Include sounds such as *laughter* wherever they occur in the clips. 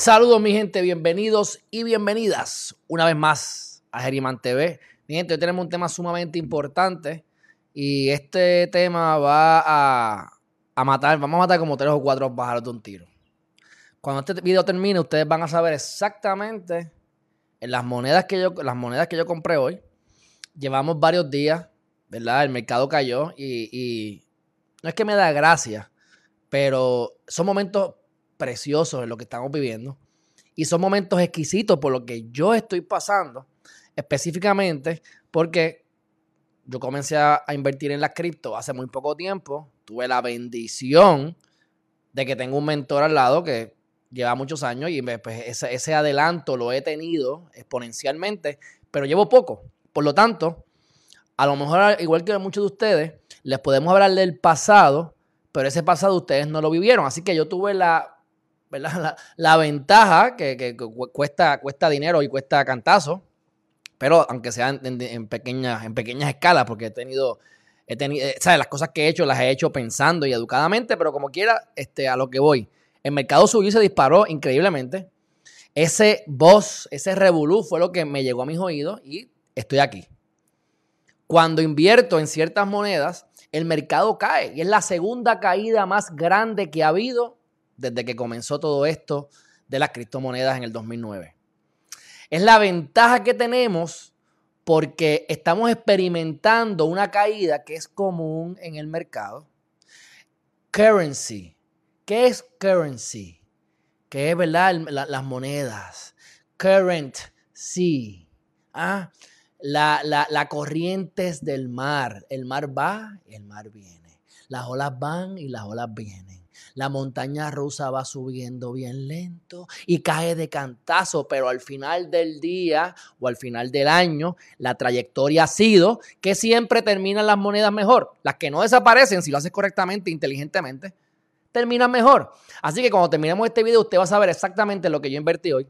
Saludos mi gente, bienvenidos y bienvenidas una vez más a Geriman TV. Mi gente, hoy tenemos un tema sumamente importante y este tema va a, matar, vamos a matar como tres o cuatro pájaros de un tiro. Cuando este video termine, ustedes van a saber exactamente en las monedas que yo, las monedas que yo compré hoy. Llevamos varios días, ¿verdad? El mercado cayó y, y no es que me da gracia, pero son momentos preciosos en lo que estamos viviendo y son momentos exquisitos por lo que yo estoy pasando, específicamente porque yo comencé a, invertir en las cripto hace muy poco tiempo, tuve la bendición de que tengo un mentor al lado que lleva muchos años y pues, ese, ese adelanto lo he tenido exponencialmente, pero llevo poco. Por lo tanto, a lo mejor, igual que muchos de ustedes, les podemos hablar del pasado, pero ese pasado ustedes no lo vivieron. Así que yo tuve la, *laughs* la, ventaja que, cuesta, dinero y cuesta cantazo, pero aunque sea en, pequeñas, en pequeñas escalas, porque he tenido, he tenido, eh, ¿sabes? Las cosas que he hecho las he hecho pensando y educadamente, pero como quiera, este, a lo que voy. El mercado subió y se disparó increíblemente. Ese voz, ese revolú fue lo que me llegó a mis oídos y estoy aquí. Cuando invierto en ciertas monedas, el mercado cae y es la segunda caída más grande que ha habido desde que comenzó todo esto de las criptomonedas en el 2009. Es la ventaja que tenemos porque estamos experimentando una caída que es común en el mercado. Currency. ¿Qué es currency? ¿Qué es verdad? las monedas. Current, sí. Ah, la, la, la corriente es del mar. El mar va y el mar viene. Las olas van y las olas vienen. La montaña rusa va subiendo bien lento y cae de cantazo, pero al final del día o al final del año, la trayectoria ha sido que siempre terminan las monedas mejor. Las que no desaparecen, si lo haces correctamente, inteligentemente, terminan mejor. Así que cuando terminemos este video, usted va a saber exactamente lo que yo invertí hoy.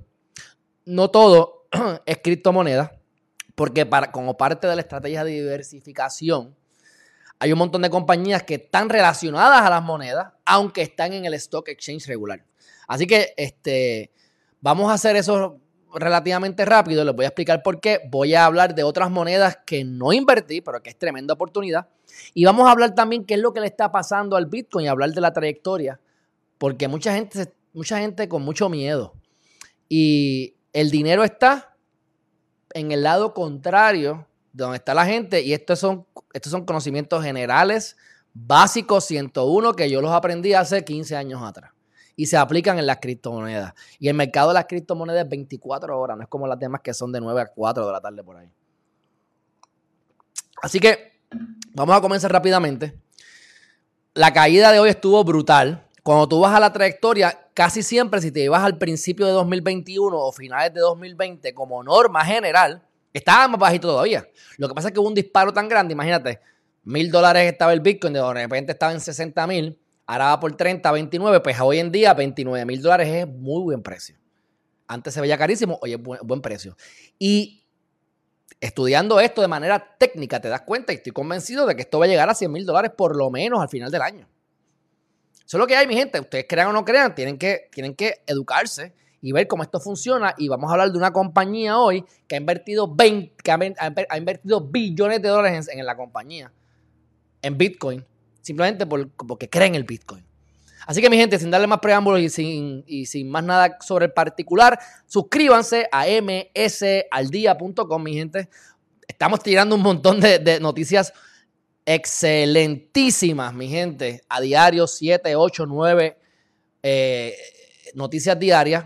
No todo *clears throat* es criptomoneda, porque para, como parte de la estrategia de diversificación, hay un montón de compañías que están relacionadas a las monedas, aunque están en el stock exchange regular. Así que este, vamos a hacer eso relativamente rápido. Les voy a explicar por qué. Voy a hablar de otras monedas que no invertí, pero que es tremenda oportunidad. Y vamos a hablar también qué es lo que le está pasando al Bitcoin y hablar de la trayectoria. Porque mucha gente, mucha gente con mucho miedo. Y el dinero está en el lado contrario donde está la gente. Y estos son estos son conocimientos generales, básicos 101, que yo los aprendí hace 15 años atrás. Y se aplican en las criptomonedas. Y el mercado de las criptomonedas es 24 horas, no es como las demás que son de 9 a 4 de la tarde por ahí. Así que vamos a comenzar rápidamente. La caída de hoy estuvo brutal. Cuando tú vas a la trayectoria, casi siempre si te ibas al principio de 2021 o finales de 2020 como norma general, estaba más bajito todavía. Lo que pasa es que hubo un disparo tan grande, imagínate, mil dólares estaba el Bitcoin, de repente estaba en 60 mil, ahora va por 30, 29, pues hoy en día 29 mil dólares es muy buen precio. Antes se veía carísimo, hoy es buen, precio. Y estudiando esto de manera técnica te das cuenta y estoy convencido de que esto va a llegar a 100 mil dólares por lo menos al final del año. Eso es lo que hay, mi gente. Ustedes crean o no crean, tienen que, tienen que educarse y ver cómo esto funciona. Y vamos a hablar de una compañía hoy que ha invertido, 20, que ha, invertido billones de dólares en, la compañía, en Bitcoin, simplemente porque creen en el Bitcoin. Así que mi gente, sin darle más preámbulos y sin, y sin más nada sobre el particular, suscríbanse a msaldía.com, mi gente. Estamos tirando un montón de, noticias excelentísimas, mi gente, a diario, 7, 8, 9 noticias diarias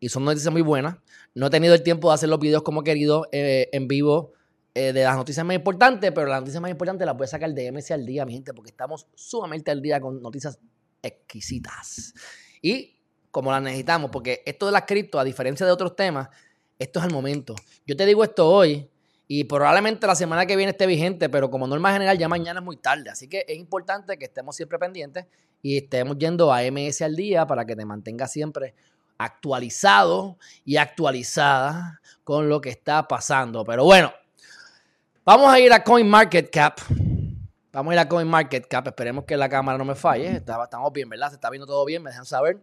y son noticias muy buenas. No he tenido el tiempo de hacer los videos como he querido eh, en vivo eh, de las noticias más importantes, pero las noticias más importantes las voy a sacar de MC al día, mi gente, porque estamos sumamente al día con noticias exquisitas. Y como las necesitamos, porque esto de las cripto, a diferencia de otros temas, esto es el momento. Yo te digo esto hoy y probablemente la semana que viene esté vigente, pero como norma general ya mañana es muy tarde. Así que es importante que estemos siempre pendientes y estemos yendo a MS al día para que te mantenga siempre actualizado y actualizada con lo que está pasando. Pero bueno, vamos a ir a CoinMarketCap. Vamos a ir a CoinMarketCap. Esperemos que la cámara no me falle. estamos bien, ¿verdad? Se está viendo todo bien, me dejan saber.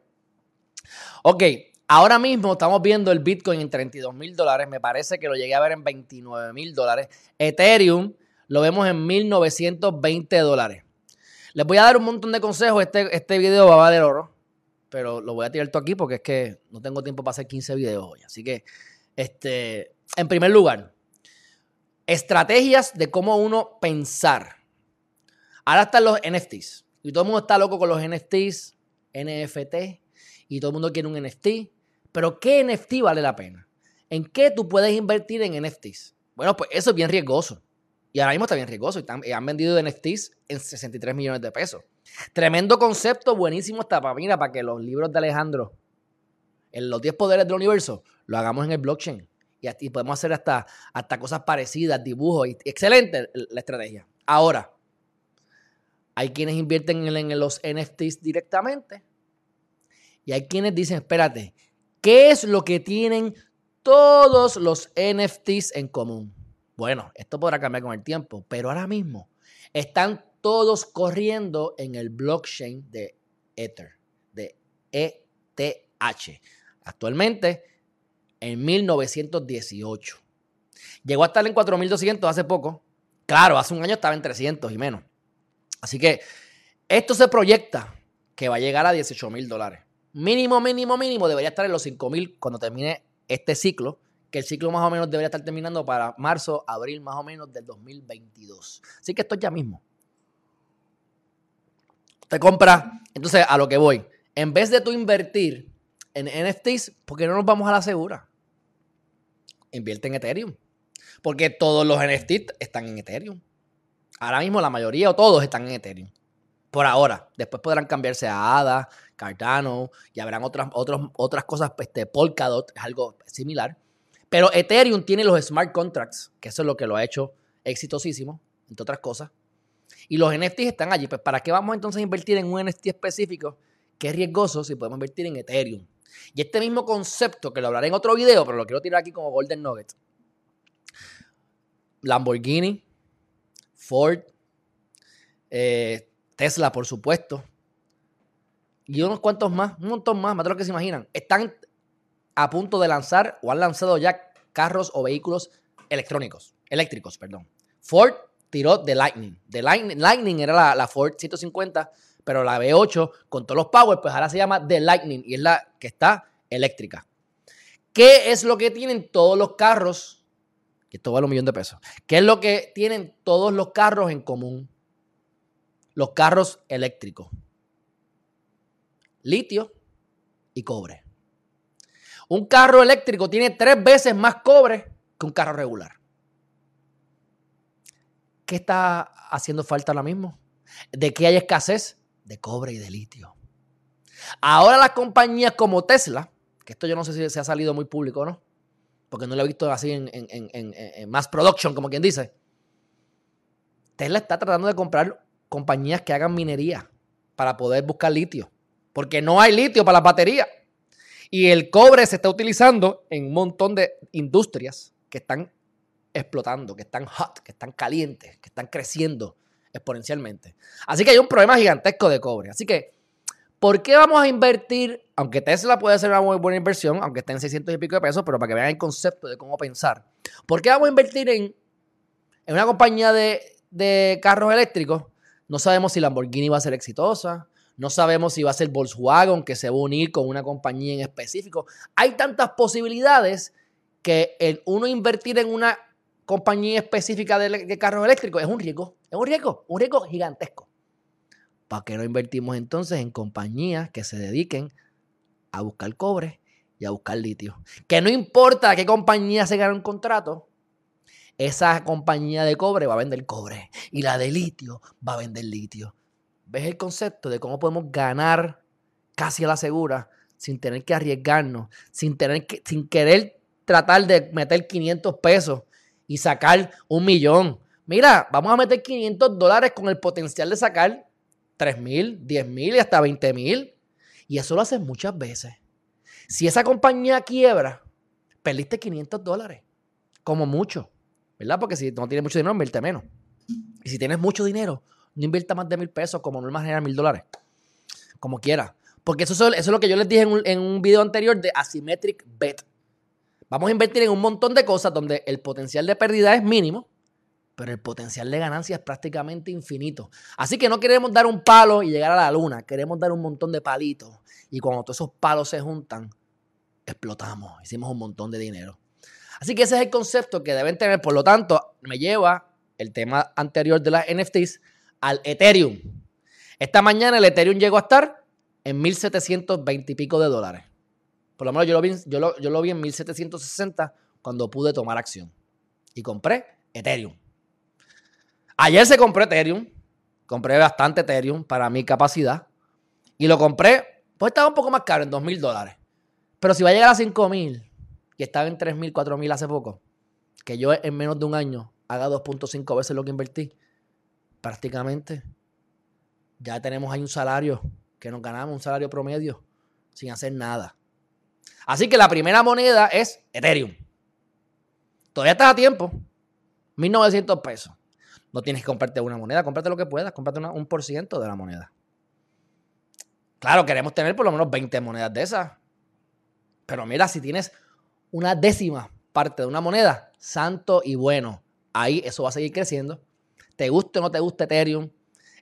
Ok, Ahora mismo estamos viendo el Bitcoin en 32 mil dólares. Me parece que lo llegué a ver en 29 mil dólares. Ethereum lo vemos en 1920 dólares. Les voy a dar un montón de consejos. Este, este video va a valer oro. Pero lo voy a tirar todo aquí porque es que no tengo tiempo para hacer 15 videos hoy. Así que, este, en primer lugar, estrategias de cómo uno pensar. Ahora están los NFTs. Y todo el mundo está loco con los NFTs, NFT, y todo el mundo quiere un NFT. Pero ¿qué NFT vale la pena? ¿En qué tú puedes invertir en NFTs? Bueno, pues eso es bien riesgoso. Y ahora mismo está bien riesgoso. Y, han vendido NFTs en 63 millones de pesos. Tremendo concepto, buenísimo hasta para, mira, para que los libros de Alejandro, en los 10 poderes del universo, lo hagamos en el blockchain. Y, podemos hacer hasta, hasta cosas parecidas, dibujos. excelente la estrategia. Ahora, hay quienes invierten en los NFTs directamente. Y hay quienes dicen, espérate, ¿Qué es lo que tienen todos los NFTs en común? Bueno, esto podrá cambiar con el tiempo, pero ahora mismo están todos corriendo en el blockchain de Ether, de ETH. Actualmente en 1918. Llegó a estar en 4200 hace poco. Claro, hace un año estaba en 300 y menos. Así que esto se proyecta que va a llegar a 18 mil dólares mínimo, mínimo, mínimo debería estar en los 5.000 cuando termine este ciclo, que el ciclo más o menos debería estar terminando para marzo, abril más o menos del 2022. Así que esto es ya mismo. Te compra, entonces a lo que voy, en vez de tú invertir en NFTs, ¿por qué no nos vamos a la segura? Invierte en Ethereum. Porque todos los NFTs están en Ethereum. Ahora mismo la mayoría o todos están en Ethereum. Por ahora. Después podrán cambiarse a ADA, Cardano y habrán otras, otras cosas. Este, Polkadot es algo similar. Pero Ethereum tiene los smart contracts, que eso es lo que lo ha hecho exitosísimo, entre otras cosas. Y los NFTs están allí. Pues, ¿para qué vamos entonces a invertir en un NFT específico que es riesgoso si podemos invertir en Ethereum? Y este mismo concepto, que lo hablaré en otro video, pero lo quiero tirar aquí como Golden Nugget. Lamborghini, Ford, eh, Tesla, por supuesto, y unos cuantos más, un montón más, más de lo que se imaginan, están a punto de lanzar o han lanzado ya carros o vehículos electrónicos, eléctricos, perdón. Ford tiró The Lightning. The Lightning, Lightning era la, Ford 150, pero la V8 con todos los power, pues ahora se llama The Lightning y es la que está eléctrica. ¿Qué es lo que tienen todos los carros? Que esto vale un millón de pesos. ¿Qué es lo que tienen todos los carros en común? Los carros eléctricos litio y cobre. Un carro eléctrico tiene tres veces más cobre que un carro regular. ¿Qué está haciendo falta ahora mismo? ¿De qué hay escasez? De cobre y de litio. Ahora las compañías como Tesla, que esto yo no sé si se ha salido muy público o no, porque no lo he visto así en, en production, como quien dice. Tesla está tratando de comprar compañías que hagan minería para poder buscar litio porque no hay litio para las baterías. Y el cobre se está utilizando en un montón de industrias que están explotando, que están hot, que están calientes, que están creciendo exponencialmente. Así que hay un problema gigantesco de cobre. Así que, ¿por qué vamos a invertir? Aunque Tesla puede ser una muy buena inversión, aunque esté en 600 y pico de pesos, pero para que vean el concepto de cómo pensar. ¿Por qué vamos a invertir en, en una compañía de, de carros eléctricos? No sabemos si Lamborghini va a ser exitosa, no sabemos si va a ser Volkswagen que se va a unir con una compañía en específico. Hay tantas posibilidades que el uno invertir en una compañía específica de, carros eléctricos es un riesgo. Es un riesgo, un riesgo gigantesco. ¿Para qué no invertimos entonces en compañías que se dediquen a buscar cobre y a buscar litio? Que no importa qué compañía se gane un contrato, esa compañía de cobre va a vender cobre y la de litio va a vender litio ves el concepto de cómo podemos ganar casi a la segura sin tener que arriesgarnos, sin, tener que, sin querer tratar de meter 500 pesos y sacar un millón. Mira, vamos a meter 500 dólares con el potencial de sacar 3 mil, 10 mil y hasta 20 mil. Y eso lo haces muchas veces. Si esa compañía quiebra, perdiste 500 dólares, como mucho, ¿verdad? Porque si no tienes mucho dinero, invierte menos. Y si tienes mucho dinero, no invierta más de mil pesos como norma general mil dólares. Como quiera. Porque eso, es lo que yo les dije en un, en un video anterior de Asymmetric Bet. Vamos a invertir en un montón de cosas donde el potencial de pérdida es mínimo, pero el potencial de ganancia es prácticamente infinito. Así que no queremos dar un palo y llegar a la luna, queremos dar un montón de palitos. Y cuando todos esos palos se juntan, explotamos, hicimos un montón de dinero. Así que ese es el concepto que deben tener. Por lo tanto, me lleva el tema anterior de las NFTs al Ethereum. Esta mañana el Ethereum llegó a estar en 1720 y pico de dólares. Por lo menos yo lo vi, yo lo, yo lo vi en 1760 cuando pude tomar acción. Y compré Ethereum. Ayer se compró Ethereum. Compré bastante Ethereum para mi capacidad. Y lo compré, pues estaba un poco más caro, en 2 mil dólares. Pero si va a llegar a 5 mil, y estaba en 3 mil, 4 mil hace poco, que yo en menos de un año haga 2.5 veces lo que invertí, prácticamente ya tenemos ahí un salario que nos ganamos, un salario promedio, sin hacer nada. Así que la primera moneda es Ethereum. Todavía estás a tiempo. 1.900 pesos. No tienes que comprarte una moneda, cómprate lo que puedas, cómprate un por ciento de la moneda. Claro, queremos tener por lo menos 20 monedas de esas. Pero mira, si tienes una décima parte de una moneda, santo y bueno, ahí eso va a seguir creciendo. Te guste o no te guste Ethereum,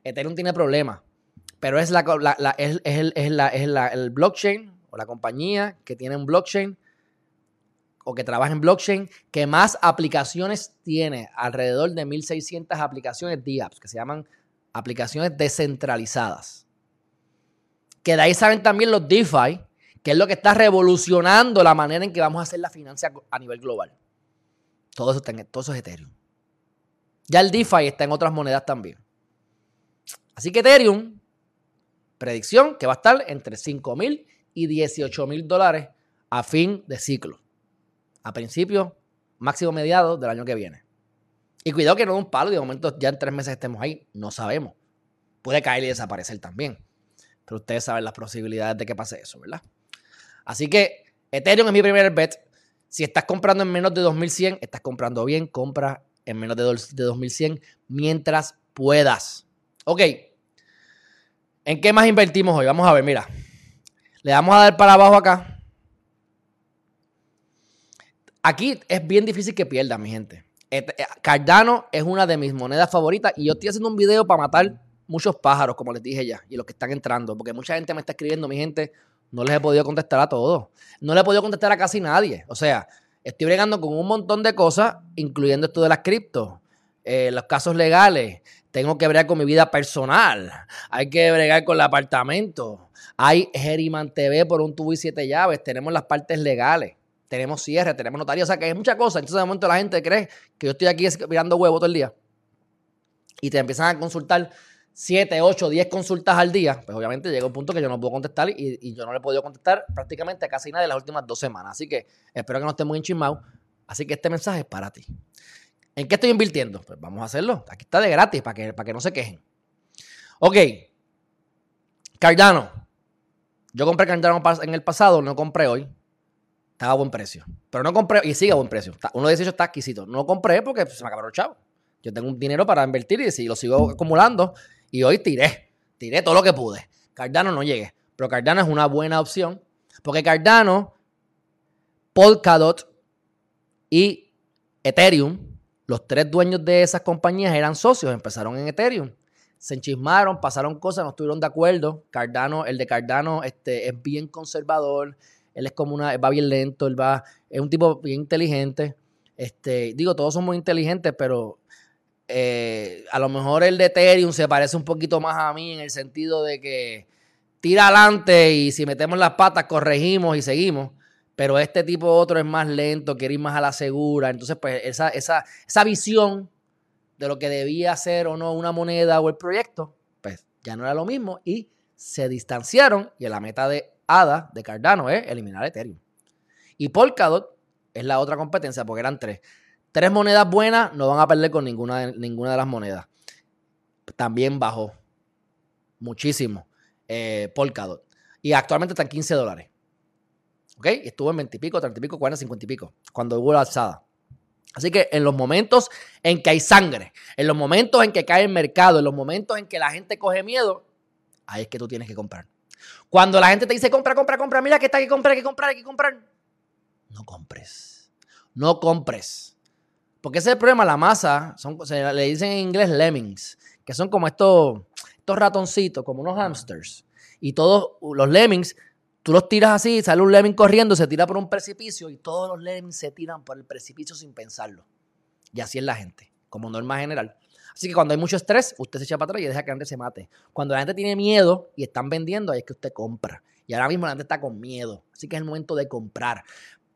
Ethereum tiene problemas, pero es, la, es, el, el blockchain o la compañía que tiene un blockchain o que trabaja en blockchain que más aplicaciones tiene, alrededor de 1600 aplicaciones DApps, que se llaman aplicaciones descentralizadas. Que de ahí salen también los DeFi, que es lo que está revolucionando la manera en que vamos a hacer la financia a nivel global. Todo eso, todo eso es Ethereum. Ya el DeFi está en otras monedas también. Así que Ethereum, predicción que va a estar entre 5 mil y 18 mil dólares a fin de ciclo a principios, máximo mediados del año que viene. Y cuidado que no es un palo de momento ya en tres meses estemos ahí, no sabemos. Puede caer y desaparecer también. Pero ustedes saben las posibilidades de que pase eso, ¿verdad? Así que Ethereum es mi primer bet. Si estás comprando en menos de 2100, estás comprando bien, compra en menos de 2100 mientras puedas. Ok. ¿En qué más invertimos hoy? Vamos a ver, mira. Le vamos a dar para abajo acá. Aquí es bien difícil que pierda, mi gente. Eh, Cardano es una de mis monedas favoritas y yo estoy haciendo un video para matar muchos pájaros, como les dije ya, y los que están entrando, porque mucha gente me está escribiendo, mi gente, no les he podido contestar a todos. No le he podido contestar a casi nadie. O sea, estoy bregando con un montón de cosas, incluyendo esto de las criptos, eh, los casos legales. Tengo que bregar con mi vida personal. Hay que bregar con el apartamento. Hay Geriman TV por un tubo y siete llaves. Tenemos las partes legales tenemos cierre, tenemos notario, o sea que hay muchas cosas. Entonces de momento la gente cree que yo estoy aquí mirando huevo todo el día y te empiezan a consultar 7, 8, 10 consultas al día, pues obviamente llega un punto que yo no puedo contestar y, yo no le he podido contestar prácticamente a casi nadie las últimas dos semanas. Así que espero que no esté muy enchismados. Así que este mensaje es para ti. ¿En qué estoy invirtiendo? Pues vamos a hacerlo. Aquí está de gratis para que, para que no se quejen. Ok. Cardano. Yo compré Cardano en el pasado, no compré hoy estaba a buen precio. Pero no compré, y sigue a buen precio. 1.18 está exquisito. No compré porque se me acabaron los chavos. Yo tengo un dinero para invertir y si lo sigo acumulando. Y hoy tiré. Tiré todo lo que pude. Cardano no llegué. Pero Cardano es una buena opción. Porque Cardano, Polkadot y Ethereum, los tres dueños de esas compañías eran socios. Empezaron en Ethereum. Se enchismaron, pasaron cosas, no estuvieron de acuerdo. Cardano, el de Cardano este, es bien conservador él es como una, va bien lento, él va, es un tipo bien inteligente. Este, digo, todos somos inteligentes, pero eh, a lo mejor el de Ethereum se parece un poquito más a mí en el sentido de que tira adelante y si metemos las patas corregimos y seguimos. Pero este tipo otro es más lento, quiere ir más a la segura. Entonces, pues esa, esa, esa visión de lo que debía ser o no una moneda o el proyecto, pues ya no era lo mismo y se distanciaron y la meta de ADA de Cardano es eliminar Ethereum. Y Polkadot es la otra competencia porque eran tres. Tres monedas buenas no van a perder con ninguna de, ninguna de las monedas. También bajó muchísimo eh, Polkadot. Y actualmente está en 15 dólares. ¿Ok? Estuvo en 20 y pico, 30 y pico, 40, 50 y pico. Cuando hubo la alzada. Así que en los momentos en que hay sangre, en los momentos en que cae el mercado, en los momentos en que la gente coge miedo, ahí es que tú tienes que comprar. Cuando la gente te dice compra, compra, compra, mira que está, que comprar, que comprar, que comprar. No compres. No compres. Porque ese es el problema, la masa, son, se le dicen en inglés lemmings, que son como estos, estos ratoncitos, como unos hamsters. Y todos los lemmings, tú los tiras así, sale un lemming corriendo, se tira por un precipicio y todos los lemmings se tiran por el precipicio sin pensarlo. Y así es la gente, como norma general. Así que cuando hay mucho estrés, usted se echa para atrás y deja que la gente se mate. Cuando la gente tiene miedo y están vendiendo, ahí es que usted compra. Y ahora mismo la gente está con miedo. Así que es el momento de comprar.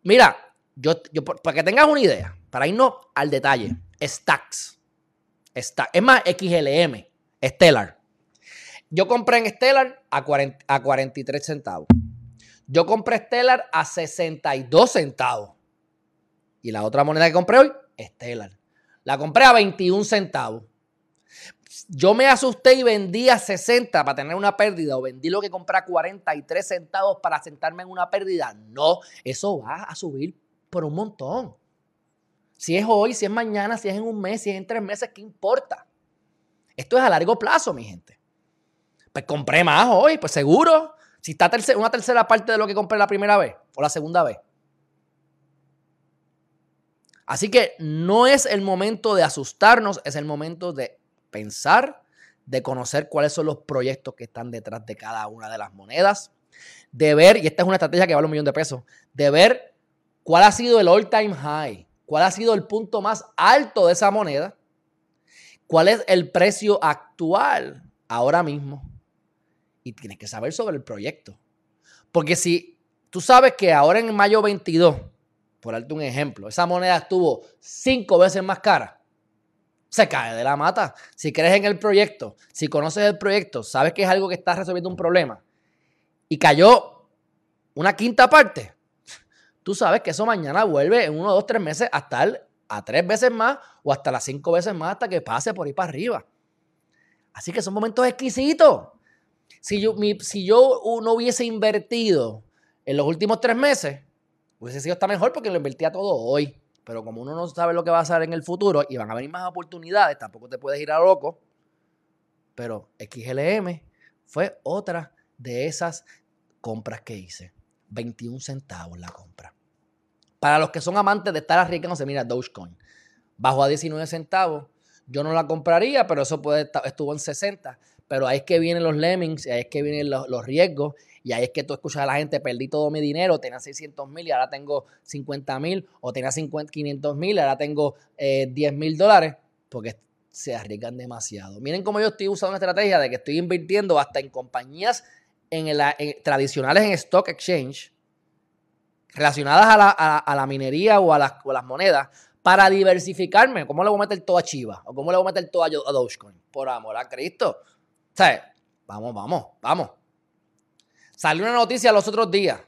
Mira, yo, yo para que tengas una idea, para irnos al detalle, Stacks. Stack, es más, XLM, Stellar. Yo compré en Stellar a, a 43 centavos. Yo compré Stellar a 62 centavos. Y la otra moneda que compré hoy, Stellar. La compré a 21 centavos. Yo me asusté y vendí a 60 para tener una pérdida o vendí lo que compré a 43 centavos para sentarme en una pérdida. No, eso va a subir por un montón. Si es hoy, si es mañana, si es en un mes, si es en tres meses, ¿qué importa? Esto es a largo plazo, mi gente. Pues compré más hoy, pues seguro. Si está una tercera parte de lo que compré la primera vez o la segunda vez. Así que no es el momento de asustarnos, es el momento de pensar, de conocer cuáles son los proyectos que están detrás de cada una de las monedas, de ver, y esta es una estrategia que vale un millón de pesos, de ver cuál ha sido el all time high, cuál ha sido el punto más alto de esa moneda, cuál es el precio actual ahora mismo. Y tienes que saber sobre el proyecto. Porque si tú sabes que ahora en mayo 22 por darte un ejemplo, esa moneda estuvo cinco veces más cara, se cae de la mata. Si crees en el proyecto, si conoces el proyecto, sabes que es algo que está resolviendo un problema y cayó una quinta parte, tú sabes que eso mañana vuelve en uno, dos, tres meses a estar a tres veces más o hasta las cinco veces más hasta que pase por ahí para arriba. Así que son momentos exquisitos. Si yo, si yo no hubiese invertido en los últimos tres meses, Hubiese sido hasta mejor porque lo invertía todo hoy. Pero como uno no sabe lo que va a pasar en el futuro y van a venir más oportunidades, tampoco te puedes ir a loco. Pero XLM fue otra de esas compras que hice. 21 centavos la compra. Para los que son amantes de estar se mira Dogecoin. Bajo a 19 centavos. Yo no la compraría, pero eso puede, estuvo en 60. Pero ahí es que vienen los lemmings, ahí es que vienen los, riesgos y ahí es que tú escuchas a la gente, perdí todo mi dinero, tenía 600 mil y ahora tengo 50 mil, o tenía 500 mil y ahora tengo 10 eh, mil dólares, porque se arriesgan demasiado. Miren cómo yo estoy usando una estrategia de que estoy invirtiendo hasta en compañías en tradicionales en stock exchange, relacionadas a la, minería o a las, monedas, para diversificarme. ¿Cómo le voy a meter todo a Chiva? ¿O cómo le voy a meter todo a, Dogecoin? Por amor a Cristo. O vamos, vamos, vamos. Salió una noticia los otros días.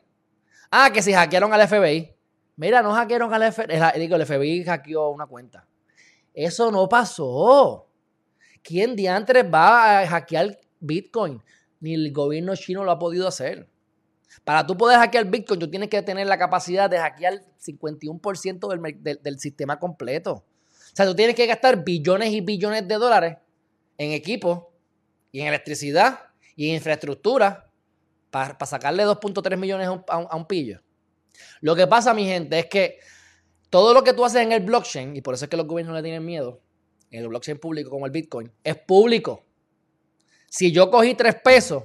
Ah, que si hackearon al FBI. Mira, no hackearon al FBI. Digo, el FBI hackeó una cuenta. Eso no pasó. ¿Quién diantres va a hackear Bitcoin? Ni el gobierno chino lo ha podido hacer. Para tú poder hackear Bitcoin, tú tienes que tener la capacidad de hackear 51% del, sistema completo. O sea, tú tienes que gastar billones y billones de dólares en equipo y en electricidad y en infraestructura para sacarle 2.3 millones a un, pillo. Lo que pasa, mi gente, es que todo lo que tú haces en el blockchain, y por eso es que los gobiernos le tienen miedo, en el blockchain público como el Bitcoin, es público. Si yo cogí 3 pesos,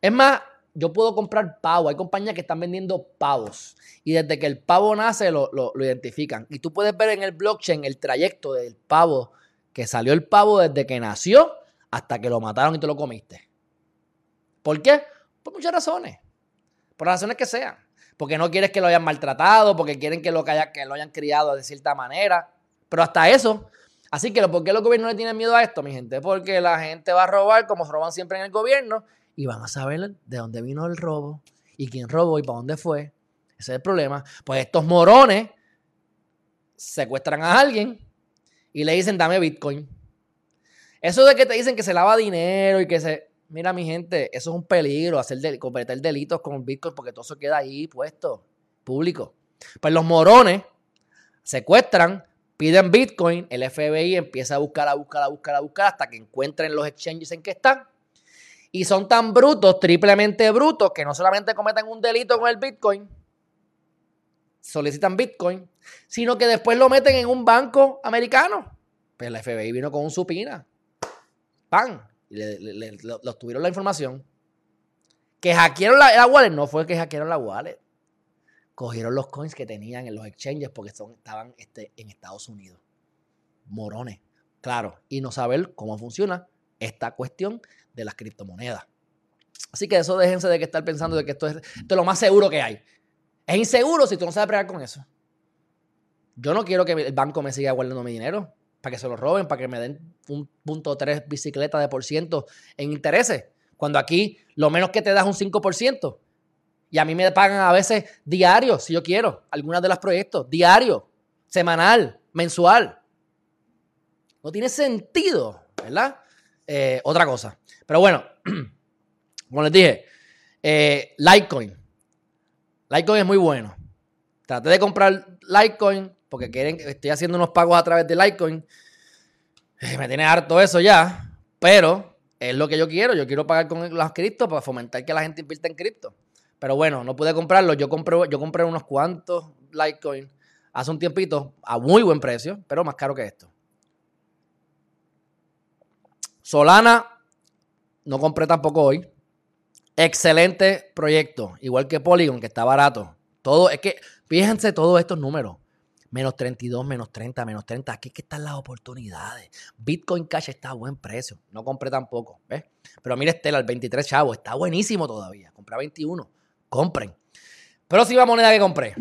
es más, yo puedo comprar pavo. Hay compañías que están vendiendo pavos. Y desde que el pavo nace lo, lo, identifican. Y tú puedes ver en el blockchain el trayecto del pavo, que salió el pavo desde que nació hasta que lo mataron y tú lo comiste. ¿Por qué? Por muchas razones. Por razones que sean. Porque no quieres que lo hayan maltratado, porque quieren que lo, que lo hayan criado de cierta manera. Pero hasta eso. Así que, ¿por qué los gobiernos le tienen miedo a esto, mi gente? Porque la gente va a robar como roban siempre en el gobierno y van a saber de dónde vino el robo y quién robó y para dónde fue. Ese es el problema. Pues estos morones secuestran a alguien y le dicen, dame Bitcoin. Eso de que te dicen que se lava dinero y que se mira mi gente, eso es un peligro, hacer cometer delitos con Bitcoin porque todo eso queda ahí puesto, público. Pues los morones secuestran, piden Bitcoin, el FBI empieza a buscar, a buscar, a buscar, a buscar hasta que encuentren los exchanges en que están. Y son tan brutos, triplemente brutos, que no solamente cometen un delito con el Bitcoin, solicitan Bitcoin, sino que después lo meten en un banco americano. Pues la FBI vino con un supina. ¡Pam! Y le, tuvieron la información. Que hackearon la, wallet. No fue que hackearon la wallet. Cogieron los coins que tenían en los exchanges porque son, estaban este, en Estados Unidos. Morones. Claro. Y no saber cómo funciona esta cuestión de las criptomonedas. Así que eso déjense de que estar pensando de que esto es, lo más seguro que hay. Es inseguro si tú no sabes pregar con eso. Yo no quiero que el banco me siga guardando mi dinero para que se lo roben, para que me den un punto tres bicicletas de por ciento en intereses. Cuando aquí lo menos que te das un 5%. Y a mí me pagan a veces diario, si yo quiero, algunas de los proyectos, diario, semanal, mensual. No tiene sentido, ¿verdad? Eh, otra cosa. Pero bueno, *clears throat* como les dije, eh, Litecoin. Litecoin es muy bueno. Traté de comprar Litecoin porque quieren, estoy haciendo unos pagos a través de Litecoin. Eh, me tiene harto eso ya, pero es lo que yo quiero. Yo quiero pagar con los criptos para fomentar que la gente invierta en cripto. Pero bueno, no pude comprarlo. Yo compré, yo compré unos cuantos Litecoin hace un tiempito a muy buen precio, pero más caro que esto. Solana, no compré tampoco hoy. Excelente proyecto, igual que Polygon, que está barato. Todo, es que, fíjense todos estos números. Menos 32, menos 30, menos 30. Aquí que están las oportunidades. Bitcoin Cash está a buen precio. No compré tampoco. ¿ves? Pero mire Stella, el 23 chavo, está buenísimo todavía. Compré 21. Compren. Próxima moneda que compré.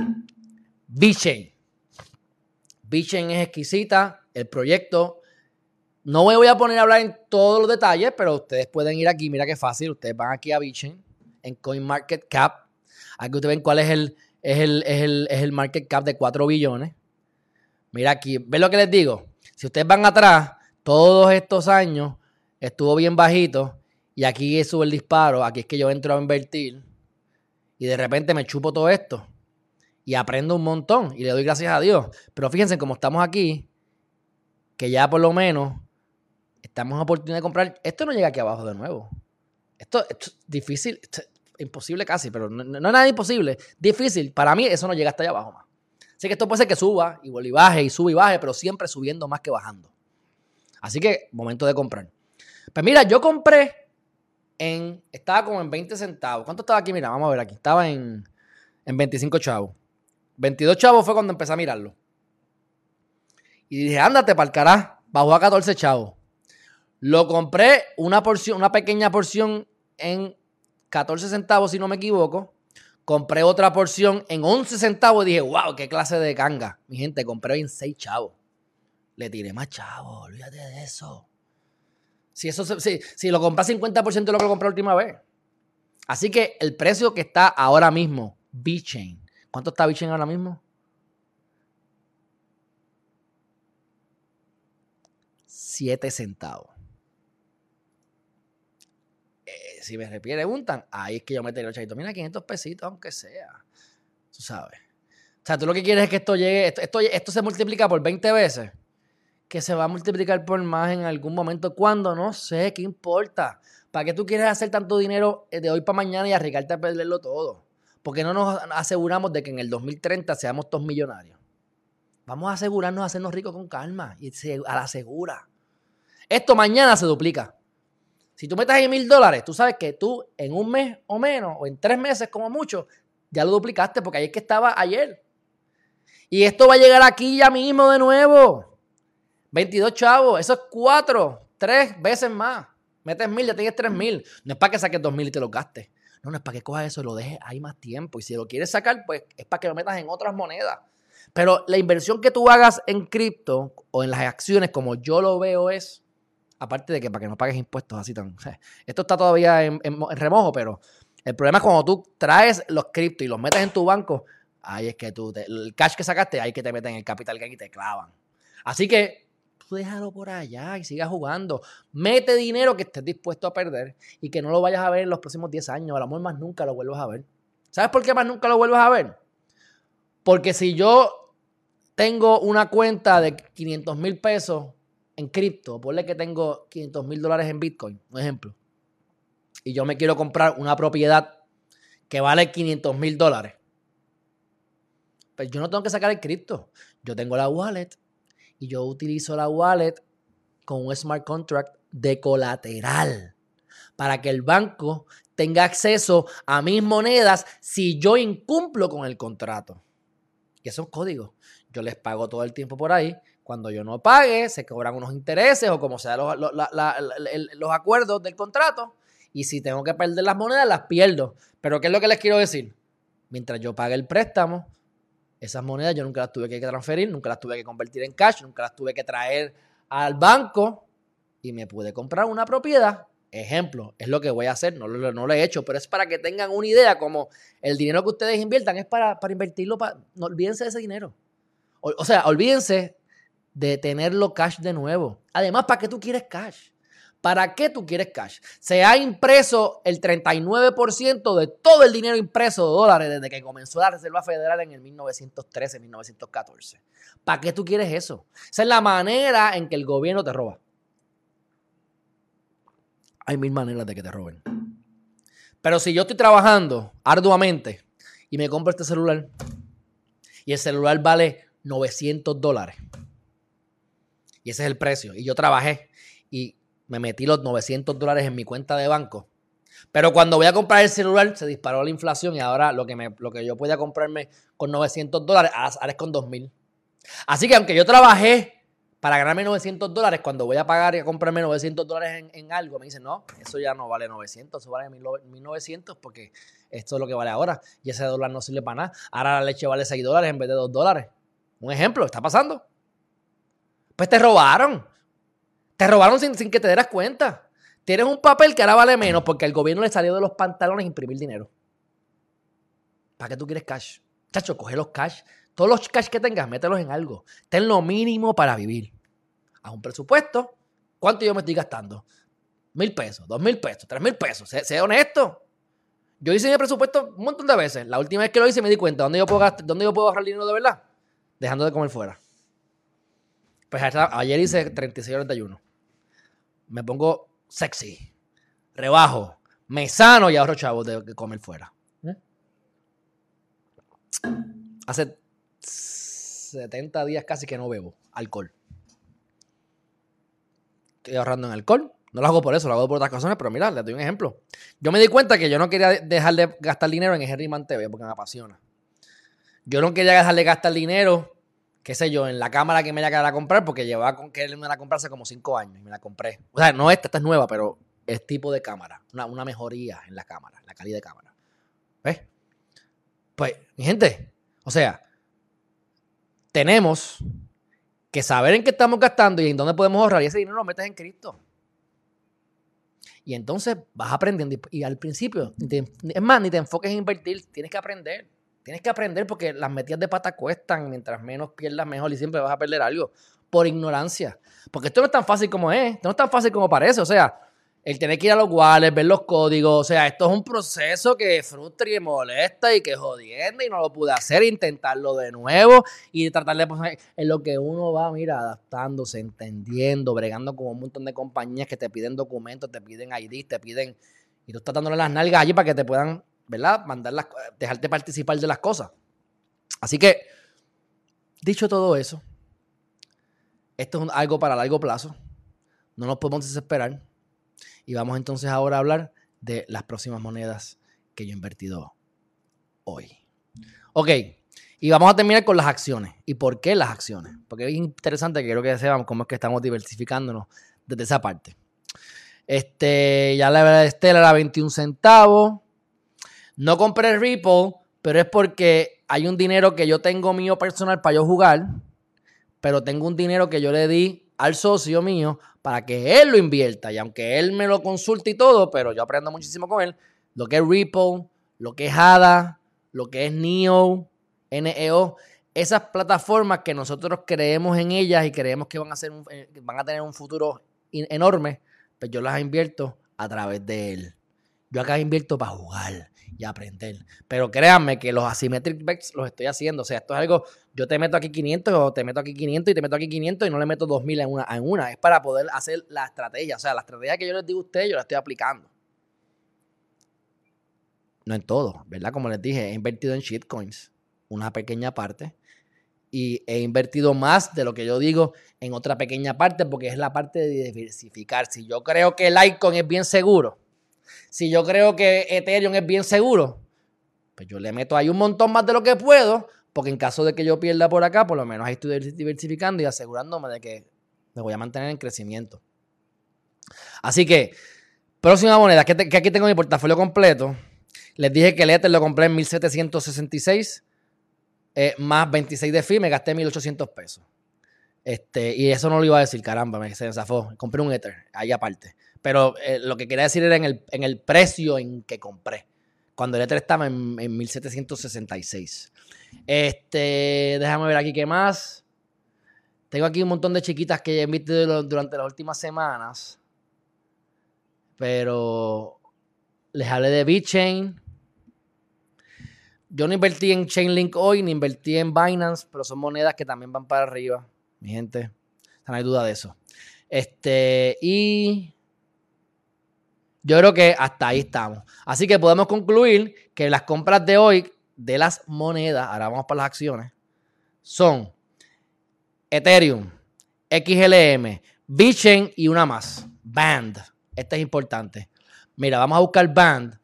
BitChain. BitChain es exquisita. El proyecto. No me voy a poner a hablar en todos los detalles, pero ustedes pueden ir aquí. Mira qué fácil. Ustedes van aquí a BitChain en CoinMarketCap. Aquí ustedes ven cuál es el, es el, market cap de 4 billones. Mira aquí, ¿ven lo que les digo? Si ustedes van atrás, todos estos años estuvo bien bajito y aquí sube el disparo, aquí es que yo entro a invertir y de repente me chupo todo esto y aprendo un montón y le doy gracias a Dios. Pero fíjense cómo estamos aquí, que ya por lo menos estamos en oportunidad de comprar. Esto no llega aquí abajo de nuevo. Esto, es difícil imposible casi, pero no, es nada imposible. Difícil. Para mí eso no llega hasta allá abajo más. Así que esto puede ser que suba y vuelva y baje y sube y baje, pero siempre subiendo más que bajando. Así que momento de comprar. Pues mira, yo compré en, estaba como en 20 centavos. ¿Cuánto estaba aquí? Mira, vamos a ver aquí. Estaba en, en 25 chavos. 22 chavos fue cuando empecé a mirarlo. Y dije, ándate para carajo. Bajó a 14 chavos. Lo compré una porción, una pequeña porción en 14 centavos, si no me equivoco. Compré otra porción en 11 centavos y dije, wow, qué clase de canga. Mi gente, compré en 6 chavos. Le tiré más chavos, olvídate de eso. Si, eso si, si lo compré 50% de lo que lo compré la última vez. Así que el precio que está ahora mismo, B-Chain. ¿Cuánto está B-Chain ahora mismo? 7 centavos si me preguntan, ahí es que yo metería el chavito. Mira, 500 pesitos, aunque sea. Tú sabes. O sea, tú lo que quieres es que esto llegue, esto, esto, se multiplica por 20 veces. Que se va a multiplicar por más en algún momento. ¿Cuándo? No sé, ¿qué importa? ¿Para qué tú quieres hacer tanto dinero de hoy para mañana y arriesgarte a perderlo todo? Porque no nos aseguramos de que en el 2030 seamos todos millonarios. Vamos a asegurarnos de hacernos ricos con calma y a la segura. Esto mañana se duplica. Si tú metes ahí mil dólares, tú sabes que tú en un mes o menos, o en tres meses como mucho, ya lo duplicaste porque ahí es que estaba ayer. Y esto va a llegar aquí ya mismo de nuevo. 22 chavos, eso es cuatro, tres veces más. Metes mil, ya tienes tres mil. No es para que saques dos mil y te lo gastes. No, no es para que cojas eso y lo dejes ahí más tiempo. Y si lo quieres sacar, pues es para que lo metas en otras monedas. Pero la inversión que tú hagas en cripto o en las acciones, como yo lo veo, es Aparte de que para que no pagues impuestos así tan. *laughs* esto está todavía en, remojo, pero el problema es cuando tú traes los criptos y los metes en tu banco, ahí es que tú, el cash que sacaste, ahí que te meten el capital que y te clavan. Así que tú déjalo por allá y sigas jugando. Mete dinero que estés dispuesto a perder y que no lo vayas a ver en los próximos 10 años. A lo mejor más nunca lo vuelvas a ver. ¿Sabes por qué más nunca lo vuelvas a ver? Porque si yo tengo una cuenta de 500 mil pesos en cripto, ponle que tengo 500 mil dólares en Bitcoin, un ejemplo. y yo me quiero comprar una propiedad que vale 500 mil dólares, pues yo no tengo que sacar el cripto. Yo tengo la wallet y yo utilizo la wallet con un smart contract de colateral para que el banco tenga acceso a mis monedas si yo incumplo con el contrato. Y esos códigos yo les pago todo el tiempo por ahí. Cuando yo no pague, se cobran unos intereses o como sea los, los acuerdos del contrato. Y si tengo que perder las monedas, las pierdo. Pero ¿qué es lo que les quiero decir? Mientras yo pague el préstamo, esas monedas yo nunca las tuve que transferir, nunca las tuve que convertir en cash, nunca las tuve que traer al banco y me pude comprar una propiedad. Ejemplo, es lo que voy a hacer, no, lo he hecho, pero es para que tengan una idea como el dinero que ustedes inviertan es para, para invertirlo, para, no olvídense de ese dinero. O, o sea, olvídense de tenerlo cash de nuevo. Además, ¿para qué tú quieres cash? ¿Para qué tú quieres cash? Se ha impreso el 39% de todo el dinero impreso de dólares desde que comenzó la Reserva Federal en el 1913, 1914. ¿Para qué tú quieres eso? Esa es la manera en que el gobierno te roba. Hay mil maneras de que te roben. Pero si yo estoy trabajando arduamente y me compro este celular y el celular vale 900 dólares y ese es el precio y yo trabajé me metí los 900 dólares en mi cuenta de banco. Pero cuando voy a comprar el celular, se disparó la inflación y ahora lo que, me, lo que yo podía comprarme con 900 dólares, ahora es con 2000. Así que aunque yo trabajé para ganarme 900 dólares, cuando voy a pagar y a comprarme 900 dólares en, algo, me dicen, no, eso ya no vale 900, eso vale 1900 porque esto es lo que vale ahora. Y ese dólar no sirve para nada. Ahora la leche vale 6 dólares en vez de 2 dólares. Un ejemplo, está pasando. Pues te robaron. Te robaron sin, que te dieras cuenta. Tienes un papel que ahora vale menos porque el gobierno le salió de los pantalones imprimir dinero. ¿Para qué tú quieres cash? Chacho, coge los cash. Todos los cash que tengas, mételos en algo. Ten lo mínimo para vivir. Haz un presupuesto. ¿Cuánto yo me estoy gastando? Mil pesos, dos mil pesos, tres mil pesos. Sé, honesto. Yo hice mi presupuesto un montón de veces. La última vez que lo hice me di cuenta dónde yo puedo, gastar, dónde yo puedo ahorrar dinero de verdad. Dejando de comer fuera. Pues ayer hice 36 horas de ayuno me pongo sexy, rebajo, me sano y ahorro chavos de comer fuera. ¿Eh? Hace 70 días casi que no bebo alcohol. Estoy ahorrando en alcohol. No lo hago por eso, lo hago por otras razones, pero mira, les doy un ejemplo. Yo me di cuenta que yo no quería dejar de gastar dinero en Herriman TV porque me apasiona. Yo no quería dejar de gastar dinero qué sé yo, en la cámara que me haya quedado a comprar, porque llevaba con que me la comprarse como cinco años y me la compré. O sea, no esta, esta es nueva, pero es tipo de cámara, una, mejoría en la cámara, la calidad de cámara. ¿Ves? Pues, mi gente, o sea, tenemos que saber en qué estamos gastando y en dónde podemos ahorrar y ese dinero lo metes en Cristo. Y entonces vas aprendiendo. Y, al principio, es más, ni te enfoques en invertir, tienes que aprender. Tienes que aprender porque las metidas de pata cuestan. Mientras menos pierdas, mejor. Y siempre vas a perder algo por ignorancia. Porque esto no es tan fácil como es. Esto no es tan fácil como parece. O sea, el tener que ir a los wallets, ver los códigos. O sea, esto es un proceso que frustra y molesta y que jodiendo y no lo pude hacer. Intentarlo de nuevo y tratar de poner en lo que uno va, mira, adaptándose, entendiendo, bregando con un montón de compañías que te piden documentos, te piden ID, te piden. Y tú estás dándole las nalgas allí para que te puedan ¿verdad? Mandar dejarte participar de las cosas. Así que, dicho todo eso, esto es algo para largo plazo. No nos podemos desesperar. Y vamos entonces ahora a hablar de las próximas monedas que yo he invertido hoy. Ok, y vamos a terminar con las acciones. ¿Y por qué las acciones? Porque es interesante que quiero que sepamos cómo es que estamos diversificándonos desde esa parte. Este, ya la verdad Estela era 21 centavos. No compré Ripple, pero es porque hay un dinero que yo tengo mío personal para yo jugar, pero tengo un dinero que yo le di al socio mío para que él lo invierta. Y aunque él me lo consulte y todo, pero yo aprendo muchísimo con él, lo que es Ripple, lo que es ADA, lo que es NEO, NEO, esas plataformas que nosotros creemos en ellas y creemos que van a, ser eh, van a tener un futuro enorme, pues yo las invierto a través de él. Yo acá invierto para jugar y aprender. Pero créanme que los asymmetric bets los estoy haciendo. O sea, esto es algo, yo te meto aquí 500 o te meto aquí 500 y te meto aquí 500 y no le meto 2000 en una. En una. Es para poder hacer la estrategia. O sea, la estrategia que yo les digo a ustedes, yo la estoy aplicando. no en todo, ¿verdad? Como les dije, he invertido en shitcoins, una pequeña parte, y he invertido más de lo que yo digo en otra pequeña parte, porque es la parte de diversificar. Si yo creo que Litecoin es bien seguro, si yo creo que Ethereum es bien seguro, pues yo le meto ahí un montón más de lo que puedo, porque en caso de que yo pierda por acá, por lo menos ahí estoy diversificando y asegurándome de que me voy a mantener en crecimiento. Así que, próxima moneda, que, aquí tengo mi portafolio completo. Les dije que el Ether lo compré en 1766, eh, más 26 de fee, me gasté 1800 pesos. Este, y eso no lo iba a decir, caramba, me se. Compré un Ether, ahí aparte. Pero eh, lo que quería decir era en el, en el, precio en que compré. Cuando el Ether estaba en, en 1766. Este, déjame ver aquí qué más. Tengo aquí un montón de chiquitas que he visto durante las últimas semanas. Pero les hablé de BitChain. Yo no invertí en Chainlink hoy, ni invertí en Binance, pero son monedas que también van para arriba, mi gente. No hay duda de eso. Este, y yo creo que hasta ahí estamos. Así que podemos concluir que las compras de hoy de las monedas, ahora vamos para las acciones, son Ethereum, XLM, Bitchain y una más, Band. Esta es importante. Mira, vamos a buscar Band.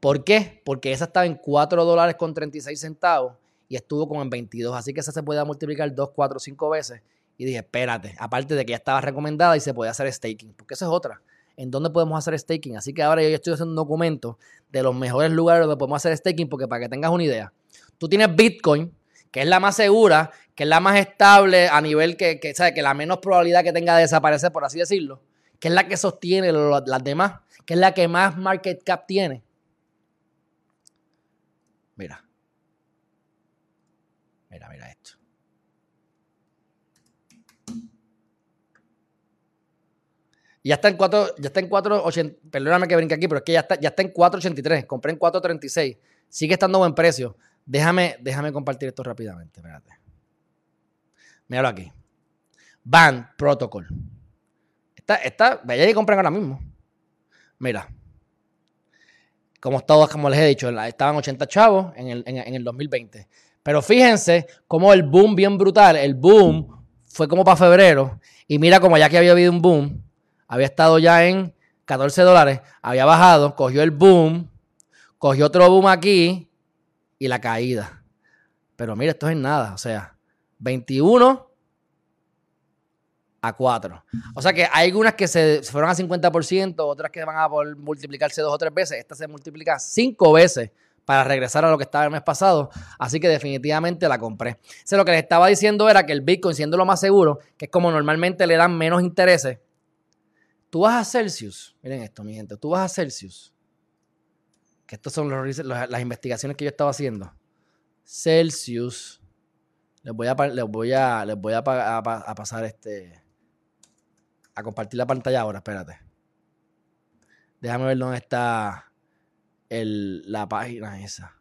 ¿Por qué? Porque esa estaba en 4 dólares con 36 centavos y estuvo como en 22. Así que esa se puede multiplicar 2, 4, 5 veces. Y dije, espérate, aparte de que ya estaba recomendada y se puede hacer staking, porque esa es otra. ¿En dónde podemos hacer staking? Así que ahora yo estoy haciendo un documento de los mejores lugares donde podemos hacer staking, porque para que tengas una idea, tú tienes Bitcoin, que es la más segura, que es la más estable a nivel que, que, ¿sabe? que la menos probabilidad que tenga de desaparecer, por así decirlo, que es la que sostiene las demás, que es la que más market cap tiene. Mira, mira esto. Ya está en 4, ya está en 4.80, perdóname que brinque aquí, pero es que ya está, ya está en 4.83, compré en 4.36, sigue estando buen precio. Déjame, déjame compartir esto rápidamente, espérate. Míralo aquí. Band Protocol. Esta, esta, vaya y compren ahora mismo. Mira. Como todos, como les he dicho, estaban 80 chavos en el, en el 2020. Pero fíjense cómo el boom bien brutal, el boom fue como para febrero. Y mira como ya que había habido un boom, había estado ya en 14 dólares, había bajado, cogió el boom, cogió otro boom aquí y la caída. Pero mira, esto es nada, o sea, 21 a 4. O sea que hay algunas que se fueron a 50%, otras que van a multiplicarse dos o tres veces. Esta se multiplica cinco veces para regresar a lo que estaba el mes pasado. Así que definitivamente la compré. Lo que les estaba diciendo era que el Bitcoin, siendo lo más seguro, que es como normalmente le dan menos intereses, Tú vas a Celsius, miren esto, mi gente, tú vas a Celsius, que estas son las investigaciones que yo estaba haciendo. Celsius, les voy a, les voy a, les voy a, pasar este, a compartir la pantalla ahora, espérate. Déjame ver dónde está el, la página esa.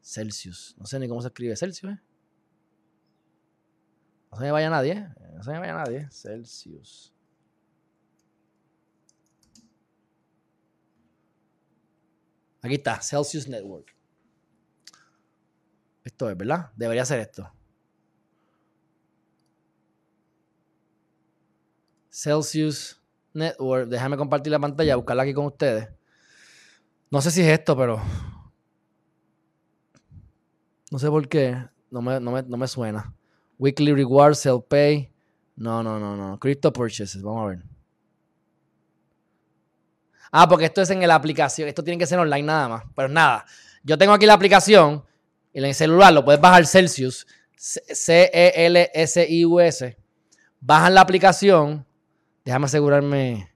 Celsius. No sé ni cómo se escribe Celsius, ¿eh? No se me vaya nadie. No se me vaya nadie. Celsius. Aquí está, Celsius Network. Esto es, ¿verdad? Debería ser esto. Celsius Network. Déjame compartir la pantalla, buscarla aquí con ustedes. No sé si es esto, pero. No sé por qué. No me, no me, no me suena. Weekly Reward, Sell Pay. No, no, no, no. Crypto Purchases. Vamos a ver. Ah, porque esto es en la aplicación. Esto tiene que ser online nada más. Pero nada. Yo tengo aquí la aplicación. En el celular lo puedes bajar Celsius. C-E-L-S-I-U-S. Bajan la aplicación. Déjame asegurarme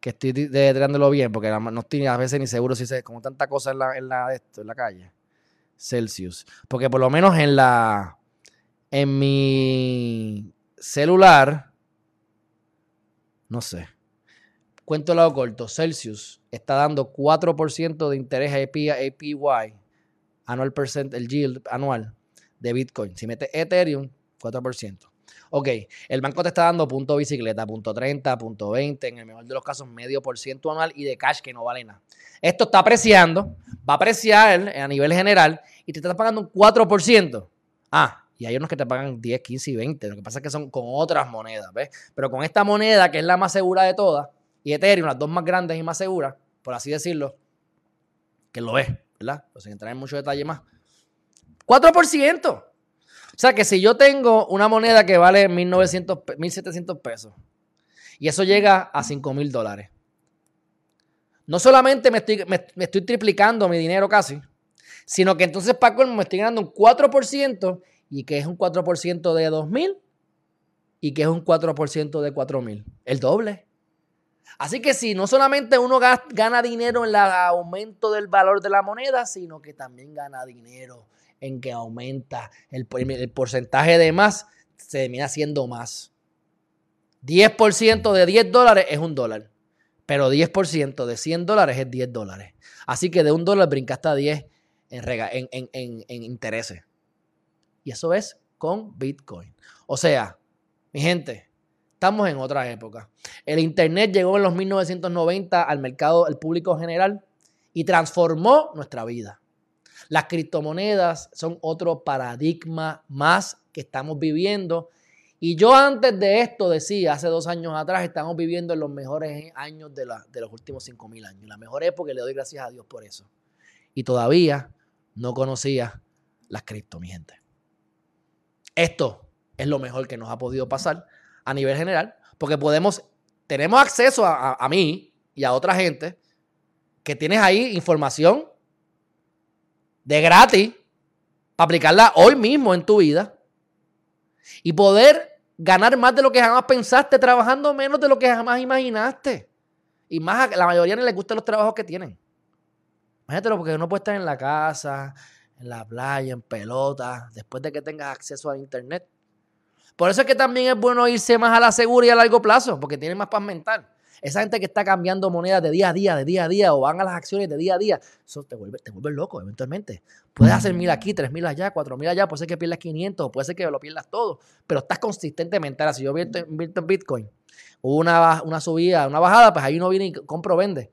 que estoy detrándolo bien. Porque no estoy a veces ni seguro si sé. Como tanta cosa en la, en la, esto, en la calle. Celsius. Porque por lo menos en la. En mi celular. No sé. Cuento lado corto, Celsius está dando 4% de interés APY, APY, anual percent, el yield anual de Bitcoin. Si mete Ethereum, 4%. Ok, el banco te está dando punto bicicleta, punto 30, punto 20, en el mejor de los casos medio por ciento anual y de cash que no vale nada. Esto está apreciando, va a apreciar a nivel general y te está pagando un 4%. Ah, y hay unos que te pagan 10, 15 y 20. Lo que pasa es que son con otras monedas, ¿ves? Pero con esta moneda, que es la más segura de todas, y Ethereum, las dos más grandes y más seguras, por así decirlo, que lo es, ¿verdad? Sin entrar en mucho detalle más. 4%. O sea que si yo tengo una moneda que vale 1.900, 1.700 pesos y eso llega a 5.000 dólares, no solamente me estoy, me, estoy triplicando mi dinero casi, sino que entonces Paco me estoy ganando un 4% y que es un 4% de 2.000 y que es un 4% de 4.000. El doble. Así que si no solamente uno gana dinero en el aumento del valor de la moneda, sino que también gana dinero en que aumenta el, porcentaje de más, se termina siendo más. 10% de 10 dólares es un dólar, pero 10% de 100 dólares es 10 dólares. Así que de un dólar brinca hasta 10 en, en intereses. Y eso es con Bitcoin. O sea, mi gente, estamos en otra época. El Internet llegó en los 1990 al mercado, al público general y transformó nuestra vida. Las criptomonedas son otro paradigma más que estamos viviendo. Y yo antes de esto decía, hace dos años atrás, estamos viviendo en los mejores años de, de los últimos 5.000 años. La mejor época y le doy gracias a Dios por eso. Y todavía no conocía las cripto, mi gente. Esto es lo mejor que nos ha podido pasar a nivel general, porque podemos, tenemos acceso a, mí y a otra gente que tienes ahí información de gratis para aplicarla hoy mismo en tu vida y poder ganar más de lo que jamás pensaste trabajando menos de lo que jamás imaginaste. Y más a la mayoría no les gustan los trabajos que tienen. Imagínatelo porque uno puede estar en la casa, en la playa, en pelota, después de que tengas acceso a internet. Por eso es que también es bueno irse más a la segura y a largo plazo, porque tiene más paz mental. Esa gente que está cambiando monedas de día a día, de día a día, o van a las acciones de día a día, eso te vuelve, te vuelve loco eventualmente. Puedes hacer mil aquí, tres mil allá, cuatro mil allá, puede ser que pierdas 500, puede ser que lo pierdas todo, pero estás consistentemente. Ahora, si yo invierto, en Bitcoin, hubo una, una subida, una bajada, pues ahí uno viene y compro, vende.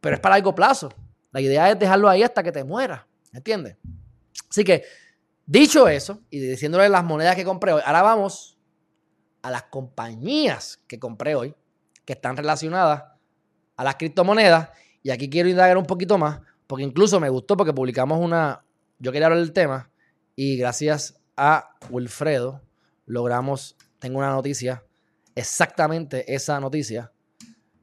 Pero es para largo plazo. La idea es dejarlo ahí hasta que te mueras. ¿Entiendes? Así que, dicho eso, y diciéndole las monedas que compré hoy, ahora vamos a las compañías que compré hoy que están relacionadas a las criptomonedas. Y aquí quiero indagar un poquito más, porque incluso me gustó porque publicamos una, yo quería hablar del tema y gracias a Wilfredo logramos, tengo una noticia, exactamente esa noticia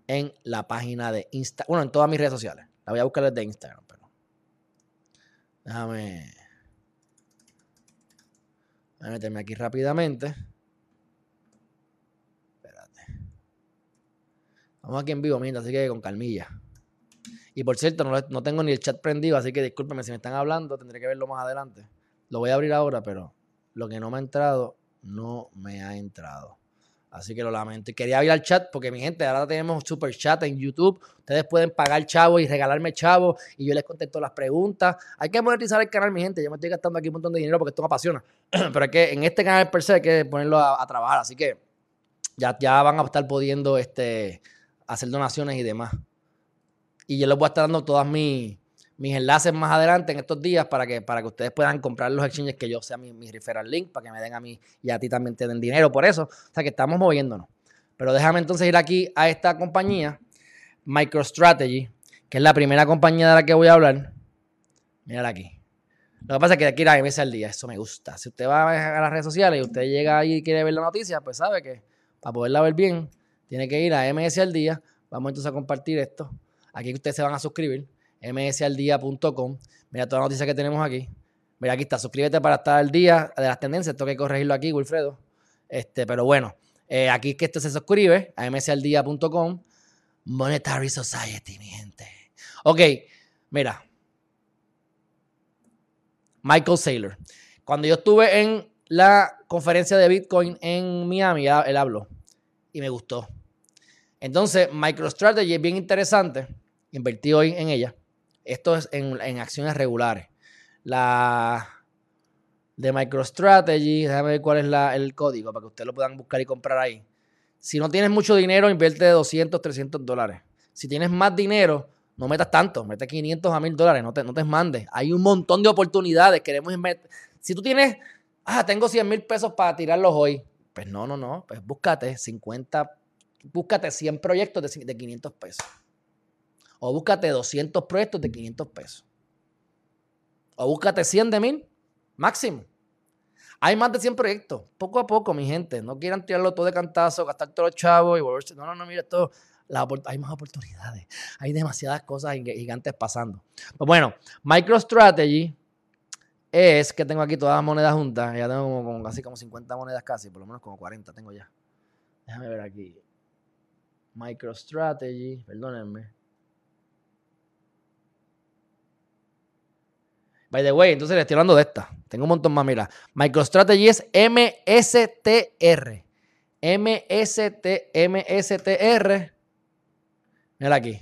en la página de Instagram, bueno, en todas mis redes sociales. La voy a buscar desde Instagram, pero déjame, déjame meterme aquí rápidamente. Estamos aquí en vivo, mira, así que con calmilla. Y por cierto, no, tengo ni el chat prendido, así que discúlpenme si me están hablando, tendré que verlo más adelante. Lo voy a abrir ahora, pero lo que no me ha entrado, no me ha entrado. Así que lo lamento. Quería abrir el chat porque, mi gente, ahora tenemos super chat en YouTube. Ustedes pueden pagar chavo y regalarme chavo y yo les contesto las preguntas. Hay que monetizar el canal, mi gente. Yo me estoy gastando aquí un montón de dinero porque esto me apasiona. *clears throat* Pero es que en este canal per se hay que ponerlo a, trabajar. Así que ya, ya van a estar pudiendo este, hacer donaciones y demás. Y yo les voy a estar dando todos mis, mis enlaces más adelante en estos días para que, para que ustedes puedan comprar los exchanges que yo sea mi, mi referral link, para que me den a mí y a ti también te den dinero por eso. O sea que estamos moviéndonos. Pero déjame entonces ir aquí a esta compañía, MicroStrategy, que es la primera compañía de la que voy a hablar. Mírala aquí. Lo que pasa es que aquí la MS al día, eso me gusta. Si usted va a las redes sociales y usted llega ahí y quiere ver la noticia, pues sabe que para poderla ver bien, tiene que ir a MS al día. Vamos entonces a compartir esto. Aquí ustedes se van a suscribir. msaldía.com. Mira toda la noticia que tenemos aquí. Mira, aquí está. Suscríbete para estar al día de las tendencias. Tengo que corregirlo aquí, Wilfredo. Este, pero bueno, eh, aquí que esto se suscribe a msaldía.com. Monetary Society, mi gente. Ok, mira. Michael Saylor. Cuando yo estuve en la conferencia de Bitcoin en Miami, él habló y me gustó. Entonces, MicroStrategy es bien interesante. Invertí hoy en ella. Esto es en, acciones regulares. La, de MicroStrategy. Déjame ver cuál es el código para que ustedes lo puedan buscar y comprar ahí. Si no tienes mucho dinero, invierte de 200, 300 dólares. Si tienes más dinero, no metas tanto, mete 500 a 1000 dólares, no te, no te mandes. Hay un montón de oportunidades. Queremos invertir. Si tú tienes, ah, tengo 100 mil pesos para tirarlos hoy. Pues no, no, no. Pues búscate 50, búscate 100 proyectos de, de 500 pesos. O búscate 200 proyectos de 500 pesos. O búscate 100 de mil, máximo. Hay más de 100 proyectos. Poco a poco, mi gente. No quieran tirarlo todo de cantazo, gastar todos los chavos y volverse. No, no, no, mira, esto. hay más oportunidades. Hay demasiadas cosas gigantes pasando. Pues bueno, MicroStrategy es que tengo aquí todas las monedas juntas. Ya tengo como, casi como 50 monedas casi, por lo menos como 40 tengo ya. Déjame ver aquí. MicroStrategy, perdónenme. By the way, entonces le estoy hablando de esta. Tengo un montón más, mira. MicroStrategy es MSTR. MST, MSTR. Mira aquí.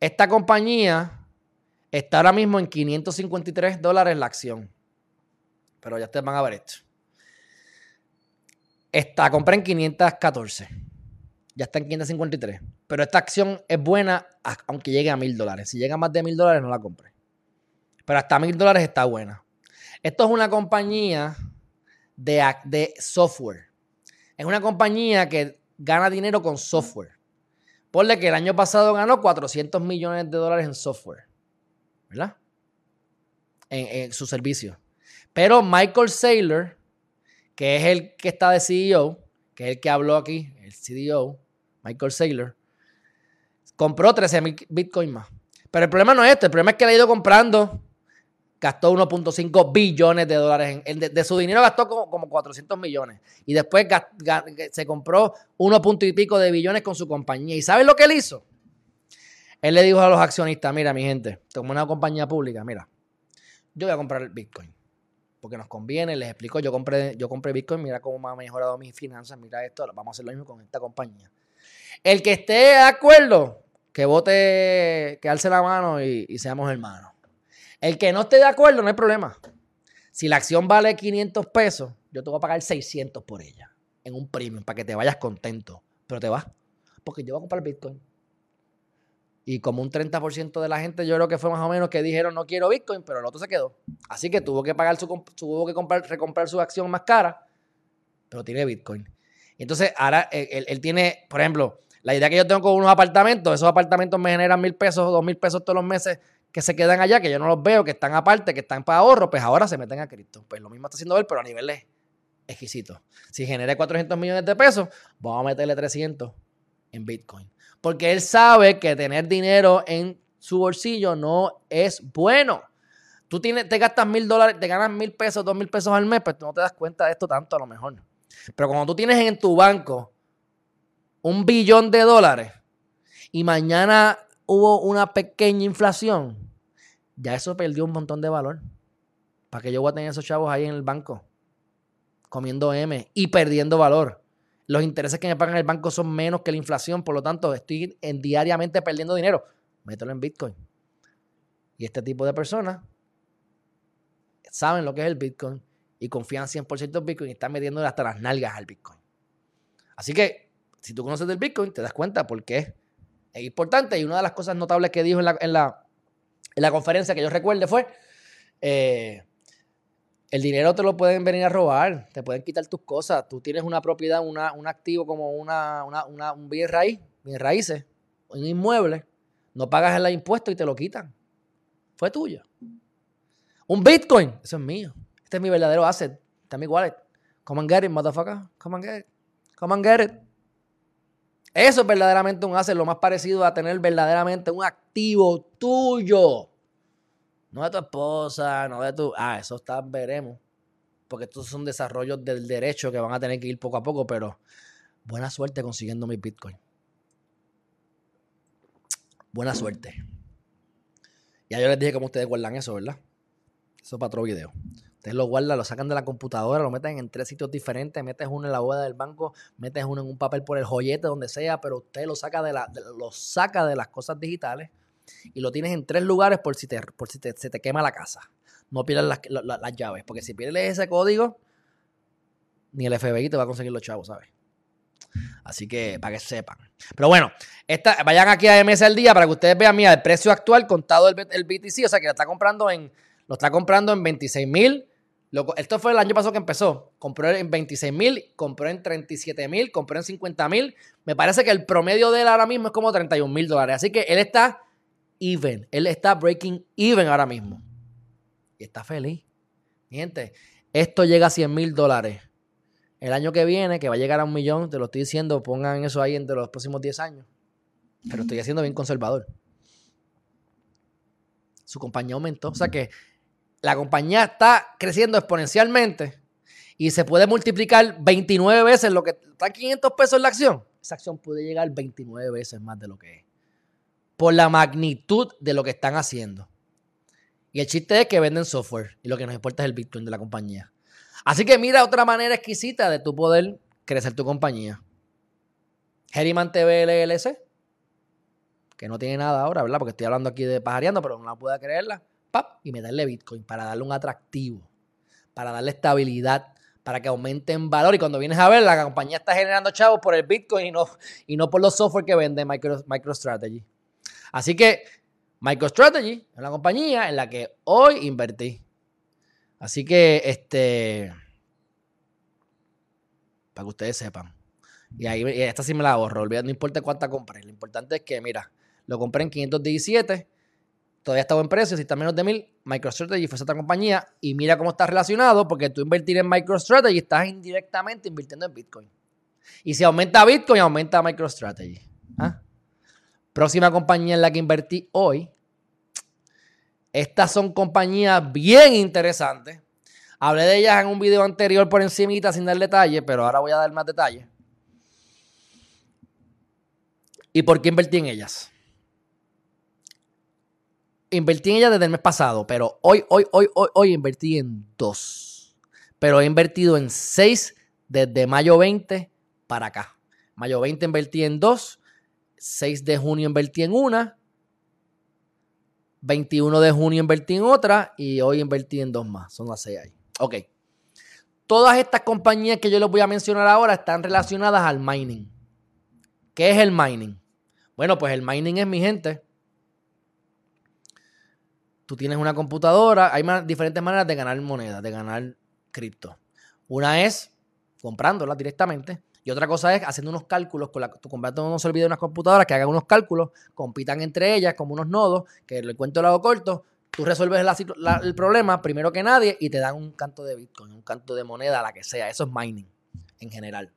Esta compañía está ahora mismo en 553 dólares la acción. Pero ya ustedes van a ver esto. Esta compra en 514. Ya está en 553. Pero esta acción es buena aunque llegue a mil dólares. Si llega a más de mil dólares, no la compre. Pero hasta mil dólares está buena. Esto es una compañía de, de software. Es una compañía que gana dinero con software. Ponle que el año pasado ganó 400 millones de dólares en software. ¿Verdad? En, en su servicio. Pero Michael Saylor, que es el que está de CEO, que es el que habló aquí, el CDO, Michael Saylor, compró 13 mil bitcoins más. Pero el problema no es esto, el problema es que le ha ido comprando, gastó 1.5 billones de dólares. De, su dinero gastó como, 400 millones. Y después se compró 1. y pico de billones con su compañía. ¿Y sabes lo que él hizo? Él le dijo a los accionistas, mira mi gente, como una compañía pública, mira, yo voy a comprar Bitcoin. Porque nos conviene, les explico, yo compré, yo compré Bitcoin, mira cómo me ha mejorado mis finanzas, mira esto, vamos a hacer lo mismo con esta compañía. El que esté de acuerdo, que vote, que alce la mano y, seamos hermanos. El que no esté de acuerdo, no hay problema. Si la acción vale 500 pesos, yo te voy a pagar 600 por ella en un premium para que te vayas contento. Pero te vas. Porque yo voy a comprar Bitcoin. Y como un 30% de la gente, yo creo que fue más o menos que dijeron no quiero Bitcoin, pero el otro se quedó. Así que tuvo que pagar su, tuvo que comprar, recomprar su acción más cara, pero tiene Bitcoin. Entonces, ahora él, él, tiene, por ejemplo, la idea que yo tengo con unos apartamentos, esos apartamentos me generan mil pesos dos mil pesos todos los meses que se quedan allá, que yo no los veo, que están aparte, que están para ahorro, pues ahora se meten a cripto. Pues lo mismo está haciendo él, pero a niveles exquisitos. Si genera 400 millones de pesos, vamos a meterle 300 en Bitcoin. Porque él sabe que tener dinero en su bolsillo no es bueno. Tú tienes, te gastas mil dólares, te ganas mil pesos, dos mil pesos al mes, pues tú no te das cuenta de esto tanto a lo mejor. Pero cuando tú tienes en tu banco un billón de dólares y mañana hubo una pequeña inflación, ya eso perdió un montón de valor. ¿Para que yo voy a tener esos chavos ahí en el banco? Comiendo M y perdiendo valor. Los intereses que me pagan el banco son menos que la inflación, por lo tanto, estoy en, diariamente perdiendo dinero. Mételo en Bitcoin. Y este tipo de personas saben lo que es el Bitcoin y confían 100% en Bitcoin y están metiendo hasta las nalgas al Bitcoin. Así que si tú conoces del Bitcoin, te das cuenta por qué es importante. Y una de las cosas notables que dijo en la, en la, conferencia que yo recuerde fue, eh, el dinero te lo pueden venir a robar, te pueden quitar tus cosas. Tú tienes una propiedad, una, un activo como una, un bien raíz, bien raíces, un inmueble, no pagas el impuesto y te lo quitan. Fue tuyo. Un Bitcoin, eso es mío. Este es mi verdadero asset. Está en mi wallet. Come and get it, motherfucker. Come and get it. Come and get it. Eso es verdaderamente un asset, lo más parecido a tener verdaderamente un activo tuyo. No de tu esposa, no de tu... Ah, eso está, veremos. Porque estos son desarrollos del derecho que van a tener que ir poco a poco, pero buena suerte consiguiendo mi Bitcoin. Buena suerte. Ya yo les dije cómo ustedes guardan eso, ¿verdad? Eso es para otro video. Ustedes lo guardan, lo sacan de la computadora, lo meten en tres sitios diferentes, metes uno en la bóveda del banco, metes uno en un papel por el joyete, donde sea, pero usted lo saca de, la, lo saca de las cosas digitales y lo tienes en tres lugares por si, te, por si se te quema la casa. no pierdas las, llaves. Porque si pierdes ese código, ni el FBI te va a conseguir los chavos, ¿sabes? Así que para que sepan. Pero bueno, esta, vayan aquí a MS al día para que ustedes vean, mira, el precio actual contado el, el BTC, o sea que lo está comprando en, lo está comprando en 26 mil. Esto fue el año pasado que empezó. Compró en 26 mil, compró en 37 mil, compró en 50 mil. Me parece que el promedio de él ahora mismo es como 31 mil dólares. Así que él está even. Él está breaking even ahora mismo. Y está feliz. Gente, esto llega a 100 mil dólares. El año que viene, que va a llegar a un millón, te lo estoy diciendo, pongan eso ahí entre los próximos 10 años. Pero estoy haciendo bien conservador. Su compañía aumentó. O sea que la compañía está creciendo exponencialmente y se puede multiplicar 29 veces lo que está 500 pesos la acción. Esa acción puede llegar 29 veces más de lo que es por la magnitud de lo que están haciendo. Y el chiste es que venden software y lo que nos importa es el Bitcoin de la compañía. Así que mira otra manera exquisita de tu poder crecer tu compañía. Herriman TV LLC, que no tiene nada ahora, ¿verdad? Porque estoy hablando aquí de pajareando, pero no la puedo creerla. ¡Pap! Y meterle Bitcoin para darle un atractivo, para darle estabilidad, para que aumente en valor. Y cuando vienes a ver, la compañía está generando chavos por el Bitcoin y no, y no por los software que vende MicroStrategy. Así que MicroStrategy es una compañía en la que hoy invertí. Así que, este, para que ustedes sepan. Y ahí esta sí me la ahorro, no importa cuánta compré. Lo importante es que, mira, lo compré en 517, todavía estaba en precio, si está menos de 1000, MicroStrategy fue otra compañía y mira cómo está relacionado, porque tú invertir en MicroStrategy estás indirectamente invirtiendo en Bitcoin. Y si aumenta Bitcoin, aumenta MicroStrategy. ¿Ah? Próxima compañía en la que invertí hoy. Estas son compañías bien interesantes. Hablé de ellas en un video anterior por encimita sin dar detalles, pero ahora voy a dar más detalles. ¿Y por qué invertí en ellas? Invertí en ellas desde el mes pasado, pero hoy, hoy, hoy, hoy, hoy invertí en dos. Pero he invertido en seis desde mayo 20 para acá. Mayo 20 invertí en dos 6 de junio invertí en una. 21 de junio invertí en otra. Y hoy invertí en dos más. Son las 6 ahí. Ok. Todas estas compañías que yo les voy a mencionar ahora están relacionadas al mining. ¿Qué es el mining? Bueno, pues el mining es mi gente. Tú tienes una computadora. Hay diferentes maneras de ganar moneda, de ganar cripto. Una es comprándola directamente. Y otra cosa es haciendo unos cálculos, con la, tu comprando unos servidores unas computadoras que hagan unos cálculos, compitan entre ellas como unos nodos, que el cuento lo hago corto, tú resuelves el problema primero que nadie y te dan un canto de Bitcoin, un canto de moneda, la que sea. Eso es mining en general.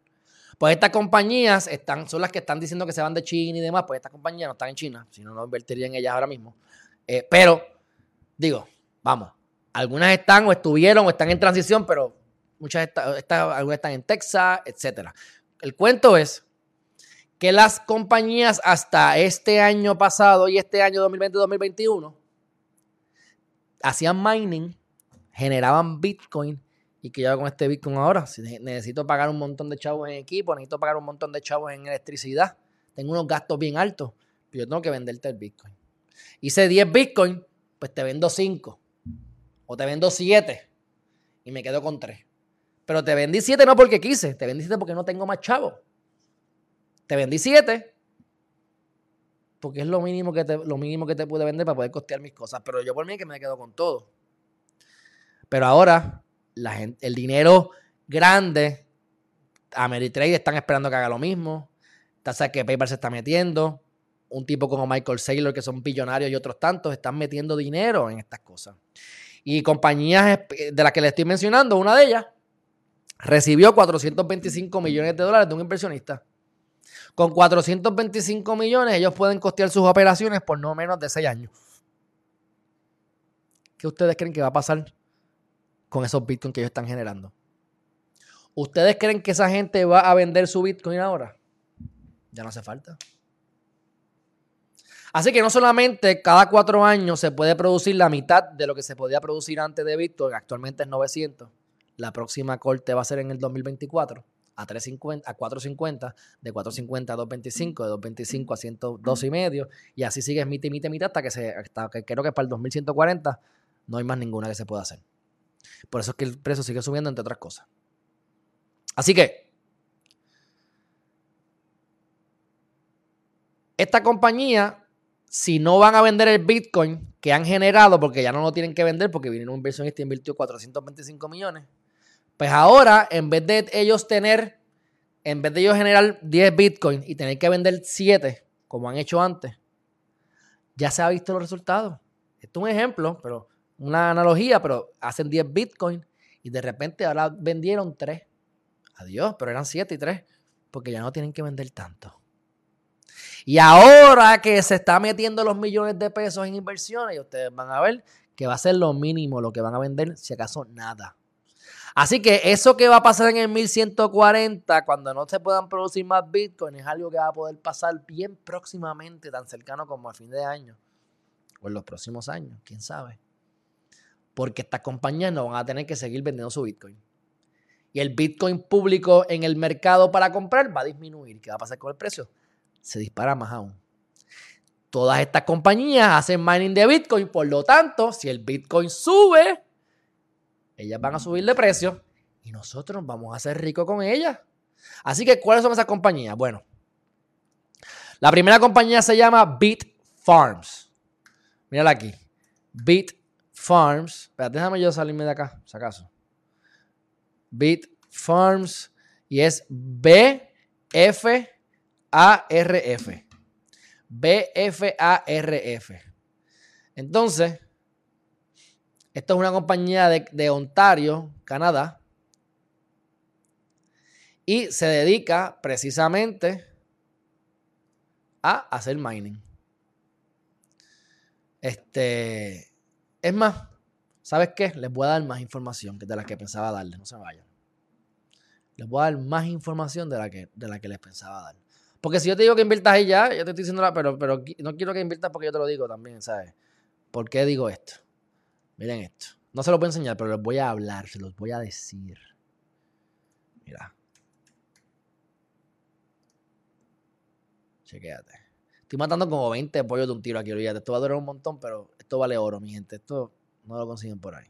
Pues estas compañías están, son las que están diciendo que se van de China y demás, pues estas compañías no están en China, si no, no invertiría en ellas ahora mismo. Eh, pero, digo, vamos, algunas están o estuvieron o están en transición, pero muchas algunas están en Texas, etcétera. El cuento es que las compañías hasta este año pasado y este año 2020-2021 hacían mining, generaban Bitcoin y que yo hago con este Bitcoin ahora. Si necesito pagar un montón de chavos en equipo, necesito pagar un montón de chavos en electricidad, tengo unos gastos bien altos, pero yo tengo que venderte el Bitcoin. Hice 10 Bitcoin, pues te vendo 5 o te vendo 7 y me quedo con 3. Pero te vendí siete no porque quise, te vendí siete porque no tengo más chavo. Te vendí siete porque es lo mínimo que te, lo mínimo que te pude vender para poder costear mis cosas. Pero yo por mí que me quedo con todo. Pero ahora, el dinero grande, Ameritrade están esperando que haga lo mismo. Tasa que PayPal se está metiendo. Un tipo como Michael Saylor, que son billonarios y otros tantos, están metiendo dinero en estas cosas. Y compañías de las que le estoy mencionando, una de ellas, recibió 425 millones de dólares de un inversionista. Con 425 millones ellos pueden costear sus operaciones por no menos de 6 años. ¿Qué ustedes creen que va a pasar con esos bitcoins que ellos están generando? ¿Ustedes creen que esa gente va a vender su bitcoin ahora? Ya no hace falta. Así que no solamente cada cuatro años se puede producir la mitad de lo que se podía producir antes de Bitcoin, actualmente es 900 la próxima corte va a ser en el 2024 a 350, a 450, de 450 a 225, de 225 a 102 y medio, y así sigues mitad y mitad, mitad hasta que se, hasta que creo que para el 2140 No hay más ninguna que se pueda hacer. Por eso es que el precio sigue subiendo, entre otras cosas. Así que, esta compañía, si no van a vender el Bitcoin que han generado, porque ya no lo tienen que vender, porque viene un inversionista y invirtió 425 millones, pues ahora, en vez de ellos tener, en vez de ellos generar 10 Bitcoin y tener que vender 7, como han hecho antes, ya se ha visto los resultados. Esto es un ejemplo, pero una analogía, pero hacen 10 Bitcoin y de repente ahora vendieron 3. Adiós, pero eran 7 y 3, porque ya no tienen que vender tanto. Y ahora que se está metiendo los millones de pesos en inversiones, y ustedes van a ver que va a ser lo mínimo lo que van a vender, si acaso nada. Así que eso que va a pasar en el 1140, cuando no se puedan producir más Bitcoin, es algo que va a poder pasar bien próximamente, tan cercano como a fin de año, o en los próximos años, quién sabe. Porque estas compañías no van a tener que seguir vendiendo su Bitcoin. Y el Bitcoin público en el mercado para comprar va a disminuir. ¿Qué va a pasar con el precio? Se dispara más aún. Todas estas compañías hacen mining de Bitcoin, por lo tanto, si el Bitcoin sube, ellas van a subir de precio y nosotros vamos a ser ricos con ellas. Así que, ¿cuáles son esas compañías? Bueno, la primera compañía se llama Bit Farms. Mírala aquí. Bit Farms. Espérate, déjame yo salirme de acá, si acaso. Bit Farms. Y es B-F-A-R-F. B-F-A-R-F. Entonces, esto es una compañía de, Ontario, Canadá. Y se dedica precisamente a hacer mining. Este, es más, ¿sabes qué? Les voy a dar más información que de la que pensaba darles, no se vayan. Les voy a dar más información de la que, de la que les pensaba dar. Porque si yo te digo que inviertas ahí ya, yo te estoy diciendo, pero, pero no quiero que inviertas porque yo te lo digo también, ¿sabes? ¿Por qué digo esto? Miren esto. No se los voy a enseñar, pero les voy a hablar, se los voy a decir. Mira. Chequéate. Estoy matando como 20 pollos de un tiro aquí, olvídate. Esto va a durar un montón, pero esto vale oro, mi gente. Esto no lo consiguen por ahí.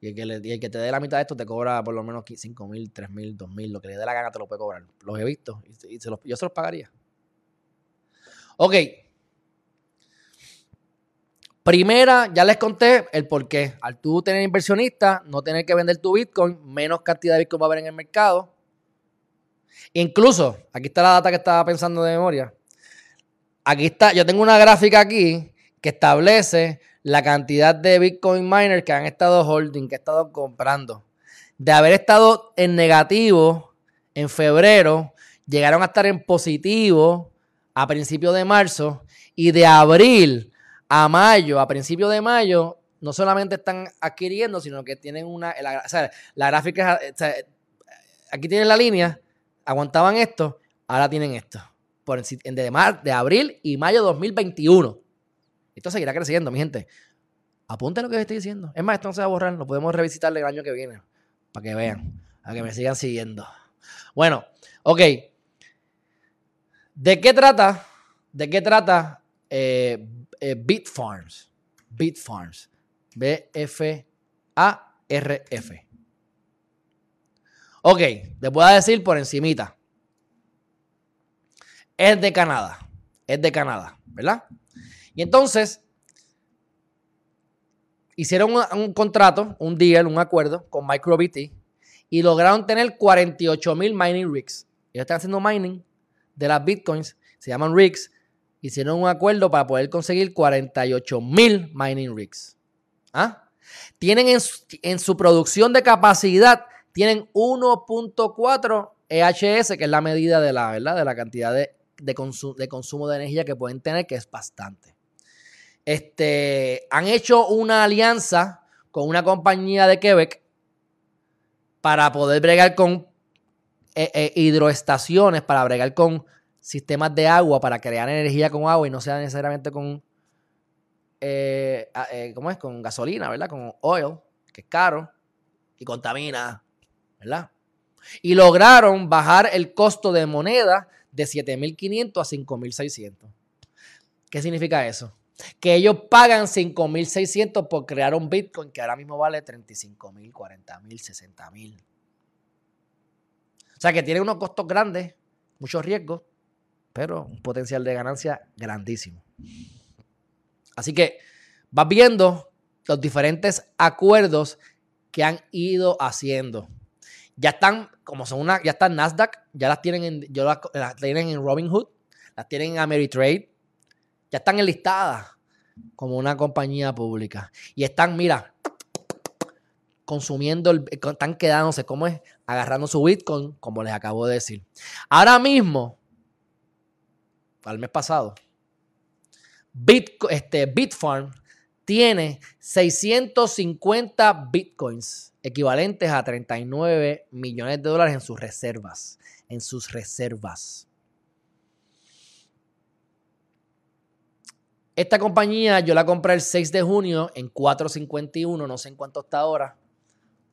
Y el, que que te dé la mitad de esto te cobra por lo menos 5 mil, 3 mil, 2 mil, lo que le dé la gana te lo puede cobrar. Los he visto y, yo se los pagaría. Ok. Primera, ya les conté el por qué. Al tú tener inversionista, no tener que vender tu Bitcoin, menos cantidad de Bitcoin va a haber en el mercado. Incluso, aquí está la data que estaba pensando de memoria. Aquí está, yo tengo una gráfica aquí que establece la cantidad de Bitcoin miners que han estado holding, que han estado comprando. De haber estado en negativo en febrero, llegaron a estar en positivo a principios de marzo y de abril a mayo, a principios de mayo, no solamente están adquiriendo, sino que tienen una. La, o sea, la gráfica. aquí tienen la línea, aguantaban esto, ahora tienen esto. Por de, de abril y mayo de 2021. Esto seguirá creciendo, mi gente. Apunten lo que les estoy diciendo. Es más, esto no se va a borrar, lo podemos revisitar el año que viene. Para que vean, para que me sigan siguiendo. Bueno, ok. ¿De qué trata? ¿De qué trata eh, eh, Bitfarms. Bitfarms. B-F-A-R-F. Ok, les voy a decir por encimita. Es de Canadá. Es de Canadá, ¿verdad? Y entonces, hicieron un, contrato, un deal, un acuerdo con MicroBT y lograron tener 48 mil mining rigs. Ellos están haciendo mining de las bitcoins, se llaman rigs, hicieron un acuerdo para poder conseguir 48 mil mining rigs. ¿Ah? Tienen en su, producción de capacidad, tienen 1.4 EHS, que es la medida de la, ¿verdad? De la cantidad de, de, de, consumo de energía que pueden tener, que es bastante. Este, han hecho una alianza con una compañía de Quebec para poder bregar con eh, eh, hidroestaciones, para bregar con sistemas de agua para crear energía con agua y no sea necesariamente con, eh, ¿cómo es? Con gasolina, ¿verdad? Con oil, que es caro y contamina, ¿verdad? Y lograron bajar el costo de moneda de 7.500 a 5.600. ¿Qué significa eso? Que ellos pagan 5.600 por crear un Bitcoin que ahora mismo vale 35.000, 40.000, 60.000. O sea que tiene unos costos grandes, muchos riesgos, pero un potencial de ganancia grandísimo. Así que vas viendo los diferentes acuerdos que han ido haciendo. Ya están, como son una, ya están Nasdaq, ya las tienen en, yo las, tienen en Robinhood, las tienen en Ameritrade, ya están enlistadas como una compañía pública. Y están, mira, consumiendo, el, están quedándose, como es? Agarrando su Bitcoin, como les acabo de decir. Ahora mismo, al mes pasado, Bitcoin, este, Bitfarm tiene 650 Bitcoins, equivalentes a 39 millones de dólares en sus reservas. En sus reservas. Esta compañía yo la compré el 6 de junio en 4.51, no sé en cuánto está ahora.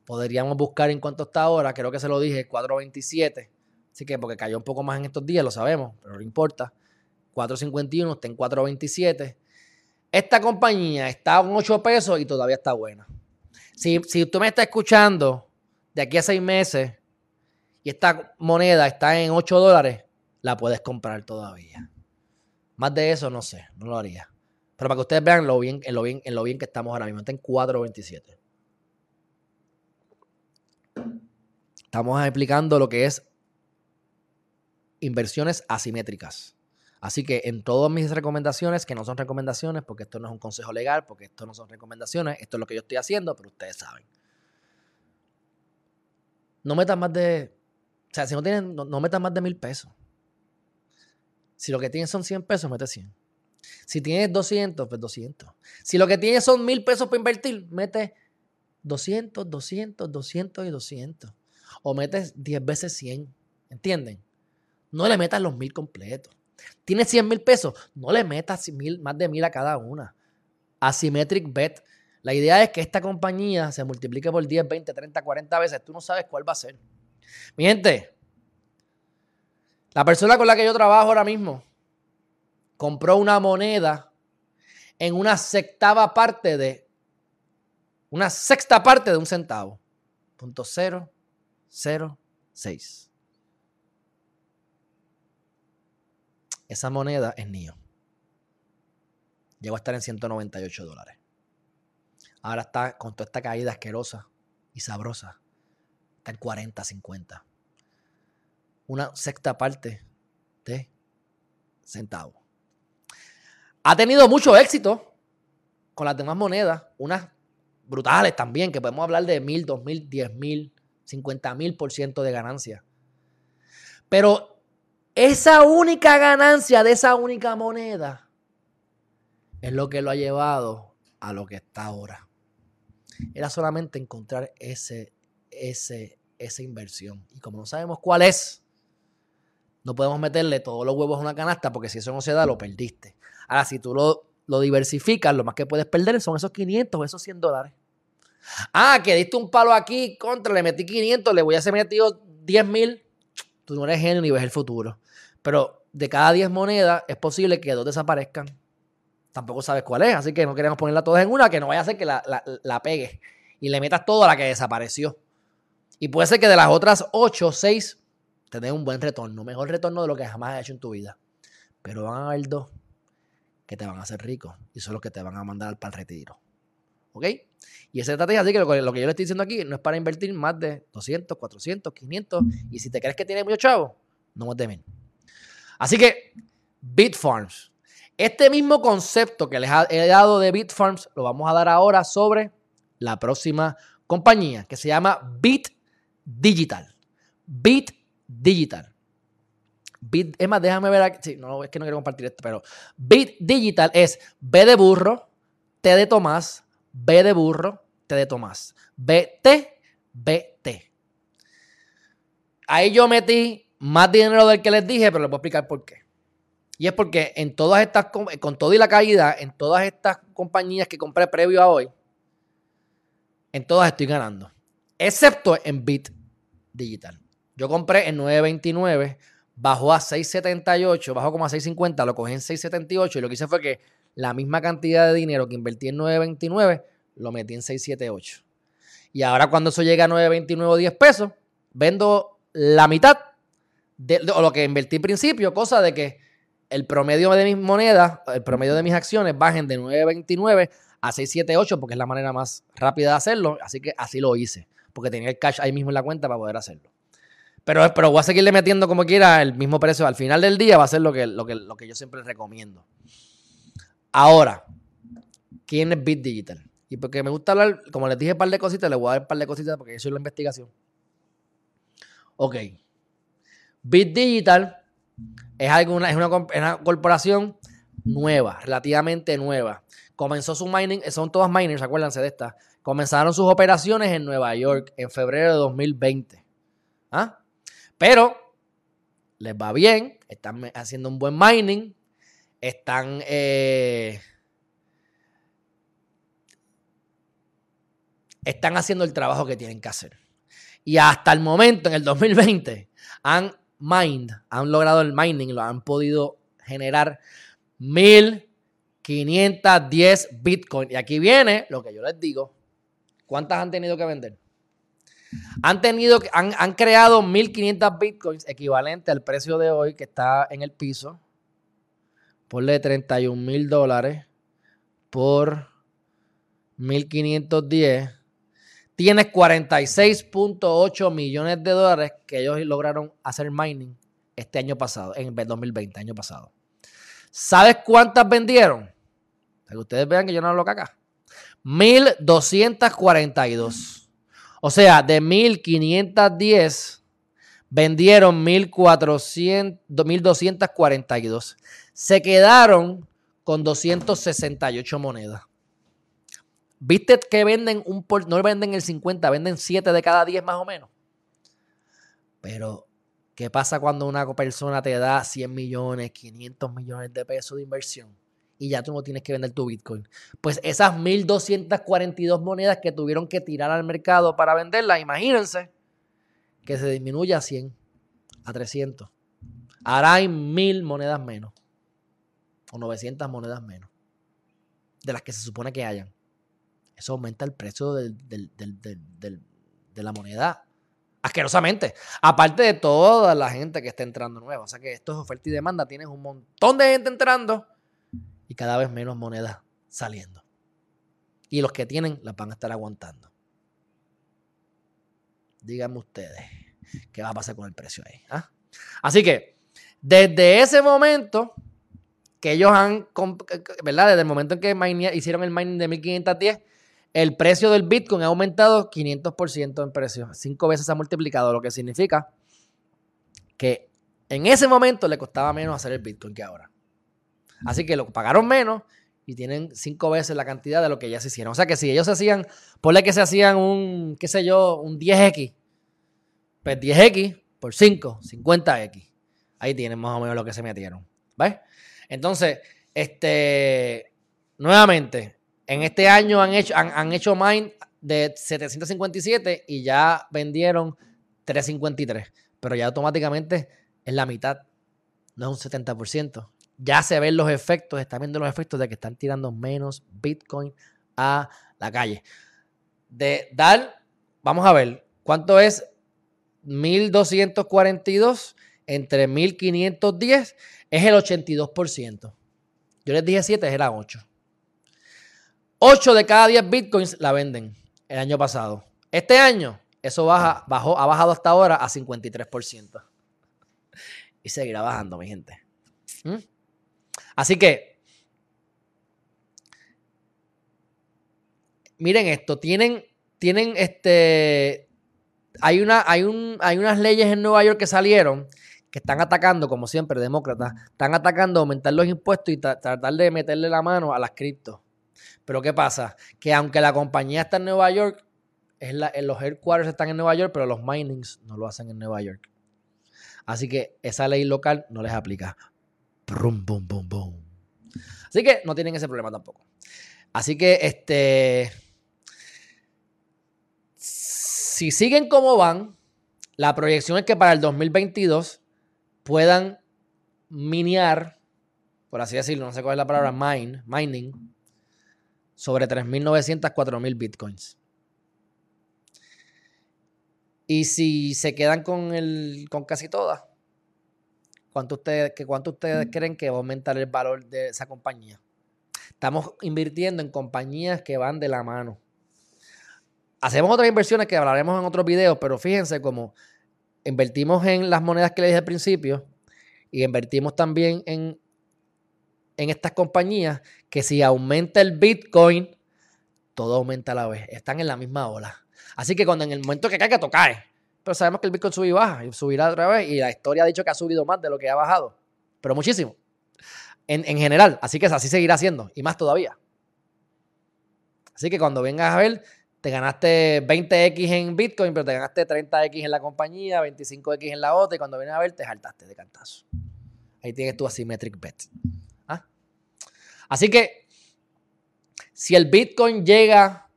Podríamos buscar en cuánto está ahora, creo que se lo dije, 4.27. Así que porque cayó un poco más en estos días, lo sabemos, pero no importa. 4.51 está en 4.27. Esta compañía está en 8 pesos y todavía está buena. Si, si tú me estás escuchando de aquí a 6 meses y esta moneda está en 8 dólares, la puedes comprar todavía. Más de eso no sé, no lo haría. Pero para que ustedes vean lo bien, en, lo bien, en lo bien que estamos ahora mismo. Está en 4.27. Estamos explicando lo que es inversiones asimétricas. Así que en todas mis recomendaciones, que no son recomendaciones, porque esto no es un consejo legal, porque esto no son recomendaciones, esto es lo que yo estoy haciendo, pero ustedes saben. No metan más de. O sea, si no tienen, no, metan más de mil pesos. Si lo que tienes son 100 pesos, mete 100. Si tienes 200, pues 200. Si lo que tienes son mil pesos para invertir, mete 200, 200, 200 y 200. O metes 10 veces 100. ¿Entienden? No le metas los mil completos. Tienes 100 mil pesos, no le metas más de mil a cada una. Asymmetric bet. La idea es que esta compañía se multiplique por 10, 20, 30, 40 veces. Tú no sabes cuál va a ser. Mi gente, la persona con la que yo trabajo ahora mismo compró una moneda en una sextava parte de una sexta parte de un centavo. Punto cero, cero, seis. Esa moneda es NIO. Llegó a estar en 198 dólares. Ahora está con toda esta caída asquerosa y sabrosa. Está en 40, 50. Una sexta parte de centavo. Ha tenido mucho éxito con las demás monedas, unas brutales también, que podemos hablar de mil, dos mil, diez mil, cincuenta mil por ciento de ganancia. Pero esa única ganancia de esa única moneda es lo que lo ha llevado a lo que está ahora. Era solamente encontrar ese, ese, esa inversión. Y como no sabemos cuál es, no podemos meterle todos los huevos a una canasta porque si eso no se da, lo perdiste. Ahora, si tú lo, lo diversificas, lo más que puedes perder son esos 500 o esos 100 dólares. Ah, que diste un palo aquí, contra, le metí 500, le voy a hacer metido 10 mil. Tú no eres genio ni ves el futuro. Pero de cada 10 monedas es posible que dos desaparezcan. Tampoco sabes cuál es, así que no queremos ponerla todas en una, que no vaya a ser que la, la, pegues y le metas todo a la que desapareció. Y puede ser que de las otras 8 o 6 te un buen retorno, mejor retorno de lo que jamás has hecho en tu vida. Pero van a haber dos que te van a hacer rico y son los que te van a mandar para el retiro. ¿Ok? Y esa estrategia, así que lo, que yo le estoy diciendo aquí no es para invertir más de 200, 400, 500. Y si te crees que tiene mucho chavo, no más de. Así que, Bitfarms. Este mismo concepto que les he dado de Bitfarms lo vamos a dar ahora sobre la próxima compañía que se llama Bit Digital. Bit Digital. Bit, es más, déjame ver aquí. Sí, no, es que no quiero compartir esto, pero Bit Digital es B de burro, T de Tomás, B de burro, T de Tomás. BT, BT. Ahí yo metí más dinero del que les dije, pero les voy a explicar por qué. Y es porque en todas estas, con todo y la caída, en todas estas compañías que compré previo a hoy, en todas estoy ganando. Excepto en Bit Digital. Yo compré en 929 bajó a 6.78, bajó como a 6.50, lo cogí en 6.78 y lo que hice fue que la misma cantidad de dinero que invertí en 9.29, lo metí en 678. Y ahora cuando eso llega a 9.29 o 10 pesos, vendo la mitad de, lo que invertí al principio, cosa de que el promedio de mis monedas, el promedio de mis acciones bajen de 9.29 a 678 porque es la manera más rápida de hacerlo, así que así lo hice, porque tenía el cash ahí mismo en la cuenta para poder hacerlo. Pero, pero voy a seguirle metiendo como quiera el mismo precio. Al final del día va a ser lo que, lo que, lo que yo siempre recomiendo. Ahora, ¿quién es Bit Digital? Y porque me gusta hablar, como les dije un par de cositas, les voy a dar un par de cositas porque eso es la investigación. Ok. Bit Digital es, es, una, es una corporación nueva, relativamente nueva. Comenzó su mining, son todas miners, acuérdense de esta. Comenzaron sus operaciones en Nueva York en febrero de 2020. ¿Ah? Pero les va bien, están haciendo un buen mining, están eh, están haciendo el trabajo que tienen que hacer. Y hasta el momento, en el 2020, han mined, han logrado el mining, lo han podido generar 1510 Bitcoin. Y aquí viene lo que yo les digo. ¿Cuántas han tenido que vender? Han tenido, han, han creado 1500 bitcoins equivalente al precio de hoy que está en el piso. Ponle 31 mil dólares por 1510. Tienes 46.8 millones de dólares que ellos lograron hacer mining este año pasado, en 2020, año pasado. ¿Sabes cuántas vendieron? Para que ustedes vean que yo no hablo caca. 1242. O sea, de 1510 vendieron 1242. Se quedaron con 268 monedas. ¿Viste que venden un por, no venden el 50, venden 7 de cada 10 más o menos? Pero, ¿qué pasa cuando una persona te da 100 millones, 500 millones de pesos de inversión? Y ya tú no tienes que vender tu Bitcoin. Pues esas 1.242 monedas que tuvieron que tirar al mercado para venderlas, imagínense que se disminuye a 100, a 300. Ahora hay 1.000 monedas menos, o 900 monedas menos, de las que se supone que hayan. Eso aumenta el precio de la moneda asquerosamente. Aparte de toda la gente que está entrando nueva. O sea que esto es oferta y demanda. Tienes un montón de gente entrando y cada vez menos monedas saliendo. Y los que tienen las van a estar aguantando. Díganme ustedes qué va a pasar con el precio ahí. ¿ah? Así que, desde ese momento que ellos han, ¿verdad? Desde el momento en que hicieron el mining de 1510, el precio del Bitcoin ha aumentado 500% en precio. Cinco veces ha multiplicado, lo que significa que en ese momento le costaba menos hacer el Bitcoin que ahora. Así que lo pagaron menos y tienen cinco veces la cantidad de lo que ya se hicieron. O sea que si ellos se hacían, ponle que se hacían un, qué sé yo, un 10X, pues 10X por 5, 50X. Ahí tienen más o menos lo que se metieron. ¿Ves? Entonces, este, nuevamente, en este año han hecho, han, han hecho mine de 757 y ya vendieron 353. Pero ya automáticamente es la mitad, no es un 70% ya se ven los efectos, están viendo los efectos de que están tirando menos Bitcoin a la calle. De dar, vamos a ver, ¿cuánto es 1242 entre 1510? Es el 82%. Yo les dije 7, era 8. 8 de cada 10 Bitcoins la venden el año pasado. Este año, eso baja, bajó, ha bajado hasta ahora a 53%. Y seguirá bajando, mi gente. ¿Mm? Así que, miren esto, tienen, tienen este, hay, una, hay, un, hay unas leyes en Nueva York que salieron que están atacando, como siempre, demócratas, están atacando aumentar los impuestos y tratar de meterle la mano a las criptos. Pero ¿qué pasa? Que aunque la compañía está en Nueva York, es la, los headquarters están en Nueva York, pero los minings no lo hacen en Nueva York. Así que esa ley local no les aplica. Así que no tienen ese problema tampoco. Así que, este. Si siguen como van, la proyección es que para el 2022 puedan miniar por así decirlo, no sé cuál es la palabra, mining, sobre 3.900, 4.000 bitcoins. Y si se quedan con, el, con casi todas, ¿cuánto ustedes, que ¿cuánto ustedes creen que va a aumentar el valor de esa compañía? Estamos invirtiendo en compañías que van de la mano. Hacemos otras inversiones que hablaremos en otros videos, pero fíjense cómo invertimos en las monedas que les dije al principio y invertimos también en, en estas compañías que si aumenta el Bitcoin, todo aumenta a la vez. Están en la misma ola. Así que cuando en el momento que caiga, toca cae. Pero sabemos que el Bitcoin sube y baja y subirá otra vez. Y la historia ha dicho que ha subido más de lo que ha bajado. Pero muchísimo. En, en general. Así que así seguirá siendo. Y más todavía. Así que cuando vengas a ver, te ganaste 20x en Bitcoin, pero te ganaste 30x en la compañía, 25x en la otra. Y cuando vienes a ver, te saltaste de cantazo. Ahí tienes tu asymmetric bet. ¿Ah? Así que si el Bitcoin llega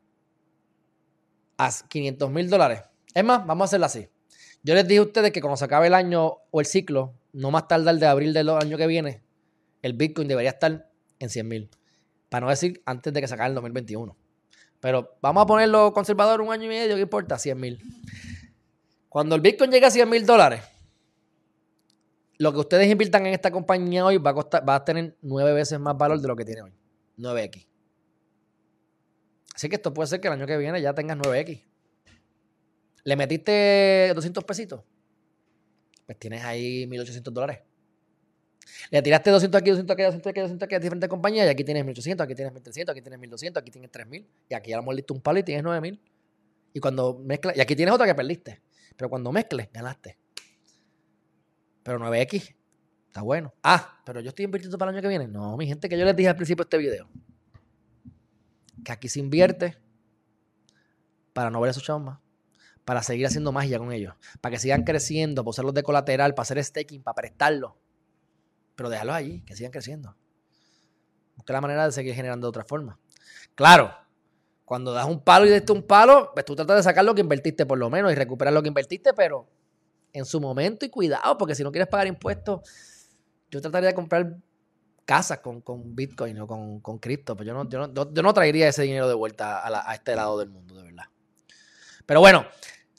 a 500 mil dólares. Es más, vamos a hacerlo así. Yo les dije a ustedes que cuando se acabe el año o el ciclo, no más tarde el de abril del año que viene, el Bitcoin debería estar en 100 mil. Para no decir antes de que se acabe el 2021. Pero vamos a ponerlo conservador un año y medio, ¿qué importa? 100 mil. Cuando el Bitcoin llegue a 100 mil dólares, lo que ustedes inviertan en esta compañía hoy va a, costar, va a tener nueve veces más valor de lo que tiene hoy. 9X. Así que esto puede ser que el año que viene ya tengas 9X. ¿Le metiste 200 pesitos? Pues tienes ahí 1.800 dólares. Le tiraste 200 aquí, 200 aquí, 200 aquí, 200 aquí a diferentes compañías y aquí tienes 1.800, aquí tienes 1.300, aquí tienes 1.200, aquí tienes 3.000 y aquí ya mordiste un palo y tienes 9.000. Y cuando mezclas, y aquí tienes otra que perdiste. Pero cuando mezcles, ganaste. Pero 9X, está bueno. Ah, pero yo estoy invirtiendo para el año que viene. No, mi gente, que yo les dije al principio de este video que aquí se invierte para no ver esos chavos más, para seguir haciendo magia con ellos, para que sigan creciendo, para usarlos de colateral, para hacer staking, para prestarlos. Pero déjalos allí, que sigan creciendo. Busca la manera de seguir generando de otra forma. Claro, cuando das un palo y des un palo, pues tú tratas de sacar lo que invertiste por lo menos y recuperar lo que invertiste, pero en su momento y cuidado, porque si no quieres pagar impuestos, yo trataría de comprar casas con, Bitcoin o con, con cripto. Pero pues yo no, yo, no, traería ese dinero de vuelta a, este lado del mundo, de verdad. Pero bueno,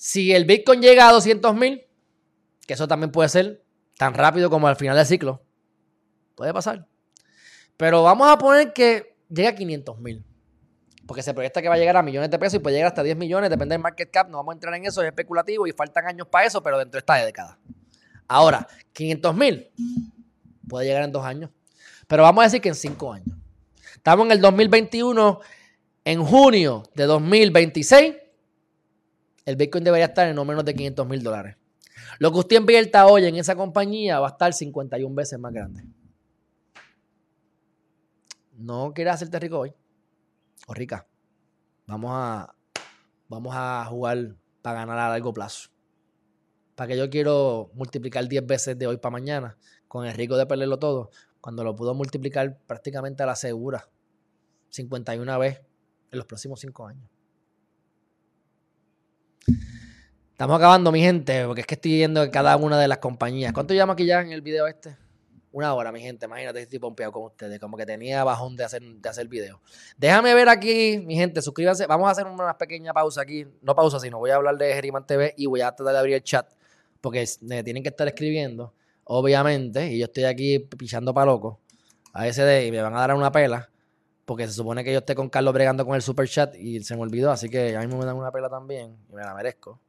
si el Bitcoin llega a 200 mil, que eso también puede ser tan rápido como al final del ciclo, puede pasar. Pero vamos a poner que llega a 500 mil. Porque se proyecta que va a llegar a millones de pesos y puede llegar hasta 10 millones, depende del market cap. No vamos a entrar en eso, es especulativo y faltan años para eso, pero dentro de esta década. Ahora, 500 mil puede llegar en dos años. Pero vamos a decir que en cinco años. Estamos en el 2021, en junio de 2026, el Bitcoin debería estar en no menos de 500 mil dólares. Lo que usted invierta hoy en esa compañía va a estar 51 veces más grande. No quieres hacerte rico hoy o rica. Vamos a, vamos a jugar para ganar a largo plazo. ¿Para que yo quiero multiplicar 10 veces de hoy para mañana con el rico de perderlo todo? cuando lo pudo multiplicar prácticamente a la segura, 51 veces en los próximos 5 años. Estamos acabando, mi gente, porque es que estoy viendo cada una de las compañías. ¿Cuánto llamo aquí ya en el video este? Una hora, mi gente. Imagínate, estoy pompeado con ustedes. Como que tenía bajón de hacer, de hacer video. Déjame ver aquí, mi gente. Suscríbanse. Vamos a hacer una pequeña pausa aquí. No pausa, sino voy a hablar de Geriman TV y voy a tratar de abrir el chat. Porque me tienen que estar escribiendo obviamente, y yo estoy aquí pichando para loco a ese y me van a dar una pela, porque se supone que yo esté con Carlos bregando con el super chat y se me olvidó, así que a mí me dan una pela también y me la merezco.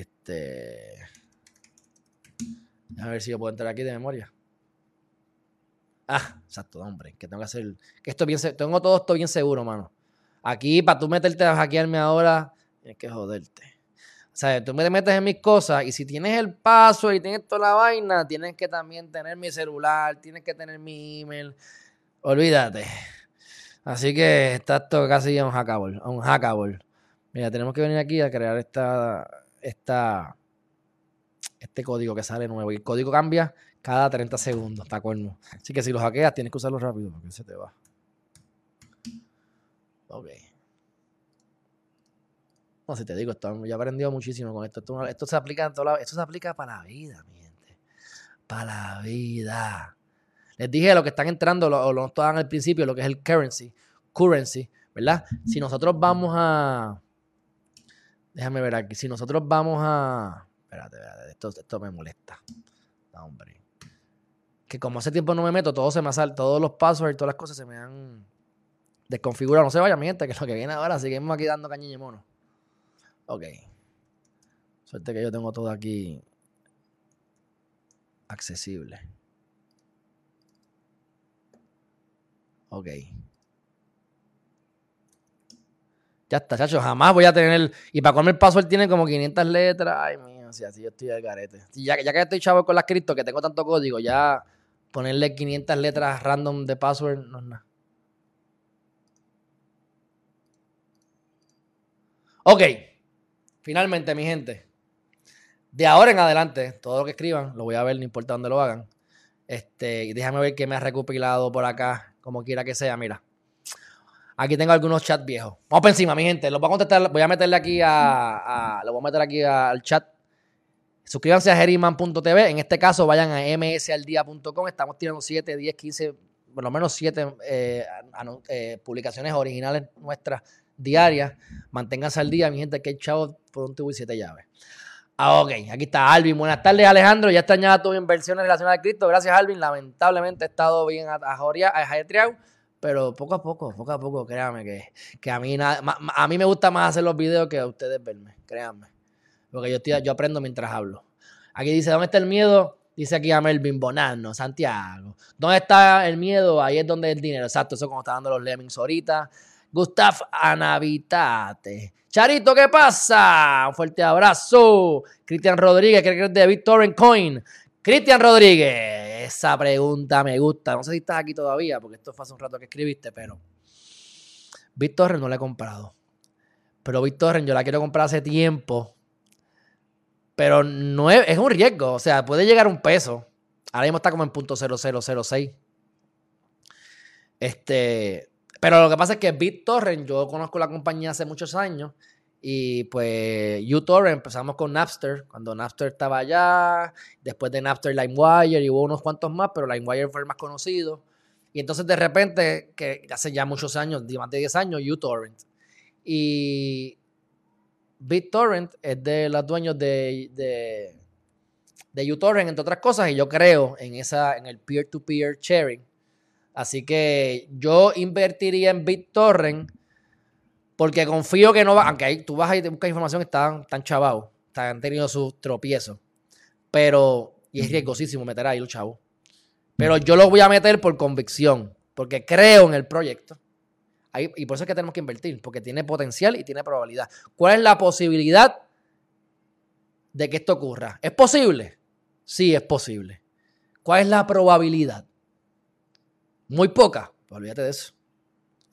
Este. A ver si yo puedo entrar aquí de memoria. Ah, exacto, hombre, que tengo que hacer. Que esto bien, tengo todo esto bien seguro, mano. Aquí, para tú meterte a hackearme ahora, tienes que joderte. O sea, tú me metes en mis cosas y si tienes el paso y tienes toda la vaina, tienes que también tener mi celular, tienes que tener mi email. Olvídate. Así que está esto casi un hackable, un hackable. Mira, tenemos que venir aquí a crear esta, esta, este código que sale nuevo. Y el código cambia cada 30 segundos, está acuerdo? Así que si lo hackeas, tienes que usarlo rápido porque se te va. Ok. No, si te digo, esto, yo he aprendido muchísimo con esto. Esto, se aplica en Esto se aplica para la vida, mi gente. Para la vida. Les dije lo que están entrando, lo, lo al principio, lo que es el currency, currency, ¿verdad? Si nosotros vamos a... Déjame ver aquí. Si nosotros vamos a... Espérate, espérate, esto, esto me molesta. No, hombre. Que como hace tiempo no me meto, todo se me sale, todos los passwords y todas las cosas se me han desconfigurado. No se vaya, mi gente, que lo que viene ahora. Seguimos aquí dando cañiña mono. Ok. Suerte que yo tengo todo aquí accesible. Ok. Ya está, chacho. Jamás voy a tener. Y para comer el password tiene como 500 letras. Ay, mío, si así yo estoy al garete. ya, ya que estoy chavo con las cripto, que tengo tanto código, ya ponerle 500 letras random de password no es nada. Ok. Finalmente, mi gente. De ahora en adelante, todo lo que escriban, lo voy a ver, no importa dónde lo hagan. Este, déjame ver qué me ha recopilado por acá, como quiera que sea, mira. Aquí tengo algunos chats viejos. Vamos por encima, mi gente. Los voy a contestar. Voy a meterle aquí a. lo voy a meter aquí al chat. Suscríbanse a Geriman.tv. En este caso, vayan a msaldia.com. Estamos tirando 7, 10, 15, por lo menos 7 eh, eh, publicaciones originales nuestras diarias. Manténganse al día, mi gente, que hay chavos por y siete llaves. Ah, ok, aquí está Alvin. Buenas tardes, Alejandro. Ya extrañaba tus inversiones relacionadas a Cristo. Gracias, Alvin. Lamentablemente he estado bien ajetreado pero poco a poco, poco a poco, créanme que, que a, mí a mí me gusta más hacer los videos que a ustedes verme, créanme. Porque yo, estoy, yo aprendo mientras hablo. Aquí dice, ¿dónde está el miedo? Dice aquí a Melvin Bonano, Santiago. ¿Dónde está el miedo? Ahí es donde el dinero. Exacto, eso como está dando los lemmings ahorita. Gustav Anavitate. Charito, ¿qué pasa? Un fuerte abrazo. Cristian Rodríguez, que es de Victor Coin. Cristian Rodríguez, esa pregunta me gusta. No sé si estás aquí todavía, porque esto fue hace un rato que escribiste, pero Víctor no la he comprado. Pero Víctor yo la quiero comprar hace tiempo. Pero no es, es, un riesgo. O sea, puede llegar a un peso. Ahora mismo está como en punto .0006. Este, pero lo que pasa es que BitTorrent, yo conozco la compañía hace muchos años y pues uTorrent empezamos con Napster, cuando Napster estaba allá, después de Napster LimeWire y hubo unos cuantos más, pero LimeWire fue el más conocido. Y entonces de repente, que hace ya muchos años, más de 10 años, uTorrent. Y BitTorrent es de los dueños de, de, de uTorrent, entre otras cosas, y yo creo en, esa, en el peer-to-peer -peer sharing. Así que yo invertiría en BitTorrent porque confío que no va, aunque ahí tú vas ahí y te buscas información, están tan chavados, han tenido sus tropiezos. Pero, y es riesgosísimo meter ahí los chavos. Pero yo lo voy a meter por convicción, porque creo en el proyecto. Ahí, y por eso es que tenemos que invertir, porque tiene potencial y tiene probabilidad. ¿Cuál es la posibilidad de que esto ocurra? ¿Es posible? Sí, es posible. ¿Cuál es la probabilidad? Muy poca. Pues olvídate de eso.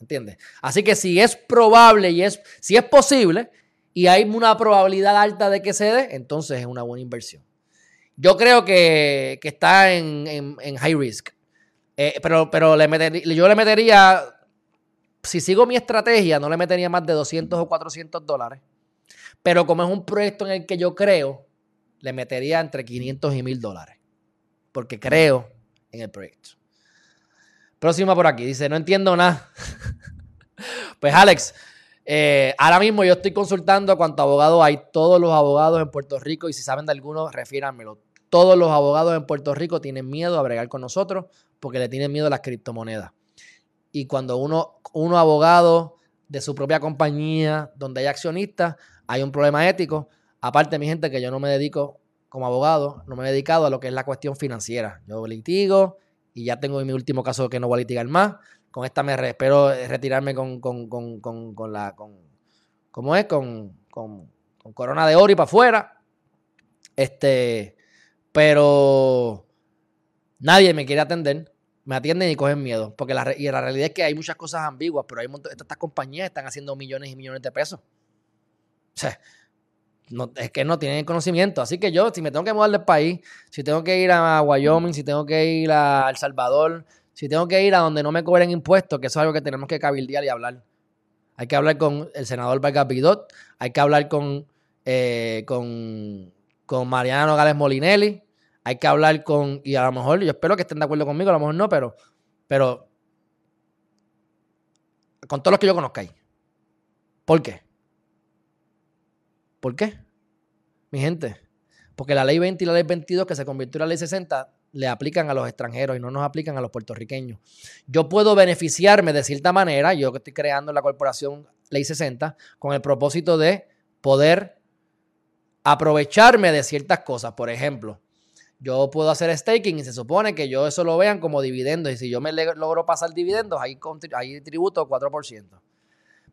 ¿Entiendes? Así que si es probable y es, si es posible y hay una probabilidad alta de que se dé, entonces es una buena inversión. Yo creo que, está en, high risk. Eh, pero pero le yo le metería, si sigo mi estrategia, no le metería más de 200 o 400 dólares. Pero como es un proyecto en el que yo creo, le metería entre 500 y 1000 dólares. Porque creo en el proyecto. Próxima por aquí. Dice, no entiendo nada. *laughs* pues Alex, eh, ahora mismo yo estoy consultando cuántos abogados hay. Todos los abogados en Puerto Rico, y si saben de alguno, refiéranmelo. Todos los abogados en Puerto Rico tienen miedo a bregar con nosotros porque le tienen miedo a las criptomonedas. Y cuando uno, uno abogado de su propia compañía, donde hay accionistas, hay un problema ético. Aparte, mi gente, que yo no me dedico como abogado, no me he dedicado a lo que es la cuestión financiera. Yo litigo, y ya tengo en mi último caso que no voy a litigar más. Con esta me espero retirarme con, la. Con, ¿Cómo es? Con, corona de oro y para afuera. Este. Pero nadie me quiere atender. Me atienden y cogen miedo. Porque la, y la realidad es que hay muchas cosas ambiguas, pero hay estas compañías están haciendo millones y millones de pesos. O sea, es que no tienen conocimiento. Así que yo, si me tengo que mudar del país, si tengo que ir a Wyoming, si tengo que ir a El Salvador, si tengo que ir a donde no me cobren impuestos, que eso es algo que tenemos que cabildear y hablar. Hay que hablar con el senador Vargas Bidot, hay que hablar con, eh, con, con Mariano Gales Molinelli, hay que hablar con, y a lo mejor, yo espero que estén de acuerdo conmigo, a lo mejor no, pero, pero con todos los que yo conozca ¿Por qué? ¿Por qué? Mi gente, porque la ley 20 y la ley 22 que se convirtió en la ley 60 le aplican a los extranjeros y no nos aplican a los puertorriqueños. Yo puedo beneficiarme de cierta manera, yo que estoy creando la corporación Ley 60, con el propósito de poder aprovecharme de ciertas cosas. Por ejemplo, yo puedo hacer staking y se supone que yo eso lo vean como dividendos. Y si yo me logro pasar dividendos, ahí, ahí tributo 4%.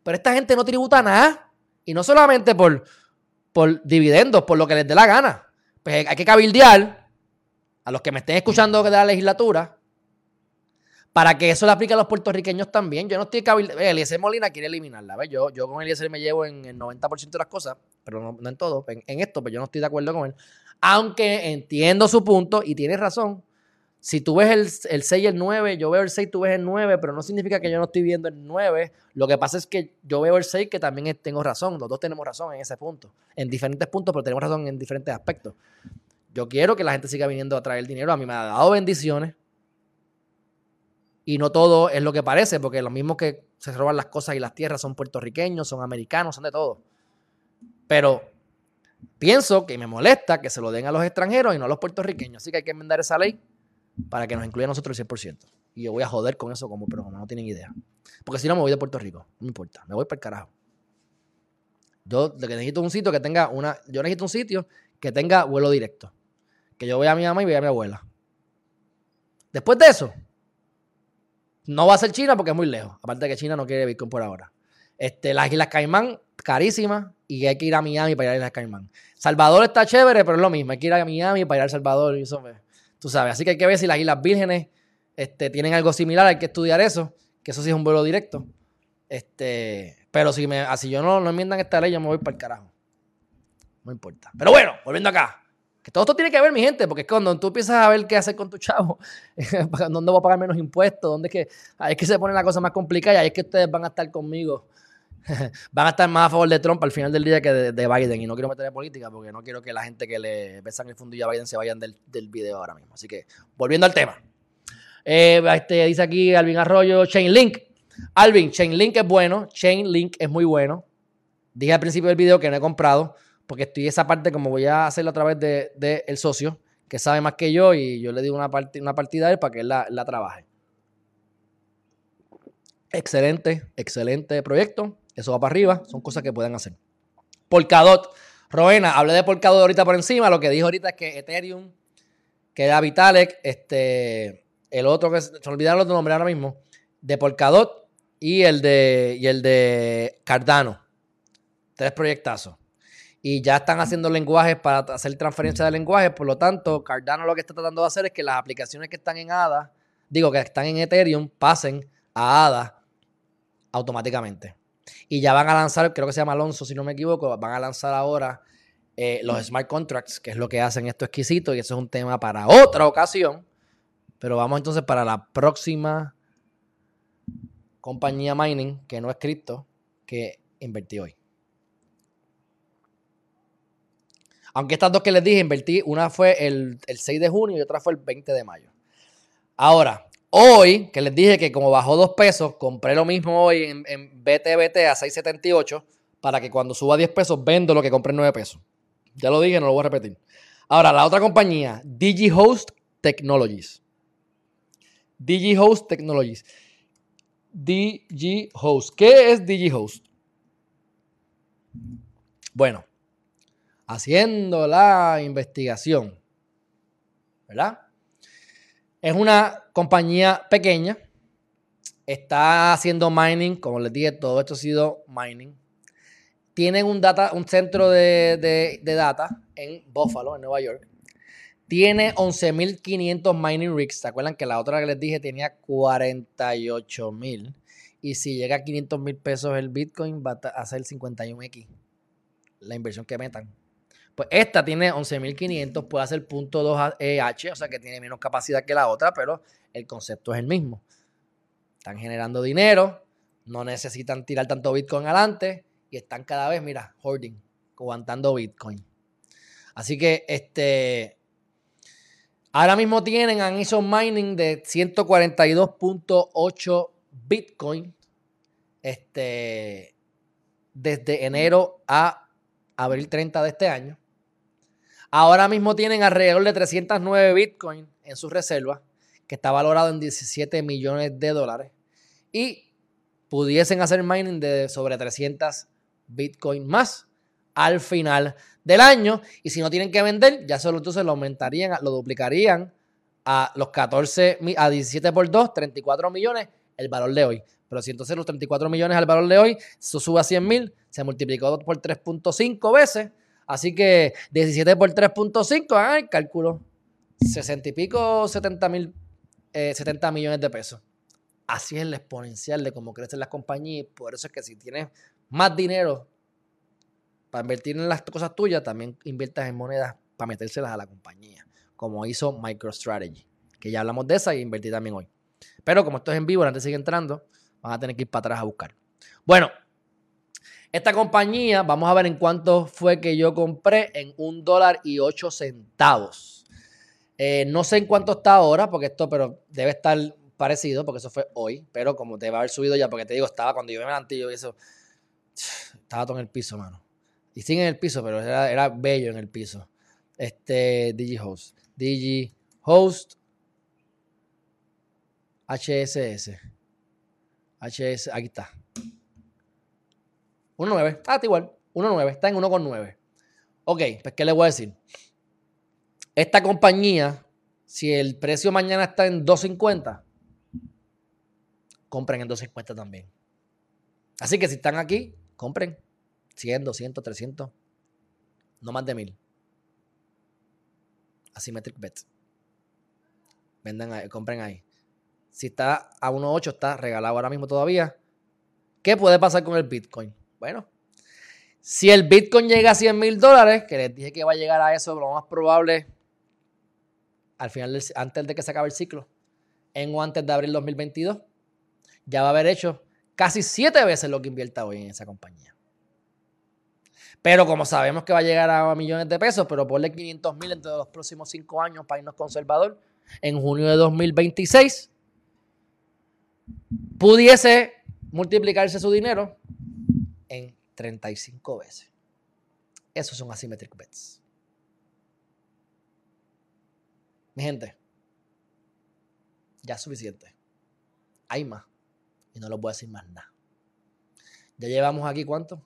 Pero esta gente no tributa nada. Y no solamente por, por dividendos, por lo que les dé la gana. Pues hay que cabildear a los que me estén escuchando de la legislatura para que eso le aplique a los puertorriqueños también. Yo no estoy cabildeando. Eliezer Molina quiere eliminarla. Yo, yo con Eliezer me llevo en el 90% de las cosas, pero no, en todo. En, en, esto, pero pues yo no estoy de acuerdo con él. Aunque entiendo su punto y tiene razón. Si tú ves el, el 6 y el 9, yo veo el 6, tú ves el 9, pero no significa que yo no estoy viendo el 9. Lo que pasa es que yo veo el 6 que también tengo razón. Los dos tenemos razón en ese punto. En diferentes puntos, pero tenemos razón en diferentes aspectos. Yo quiero que la gente siga viniendo a traer dinero. A mí me ha dado bendiciones. Y no todo es lo que parece, porque los mismos que se roban las cosas y las tierras son puertorriqueños, son americanos, son de todo. Pero pienso que me molesta que se lo den a los extranjeros y no a los puertorriqueños. Así que hay que enmendar esa ley para que nos incluya a nosotros el 100%. Y yo voy a joder con eso como, pero no tienen idea. Porque si no me voy de Puerto Rico, no me importa, me voy para el carajo. Yo necesito un sitio que tenga una, yo necesito un sitio que tenga vuelo directo. Que yo voy a mi mamá y voy a mi abuela. Después de eso, no va a ser China porque es muy lejos. Aparte de que China no quiere Bitcoin por ahora. Este, las Islas Caimán, carísimas, y hay que ir a Miami para ir a Islas Caimán. Salvador está chévere, pero es lo mismo. Hay que ir a Miami para ir a Salvador. Y eso, tú sabes. Así que hay que ver si las Islas Vírgenes este, tienen algo similar. Hay que estudiar eso, que eso sí es un vuelo directo. Este, pero si, me, así yo no, no enmiendan esta ley, yo me voy para el carajo. No importa. Pero bueno, volviendo acá. Que todo esto tiene que ver, mi gente, porque es cuando tú empiezas a ver qué hacer con tu chavo, *laughs* dónde voy a pagar menos impuestos, dónde es que, ahí es que se pone la cosa más complicada y ahí es que ustedes van a estar conmigo. *laughs* van a estar más a favor de Trump al final del día que de, Biden. Y no quiero meter en política porque no quiero que la gente que le besan el fundillo a Biden se vayan del, del video ahora mismo. Así que, volviendo al tema. Eh, este, dice aquí Alvin Arroyo, Chainlink. Alvin, Chainlink es bueno, Chainlink es muy bueno. Dije al principio del video que no he comprado porque estoy esa parte como voy a hacerlo a través del de, el socio, que sabe más que yo, y yo le digo una, una partida a él para que él la, trabaje. Excelente, excelente proyecto. Eso va para arriba, son cosas que pueden hacer. Polkadot. Roena, hablé de Polkadot ahorita por encima. Lo que dijo ahorita es que Ethereum, que era Vitalik, este, el otro que se olvidaron los nombres ahora mismo, de Polkadot y el de, y el de Cardano. Tres proyectazos y ya están haciendo lenguajes para hacer transferencia de lenguaje. Por lo tanto, Cardano lo que está tratando de hacer es que las aplicaciones que están en ADA, digo que están en Ethereum, pasen a ADA automáticamente. Y ya van a lanzar, creo que se llama Alonso, si no me equivoco, van a lanzar ahora eh, los smart contracts, que es lo que hacen esto exquisito, y eso es un tema para otra ocasión. Pero vamos entonces para la próxima compañía mining, que no es cripto, que invertí hoy. Aunque estas dos que les dije, invertí, una fue el, 6 de junio y otra fue el 20 de mayo. Ahora, hoy, que les dije que como bajó dos pesos, compré lo mismo hoy en, en BTBT a 6.78 para que cuando suba 10 pesos vendo lo que compré en 9 pesos. Ya lo dije, no lo voy a repetir. Ahora, la otra compañía, DigiHost Technologies. DigiHost Technologies. DigiHost. ¿Qué es DigiHost? Bueno, haciendo la investigación. ¿Verdad? Es una compañía pequeña. Está haciendo mining, como les dije, todo esto ha sido mining. Tienen un, data, un centro de, data en Buffalo, en Nueva York. Tiene 11.500 mining rigs. ¿Se acuerdan que la otra que les dije tenía 48.000? Y si llega a 500 mil pesos el Bitcoin, va a hacer 51X. La inversión que metan. Pues esta tiene 11.500, puede hacer .2 EH, o sea que tiene menos capacidad que la otra, pero el concepto es el mismo. Están generando dinero, no necesitan tirar tanto Bitcoin adelante y están cada vez, mira, hoarding, aguantando Bitcoin. Así que este Ahora mismo tienen han hecho mining de 142.8 Bitcoin. Este, desde enero a abril 30 de este año. Ahora mismo tienen alrededor de 309 Bitcoin en sus reservas, que está valorado en 17 millones de dólares. Y pudiesen hacer mining de sobre 300 Bitcoin más al final del año. Y si no tienen que vender, ya solo entonces lo aumentarían, lo duplicarían a los 14, a 17 por 2, 34 millones el valor de hoy. Pero si entonces los 34 millones al valor de hoy, eso sube a 100 mil, se multiplicó por 3.5 veces. Así que 17 por 3.5, ah, cálculo, 60 y pico, 70 mil, 70 eh, millones de pesos. Así es el exponencial de cómo crecen las compañías. Por eso es que si tienes más dinero para invertir en las cosas tuyas, también inviertas en monedas para metérselas a la compañía, como hizo MicroStrategy, que ya hablamos de esa y invertí también hoy. Pero como esto es en vivo, la gente sigue entrando, van a tener que ir para atrás a buscar. Bueno, esta compañía, vamos a ver en cuánto fue que yo compré en un dólar y ocho centavos. Eh, no sé en cuánto está ahora, porque esto, pero debe estar parecido, porque eso fue hoy, pero como te va a haber subido ya, porque te digo, estaba cuando yo me levanté, yo eso, estaba todo en el piso, mano. Y sigue en el piso, pero era, bello en el piso. Este, DigiHost. DigiHost. HSS. HS, aquí está. 1.9. Ah, está igual. 1.9. Está en 1.9. Ok, pues ¿qué le voy a decir? Esta compañía, si el precio mañana está en 2.50, compren en 2.50 también. Así que si están aquí, compren. 100, 200, 300, no más de 1000. Asymmetric bets. Vendan ahí, compren ahí. Si está a 1.8, está regalado ahora mismo todavía. ¿Qué puede pasar con el Bitcoin? Bueno, si el Bitcoin llega a 100 mil dólares, que les dije que va a llegar a eso, lo más probable al final, antes de que se acabe el ciclo, en o antes de abril 2022, ya va a haber hecho casi siete veces lo que invierta hoy en esa compañía. Pero como sabemos que va a llegar a millones de pesos, pero ponle 500 mil entre los próximos cinco años para irnos conservador, en junio de 2026, pudiese multiplicarse su dinero 35 veces. Esos son asymmetric bets. Mi gente, ya es suficiente. Hay más. Y no les voy a decir más nada. Ya llevamos aquí cuánto?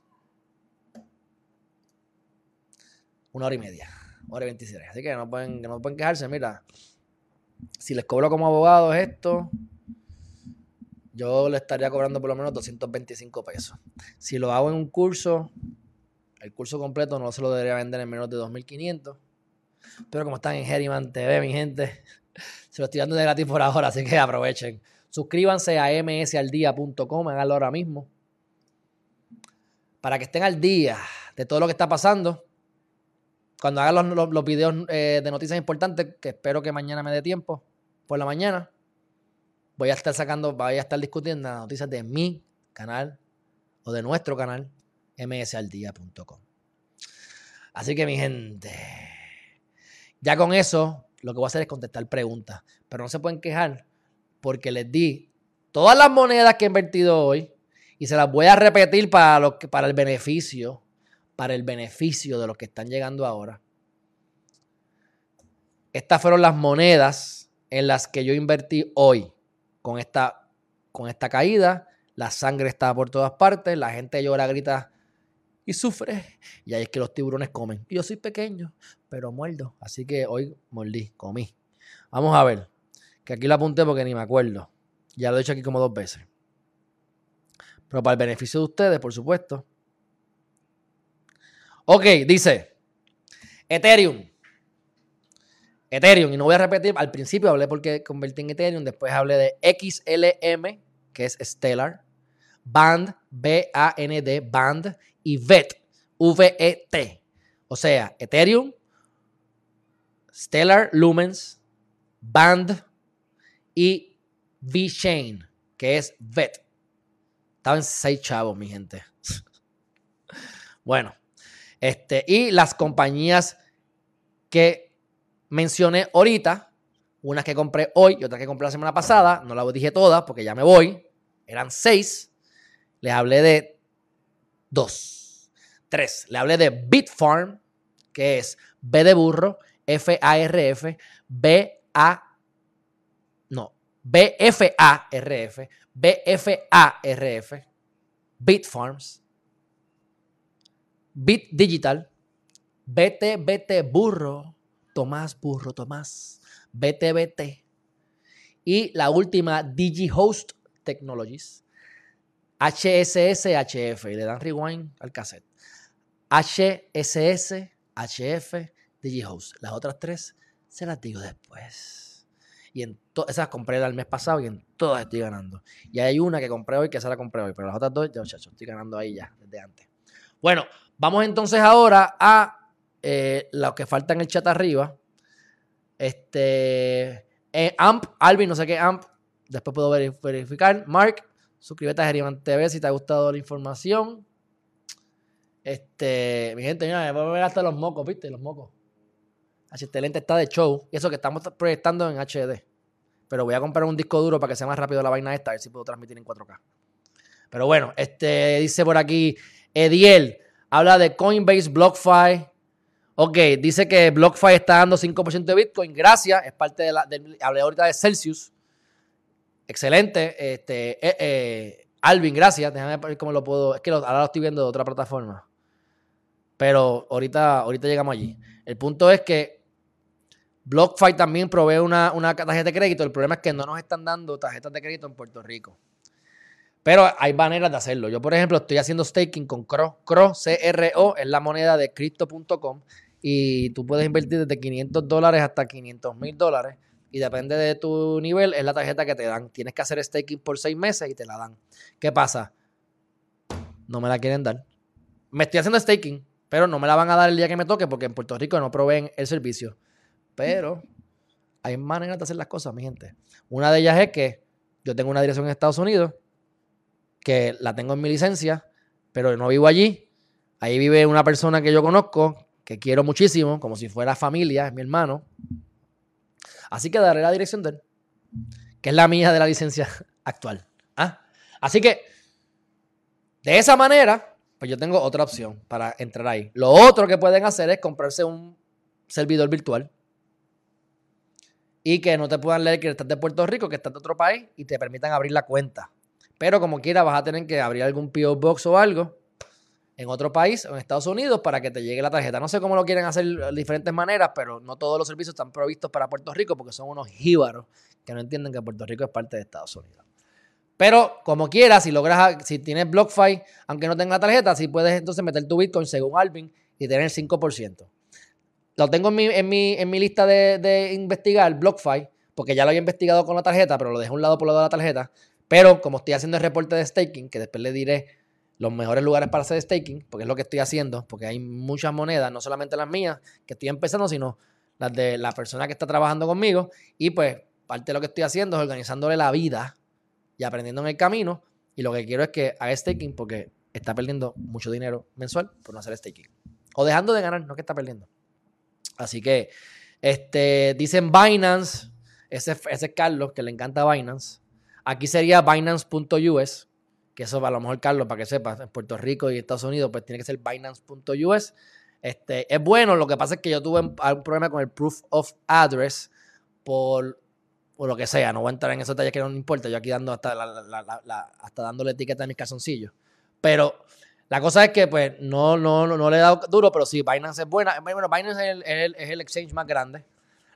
una hora y media, hora y 26. Así que no pueden, no pueden quejarse. Mira, si les cobro como abogado esto, yo le estaría cobrando por lo menos 225 pesos. Si lo hago en un curso, el curso completo no se lo debería vender en menos de 2.500. Pero como están en Herriman TV, mi gente, *laughs* se lo estoy dando de gratis por ahora, así que aprovechen. Suscríbanse a msaldía.com, háganlo ahora mismo. Para que estén al día de todo lo que está pasando cuando haga los, videos eh, de noticias importantes, que espero que mañana me dé tiempo, por la mañana, voy a estar sacando, voy a estar discutiendo las noticias de mi canal o de nuestro canal, msaldía.com. Así que mi gente, ya con eso, lo que voy a hacer es contestar preguntas, pero no se pueden quejar porque les di todas las monedas que he invertido hoy y se las voy a repetir para, lo para el beneficio para el beneficio de los que están llegando ahora. Estas fueron las monedas en las que yo invertí hoy con esta, con esta caída. La sangre está por todas partes, la gente llora, grita y sufre. Y ahí es que los tiburones comen. Yo soy pequeño, pero muerdo. Así que hoy mordí, comí. Vamos a ver, que aquí lo apunté porque ni me acuerdo. Ya lo he hecho aquí como dos veces. Pero para el beneficio de ustedes, por supuesto, Ok, dice Ethereum. Ethereum, y no voy a repetir, al principio hablé porque convertí en Ethereum, después hablé de XLM, que es Stellar, Band, B-A-N-D, Band, y VET, V-E-T. O sea, Ethereum, Stellar Lumens, Band y V-Chain, que es VET. Estaban seis chavos, mi gente. *laughs* bueno, este, y las compañías que mencioné ahorita, Unas que compré hoy y otras que compré la semana pasada. No las dije todas porque ya me voy. Eran seis. Les hablé de dos. Tres. Les hablé de Bitfarm, que es B de burro, F-A-R-F, B-A, no, B-F-A-R-F, B-F-A-R-F, Bitfarms, Bit Digital, BT, BT Burro, Tomás Burro, Tomás, BT, BT. Y la última, DigiHost Technologies, HSS, HF. Y le dan rewind al cassette. HSS, HF, DigiHost. Las otras tres se las digo después. Y en esas compré el mes pasado y en todas estoy ganando. Y hay una que compré hoy que esa la compré hoy, pero las otras dos, ya muchachos, estoy ganando ahí ya, desde antes. Bueno, vamos entonces ahora a eh, lo que falta en el chat arriba. Este. Eh, AMP, Alvin, no sé qué AMP. Después puedo verificar. Mark, suscríbete a Geriman TV si te ha gustado la información. Este, mi gente, mira, voy a ver hasta los mocos, ¿viste? Los mocos. Este lente está de show. Y eso que estamos proyectando en HD. Pero voy a comprar un disco duro para que sea más rápido la vaina esta, a ver si puedo transmitir en 4K. Pero bueno, este dice por aquí Ediel, habla de Coinbase, BlockFi. Ok, dice que BlockFi está dando 5% de Bitcoin. Gracias, es parte de la. hablé ahorita de Celsius. Excelente. Este, eh, eh, Alvin, gracias. Déjame ver cómo lo puedo. Es que ahora lo estoy viendo de otra plataforma. Pero ahorita, ahorita llegamos allí. El punto es que BlockFi también provee una, tarjeta de crédito. El problema es que no nos están dando tarjetas de crédito en Puerto Rico. Pero hay maneras de hacerlo. Yo, por ejemplo, estoy haciendo staking con CRO. CRO, C-R-O, es la moneda de Crypto.com. Y tú puedes invertir desde 500 dólares hasta 500 mil dólares. Y depende de tu nivel, es la tarjeta que te dan. Tienes que hacer staking por seis meses y te la dan. ¿Qué pasa? No me la quieren dar. Me estoy haciendo staking pero no me la van a dar el día que me toque porque en Puerto Rico no proveen el servicio. Pero hay maneras de hacer las cosas, mi gente. Una de ellas es que yo tengo una dirección en Estados Unidos, que la tengo en mi licencia, pero no vivo allí. Ahí vive una persona que yo conozco, que quiero muchísimo, como si fuera familia, es mi hermano. Así que daré la dirección de él, que es la mía de la licencia *laughs* actual. ¿Ah? Así que, de esa manera, pues yo tengo otra opción para entrar ahí. Lo otro que pueden hacer es comprarse un servidor virtual y que no te puedan leer que estás de Puerto Rico, que estás de otro país y te permitan abrir la cuenta. Pero como quiera, vas a tener que abrir algún PO Box o algo en otro país en Estados Unidos para que te llegue la tarjeta. No sé cómo lo quieren hacer de diferentes maneras, pero no todos los servicios están provistos para Puerto Rico porque son unos jíbaros que no entienden que Puerto Rico es parte de Estados Unidos. Pero como quieras, si logras, si tienes BlockFi, aunque no tenga tarjeta, si puedes entonces meter tu Bitcoin según Alvin y tener el 5%. Lo tengo en mi, en mi, en mi lista de, de, investigar, BlockFi, porque ya lo había investigado con la tarjeta, pero lo dejé a un lado por lado de la tarjeta. Pero como estoy haciendo el reporte de staking, que después le diré los mejores lugares para hacer staking, porque es lo que estoy haciendo, porque hay muchas monedas, no solamente las mías, que estoy empezando, sino las de la persona que está trabajando conmigo. Y pues parte de lo que estoy haciendo es organizándole la vida y aprendiendo en el camino. Y lo que quiero es que haga staking porque está perdiendo mucho dinero mensual por no hacer staking. O dejando de ganar, no que está perdiendo. Así que, este, dicen Binance, ese, ese es Carlos, que le encanta Binance. Aquí sería Binance.us, que eso a lo mejor Carlos, para que sepas, en Puerto Rico y Estados Unidos, pues tiene que ser Binance.us. Este, es bueno, lo que pasa es que yo tuve un problema con el proof of address por o lo que sea, no voy a entrar en esos detalles que no me importa, yo aquí dando hasta, la, hasta dándole etiqueta a mis calzoncillos. Pero la cosa es que pues no, no, no, le he dado duro, pero sí, Binance es buena. Bueno, Binance el, es el, exchange más grande.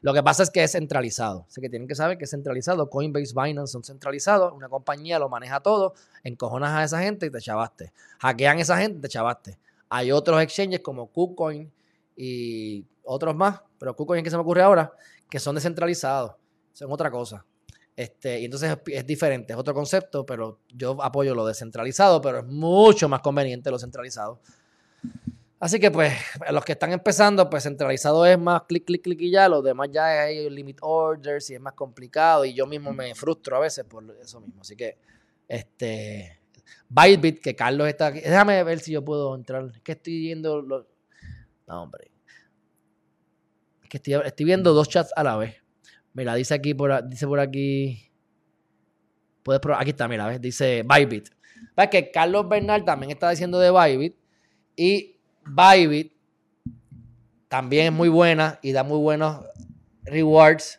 Lo que pasa es que es centralizado. Así que tienen que saber que es centralizado. Coinbase, Binance son centralizados. Una compañía lo maneja todo. Encojonas a esa gente y te chavaste. Hackean a esa gente y te chavaste. Hay otros exchanges como KuCoin y otros más, pero KuCoin que se me ocurre ahora, que son descentralizados son otra cosa. Este, y entonces es, diferente, es otro concepto, pero yo apoyo lo descentralizado, pero es mucho más conveniente lo centralizado. Así que pues, los que están empezando, pues centralizado es más clic, clic, clic y ya, los demás ya hay limit orders y es más complicado y yo mismo me frustro a veces por eso mismo. Así que, este, Bybit, que Carlos está aquí, déjame ver si yo puedo entrar, es que estoy viendo los... No, hombre. Es que estoy viendo dos chats a la vez. Mira, dice aquí por, dice por aquí. Puedes probar. Aquí está, mira, ¿ves? Dice Bybit. Ves que Carlos Bernal también está diciendo de Bybit. Y Bybit también es muy buena y da muy buenos rewards.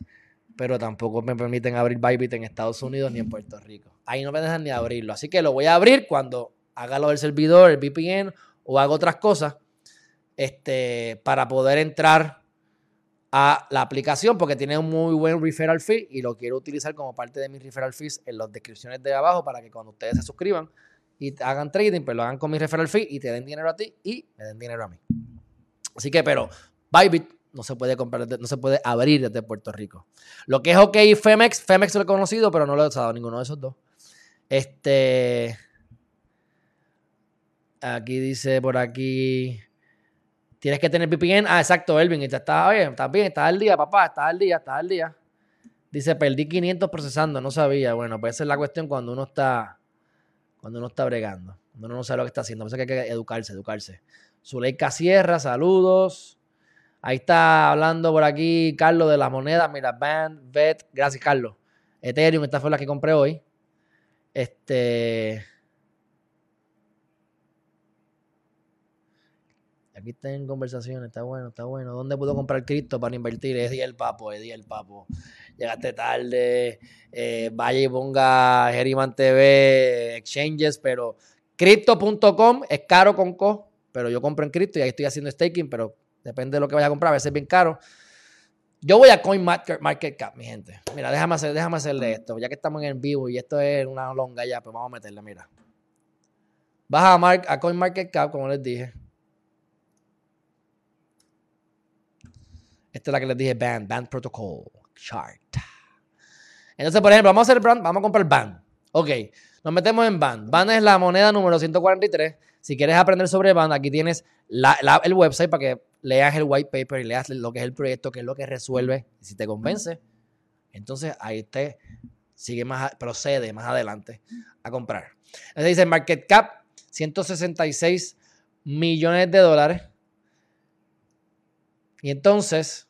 Pero tampoco me permiten abrir Bybit en Estados Unidos ni en Puerto Rico. Ahí no me dejan ni abrirlo. Así que lo voy a abrir cuando haga lo del servidor, el VPN o haga otras cosas. Este, para poder entrar a la aplicación porque tiene un muy buen referral fee y lo quiero utilizar como parte de mis referral fees en las descripciones de abajo para que cuando ustedes se suscriban y hagan trading, pues lo hagan con mi referral fee y te den dinero a ti y me den dinero a mí. Así que, pero Bybit no se puede comprar, no se puede abrir desde Puerto Rico. Lo que es OK Femex, Femex lo he conocido, pero no lo he usado ninguno de esos dos. Este. Aquí dice por aquí. Tienes que tener VPN. Ah, exacto, Elvin. Está bien, está bien, está al día, papá, está al día, está al día. Dice, perdí 500 procesando, no sabía. Bueno, pues esa es la cuestión cuando uno está, cuando uno está bregando, cuando uno no sabe lo que está haciendo. Por eso que hay que educarse, educarse. Zuleika Sierra, saludos. Ahí está hablando por aquí Carlos de las monedas. Mira, Band, VET. Gracias, Carlos. Ethereum, esta fue la que compré hoy. Este. Aquí está en conversación, está bueno, está bueno. ¿Dónde puedo comprar cripto para invertir? Eddie el papo, Eddie el papo. Llegaste tarde, eh, vaya y ponga Geriman TV, exchanges, pero crypto.com es caro con co, pero yo compro en cripto y ahí estoy haciendo staking, pero depende de lo que vaya a comprar, a veces es bien caro. Yo voy a CoinMarketCap, mi gente. Mira, déjame, hacer, déjame hacerle esto, ya que estamos en vivo y esto es una longa ya, pues vamos a meterle, mira. Baja a, a CoinMarketCap, como les dije. Esta es la que les dije, Band, Band Protocol Chart. Entonces, por ejemplo, vamos a hacer brand, vamos a comprar Band. Ok, nos metemos en Band. Band es la moneda número 143. Si quieres aprender sobre Band, aquí tienes el website para que leas el white paper y leas lo que es el proyecto, qué es lo que resuelve. Si te convence, entonces ahí te sigue más, procede más adelante a comprar. Entonces dice market cap 166 millones de dólares. Y entonces,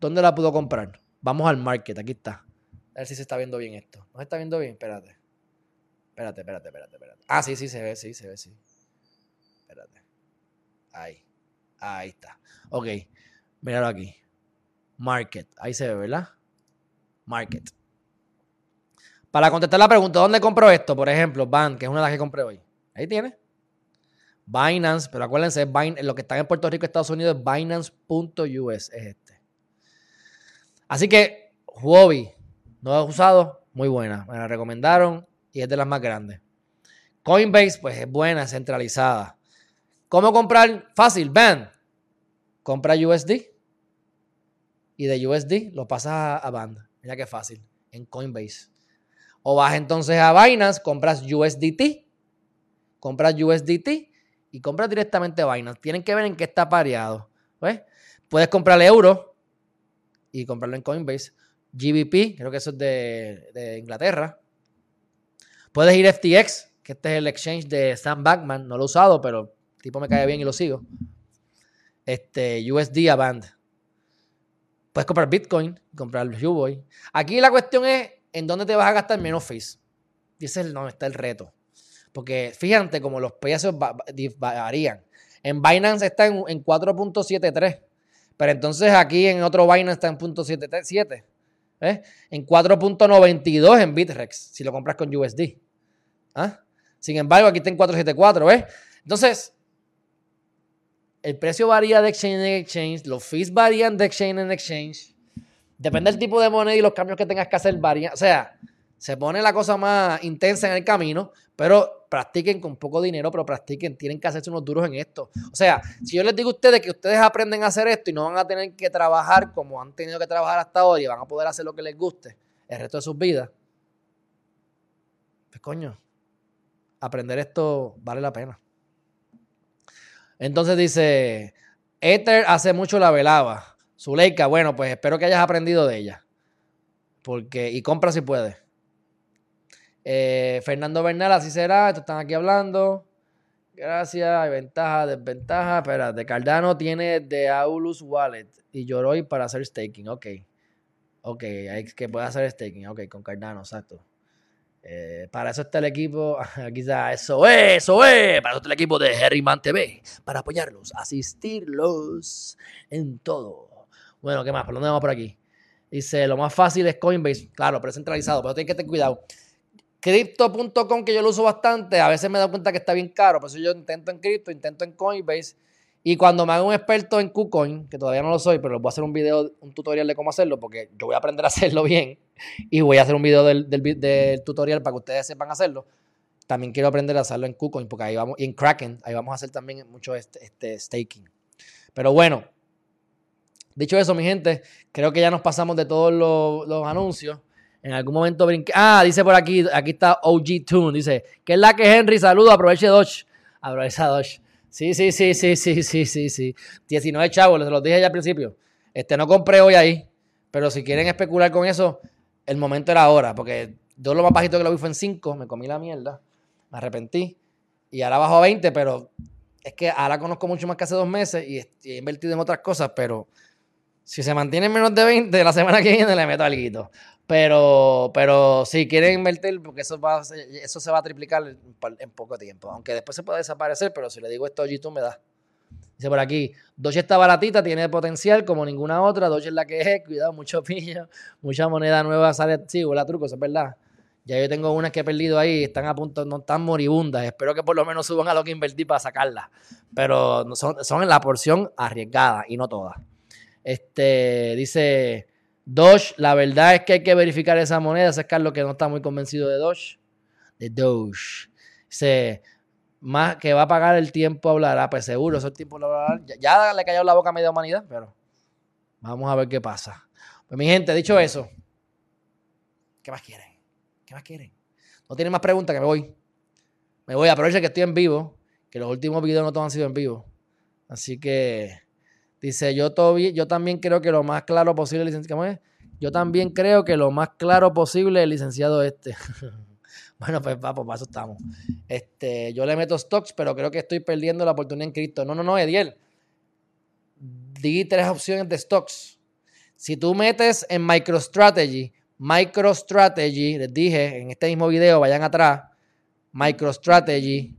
¿dónde la puedo comprar? Vamos al market, aquí está. A ver si se está viendo bien esto. ¿No se está viendo bien? Espérate. Espérate, espérate, espérate, espérate. Ah, sí, sí, se ve, sí, se ve, sí. Espérate. Ahí. Ahí está. Ok. Míralo aquí. Market. Ahí se ve, ¿verdad? Market. Para contestar la pregunta, ¿dónde compro esto? Por ejemplo, Ban, que es una de las que compré hoy. Ahí tiene. Binance, pero acuérdense, lo que está en Puerto Rico, Estados Unidos, es Binance.us, es este. Así que, Huobi, no he usado, muy buena. Me la recomendaron y es de las más grandes. Coinbase, pues es buena, centralizada. ¿Cómo comprar? Fácil, Band. Compra USD y de USD lo pasas a Band. Mira qué fácil, en Coinbase. O vas entonces a Binance, compras USDT, compras USDT y compras directamente Binance. Tienen que ver en qué está pareado. Puedes comprar euro y comprarlo en Coinbase. GBP, creo que eso es de, Inglaterra. Puedes ir FTX, que este es el exchange de Sam Backman. No lo he usado, pero el tipo me cae bien y lo sigo. Este, USD a band. Puedes comprar Bitcoin, comprar Uboy. Aquí la cuestión es en dónde te vas a gastar menos fees. Y ese es donde está el reto. Porque fíjate como los precios varían. En Binance está en, 4.73. Pero entonces aquí en otro Binance está en .77. En 4.92 en Bitrex, si lo compras con USD. ¿Ah? Sin embargo, aquí está en 4.74, ¿ves? Entonces, el precio varía de exchange en exchange, los fees varían de exchange en exchange. Depende del tipo de moneda y los cambios que tengas que hacer varían. O sea, se pone la cosa más intensa en el camino, pero practiquen con poco dinero, pero practiquen, tienen que hacerse unos duros en esto. O sea, si yo les digo a ustedes que ustedes aprenden a hacer esto y no van a tener que trabajar como han tenido que trabajar hasta hoy y van a poder hacer lo que les guste el resto de sus vidas, pues coño, aprender esto vale la pena. Entonces dice, Ether hace mucho la velaba. Zuleika, bueno, pues espero que hayas aprendido de ella. Porque, y compra si puedes. Eh, Fernando Bernal, así será. Esto están aquí hablando. Gracias, hay ventaja, desventaja. Espérate, Cardano tiene de Aulus Wallet y Yoroi para hacer staking. Ok. Ok, hay que puede hacer staking. Ok, con Cardano, exacto. Eh, para eso está el equipo. *laughs* Está, eso es, eso es. Para eso está el equipo de Herriman TV. Para apoyarlos, asistirlos en todo. Bueno, ¿qué más? ¿Por dónde vamos por aquí? Dice, lo más fácil es Coinbase. Claro, pero es centralizado, pero tienes que tener cuidado. Crypto.com, que yo lo uso bastante, a veces me doy cuenta que está bien caro, por eso yo intento en Crypto, intento en Coinbase. Y cuando me hago un experto en KuCoin, que todavía no lo soy, pero les voy a hacer un video, un tutorial de cómo hacerlo, porque yo voy a aprender a *laughs* hacerlo bien y voy a hacer un video del, tutorial para que ustedes sepan hacerlo. También quiero aprender a hacerlo en KuCoin, porque ahí vamos, y en Kraken, ahí vamos a hacer también mucho este, este staking. Pero bueno, dicho eso, mi gente, creo que ya nos pasamos de todos los anuncios. En algún momento brinqué. Ah, dice por aquí, aquí está OG Tune. Dice, ¿qué es la que Henry? Saludo, aproveche Dodge. Aprovecha Dodge. Sí, sí, sí, sí, sí, sí, sí, sí. 19 chavos, les lo dije ya al principio. Este, no compré hoy ahí. Pero si quieren especular con eso, el momento era ahora. Porque yo lo más bajito que lo vi fue en 5. Me comí la mierda. Me arrepentí. Y ahora bajo a 20, pero es que ahora conozco mucho más que hace dos meses y he invertido en otras cosas, pero si se mantiene en menos de 20, la semana que viene le meto algo. Pero, pero si quieren invertir, porque eso, va, eso se va a triplicar en, poco tiempo. Aunque después se puede desaparecer, pero si le digo esto, tú me da. Dice por aquí, Doge está baratita, tiene potencial como ninguna otra. Doge es la que es, *laughs* cuidado, mucho pillo, mucha moneda nueva sale. Sí, la truco, eso es verdad. Ya yo tengo unas que he perdido ahí, están a punto, no están moribundas. Espero que por lo menos suban a lo que invertí para sacarlas. Pero son, son en la porción arriesgada y no todas. Este, dice Doge, la verdad es que hay que verificar esa moneda. Ese es Carlos que no está muy convencido de Doge. De Doge. Dice, más que va a pagar el tiempo hablará. Pues seguro, eso el tiempo hablará. Ya, ya le cayó la boca a media humanidad, pero vamos a ver qué pasa. Pues mi gente, dicho eso, ¿qué más quieren? ¿Qué más quieren? No tienen más preguntas que me voy. Me voy, a aprovechar que estoy en vivo, que los últimos videos no todos han sido en vivo. Así que Dice, yo, yo también creo que lo más claro posible, licenciado, yo también creo que lo más claro posible el licenciado este. *laughs* bueno, pues papo, para eso estamos. Este, yo le meto stocks, pero creo que estoy perdiendo la oportunidad en cripto. No, no, no, Ediel. Di tres opciones de stocks. Si tú metes en MicroStrategy, MicroStrategy, les dije en este mismo video, vayan atrás, MicroStrategy,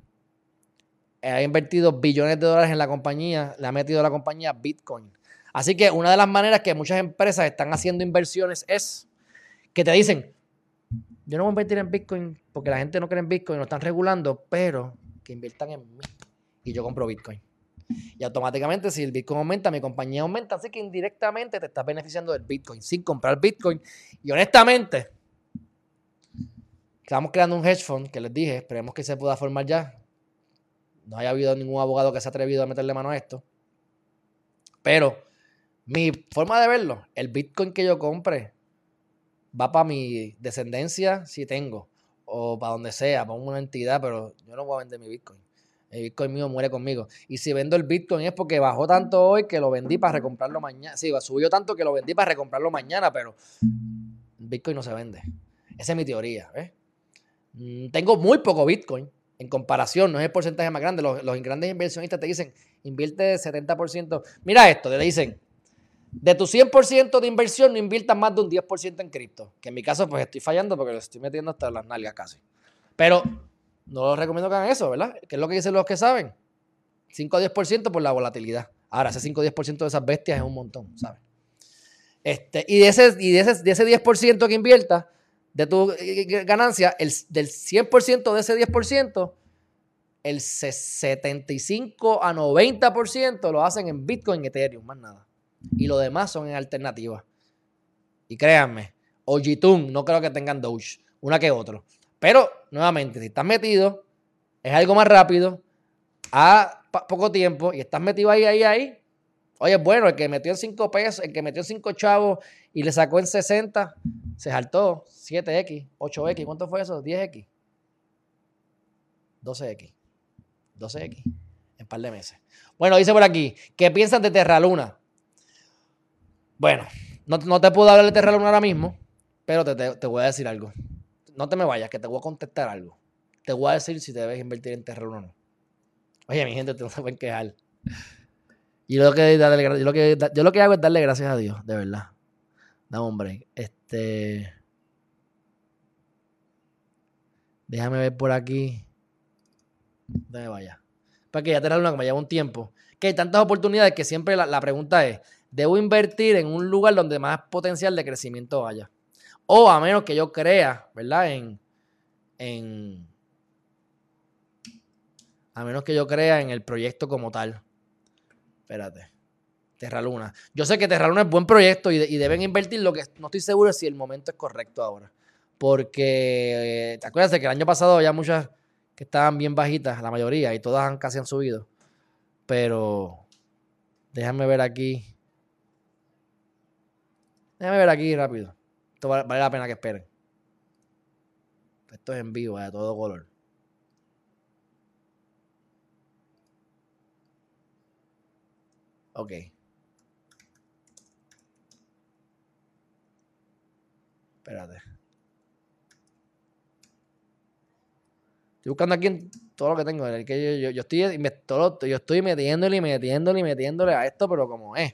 ha invertido billones de dólares en la compañía, le ha metido a la compañía Bitcoin. Así que una de las maneras que muchas empresas están haciendo inversiones es que te dicen, yo no voy a invertir en Bitcoin porque la gente no cree en Bitcoin, lo están regulando, pero que inviertan en mí y yo compro Bitcoin. Y automáticamente si el Bitcoin aumenta, mi compañía aumenta, así que indirectamente te estás beneficiando del Bitcoin sin comprar Bitcoin. Y honestamente, estamos creando un hedge fund que les dije, esperemos que se pueda formar ya, no haya habido ningún abogado que se ha atrevido a meterle mano a esto. Pero mi forma de verlo, el Bitcoin que yo compre va para mi descendencia si tengo, o para donde sea, para una entidad, pero yo no voy a vender mi Bitcoin. El Bitcoin mío muere conmigo. Y si vendo el Bitcoin es porque bajó tanto hoy que lo vendí para recomprarlo mañana. Sí, subió tanto que lo vendí para recomprarlo mañana, pero Bitcoin no se vende. Esa es mi teoría. Mm, tengo muy poco Bitcoin en comparación, no es el porcentaje más grande. Los, grandes inversionistas te dicen, invierte 70%. Mira esto, te dicen, de tu 100% de inversión no inviertas más de un 10% en cripto. Que en mi caso, pues estoy fallando porque lo estoy metiendo hasta las nalgas casi. Pero no les recomiendo que hagan eso, ¿verdad? Que es lo que dicen los que saben. 5 a 10% por la volatilidad. Ahora, ese 5 o 10% de esas bestias es un montón, ¿sabes? Este, y de ese, y de ese, de ese 10% que inviertas, de tu ganancia, el, del 100% de ese 10%, el 75 a 90% lo hacen en Bitcoin, Ethereum, más nada. Y lo demás son en alternativas. Y créanme, Ojitun no creo que tengan Doge, una que otro. Pero, nuevamente, si estás metido, es algo más rápido, a poco tiempo, y estás metido ahí, ahí, ahí. Oye, bueno, el que metió en 5 pesos, el que metió en 5 chavos y le sacó en 60, se saltó 7X, 8X, ¿cuánto fue eso? 10X, 12X, 12X, en par de meses. Bueno, dice por aquí, ¿qué piensas de Terraluna? Bueno, no, te puedo hablar de Terraluna ahora mismo, pero te, voy a decir algo. No te me vayas, que te voy a contestar algo. Te voy a decir si te debes invertir en Terraluna o no. Oye, mi gente, no se pueden quejar. Y lo que, yo, lo que, yo lo que hago es darle gracias a Dios, de verdad. Dame un break. Este. Déjame ver por aquí. Déjame vaya. Para que ya tenga una que me lleva un tiempo. Que hay tantas oportunidades que siempre la, pregunta es: ¿debo invertir en un lugar donde más potencial de crecimiento haya? O a menos que yo crea, ¿verdad? En. en a menos que yo crea en el proyecto como tal. Espérate. Terra Luna. Yo sé que Terra Luna es buen proyecto y, deben invertir, lo que no estoy seguro si el momento es correcto ahora. Porque, ¿te acuerdas que el año pasado había muchas que estaban bien bajitas, la mayoría, y todas han, casi han subido? Pero, déjame ver aquí. Déjame ver aquí rápido. Esto vale, la pena que esperen. Esto es en vivo, de todo color. Ok. Espérate. Estoy buscando aquí todo lo que tengo. que yo, estoy, yo estoy metiéndole y metiéndole y metiéndole a esto, pero como es.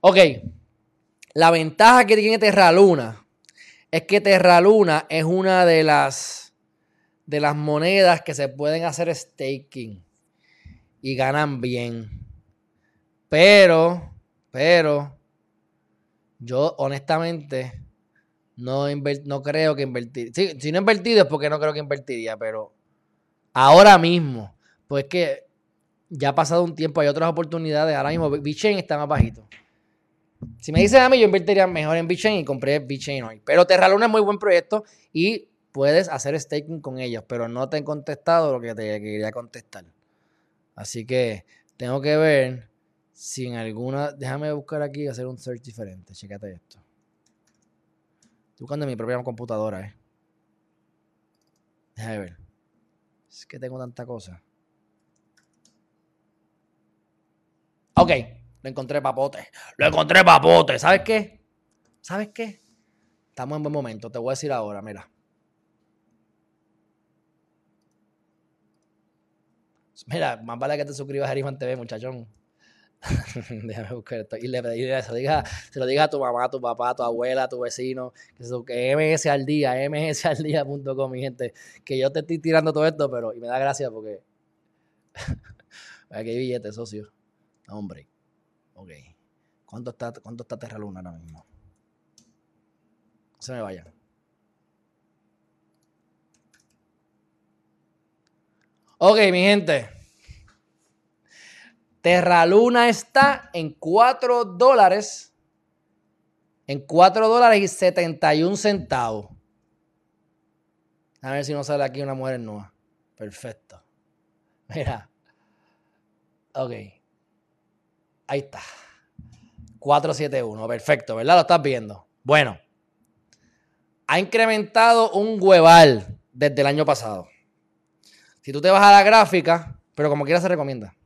Ok. La ventaja que tiene Terra Luna es que Terra Luna es una de las de las monedas que se pueden hacer staking y ganan bien. Pero, pero, yo honestamente no, no creo que invertir. si no he invertido es porque no creo que invertiría, pero ahora mismo, pues que ya ha pasado un tiempo, hay otras oportunidades. Ahora mismo BitChain está más bajito. Si me dicen a mí, yo invertiría mejor en BitChain y compré BitChain hoy. Pero Terra Luna es muy buen proyecto y puedes hacer staking con ellos, pero no te he contestado lo que te quería contestar. Así que tengo que ver si en alguna. Déjame buscar aquí y hacer un search diferente. Chécate esto. Estoy buscando en mi propia computadora, eh. Déjame ver. Es que tengo tanta cosa. Ok, lo encontré papote. Lo encontré papote. ¿Sabes qué? ¿Sabes qué? Estamos en buen momento. Te voy a decir ahora, mira. Mira, más vale que te suscribas a Ariman TV, muchachón. *laughs* Déjame buscar esto. Y le pedí se lo diga, se lo diga a tu mamá, a tu papá, a tu abuela, a tu vecino, eso, que MS al día, *laughs* msaldía.com, mi gente. Que yo te estoy tirando todo esto, pero y me da gracia porque. *laughs* Aquí hay billetes, socio. hombre. Ok. ¿Cuánto está, cuánto está Terra Luna ahora mismo? No se me vayan. Ok, mi gente. Terra Luna está en 4 dólares. En 4 dólares y 71 centavos. A ver si no sale aquí una mujer nueva. Perfecto. *laughs* Mira. Ok. Ahí está. 471. Perfecto, ¿verdad? Lo estás viendo. Bueno. Ha incrementado un hueval desde el año pasado. Si tú te vas a la gráfica, pero como quiera se recomienda.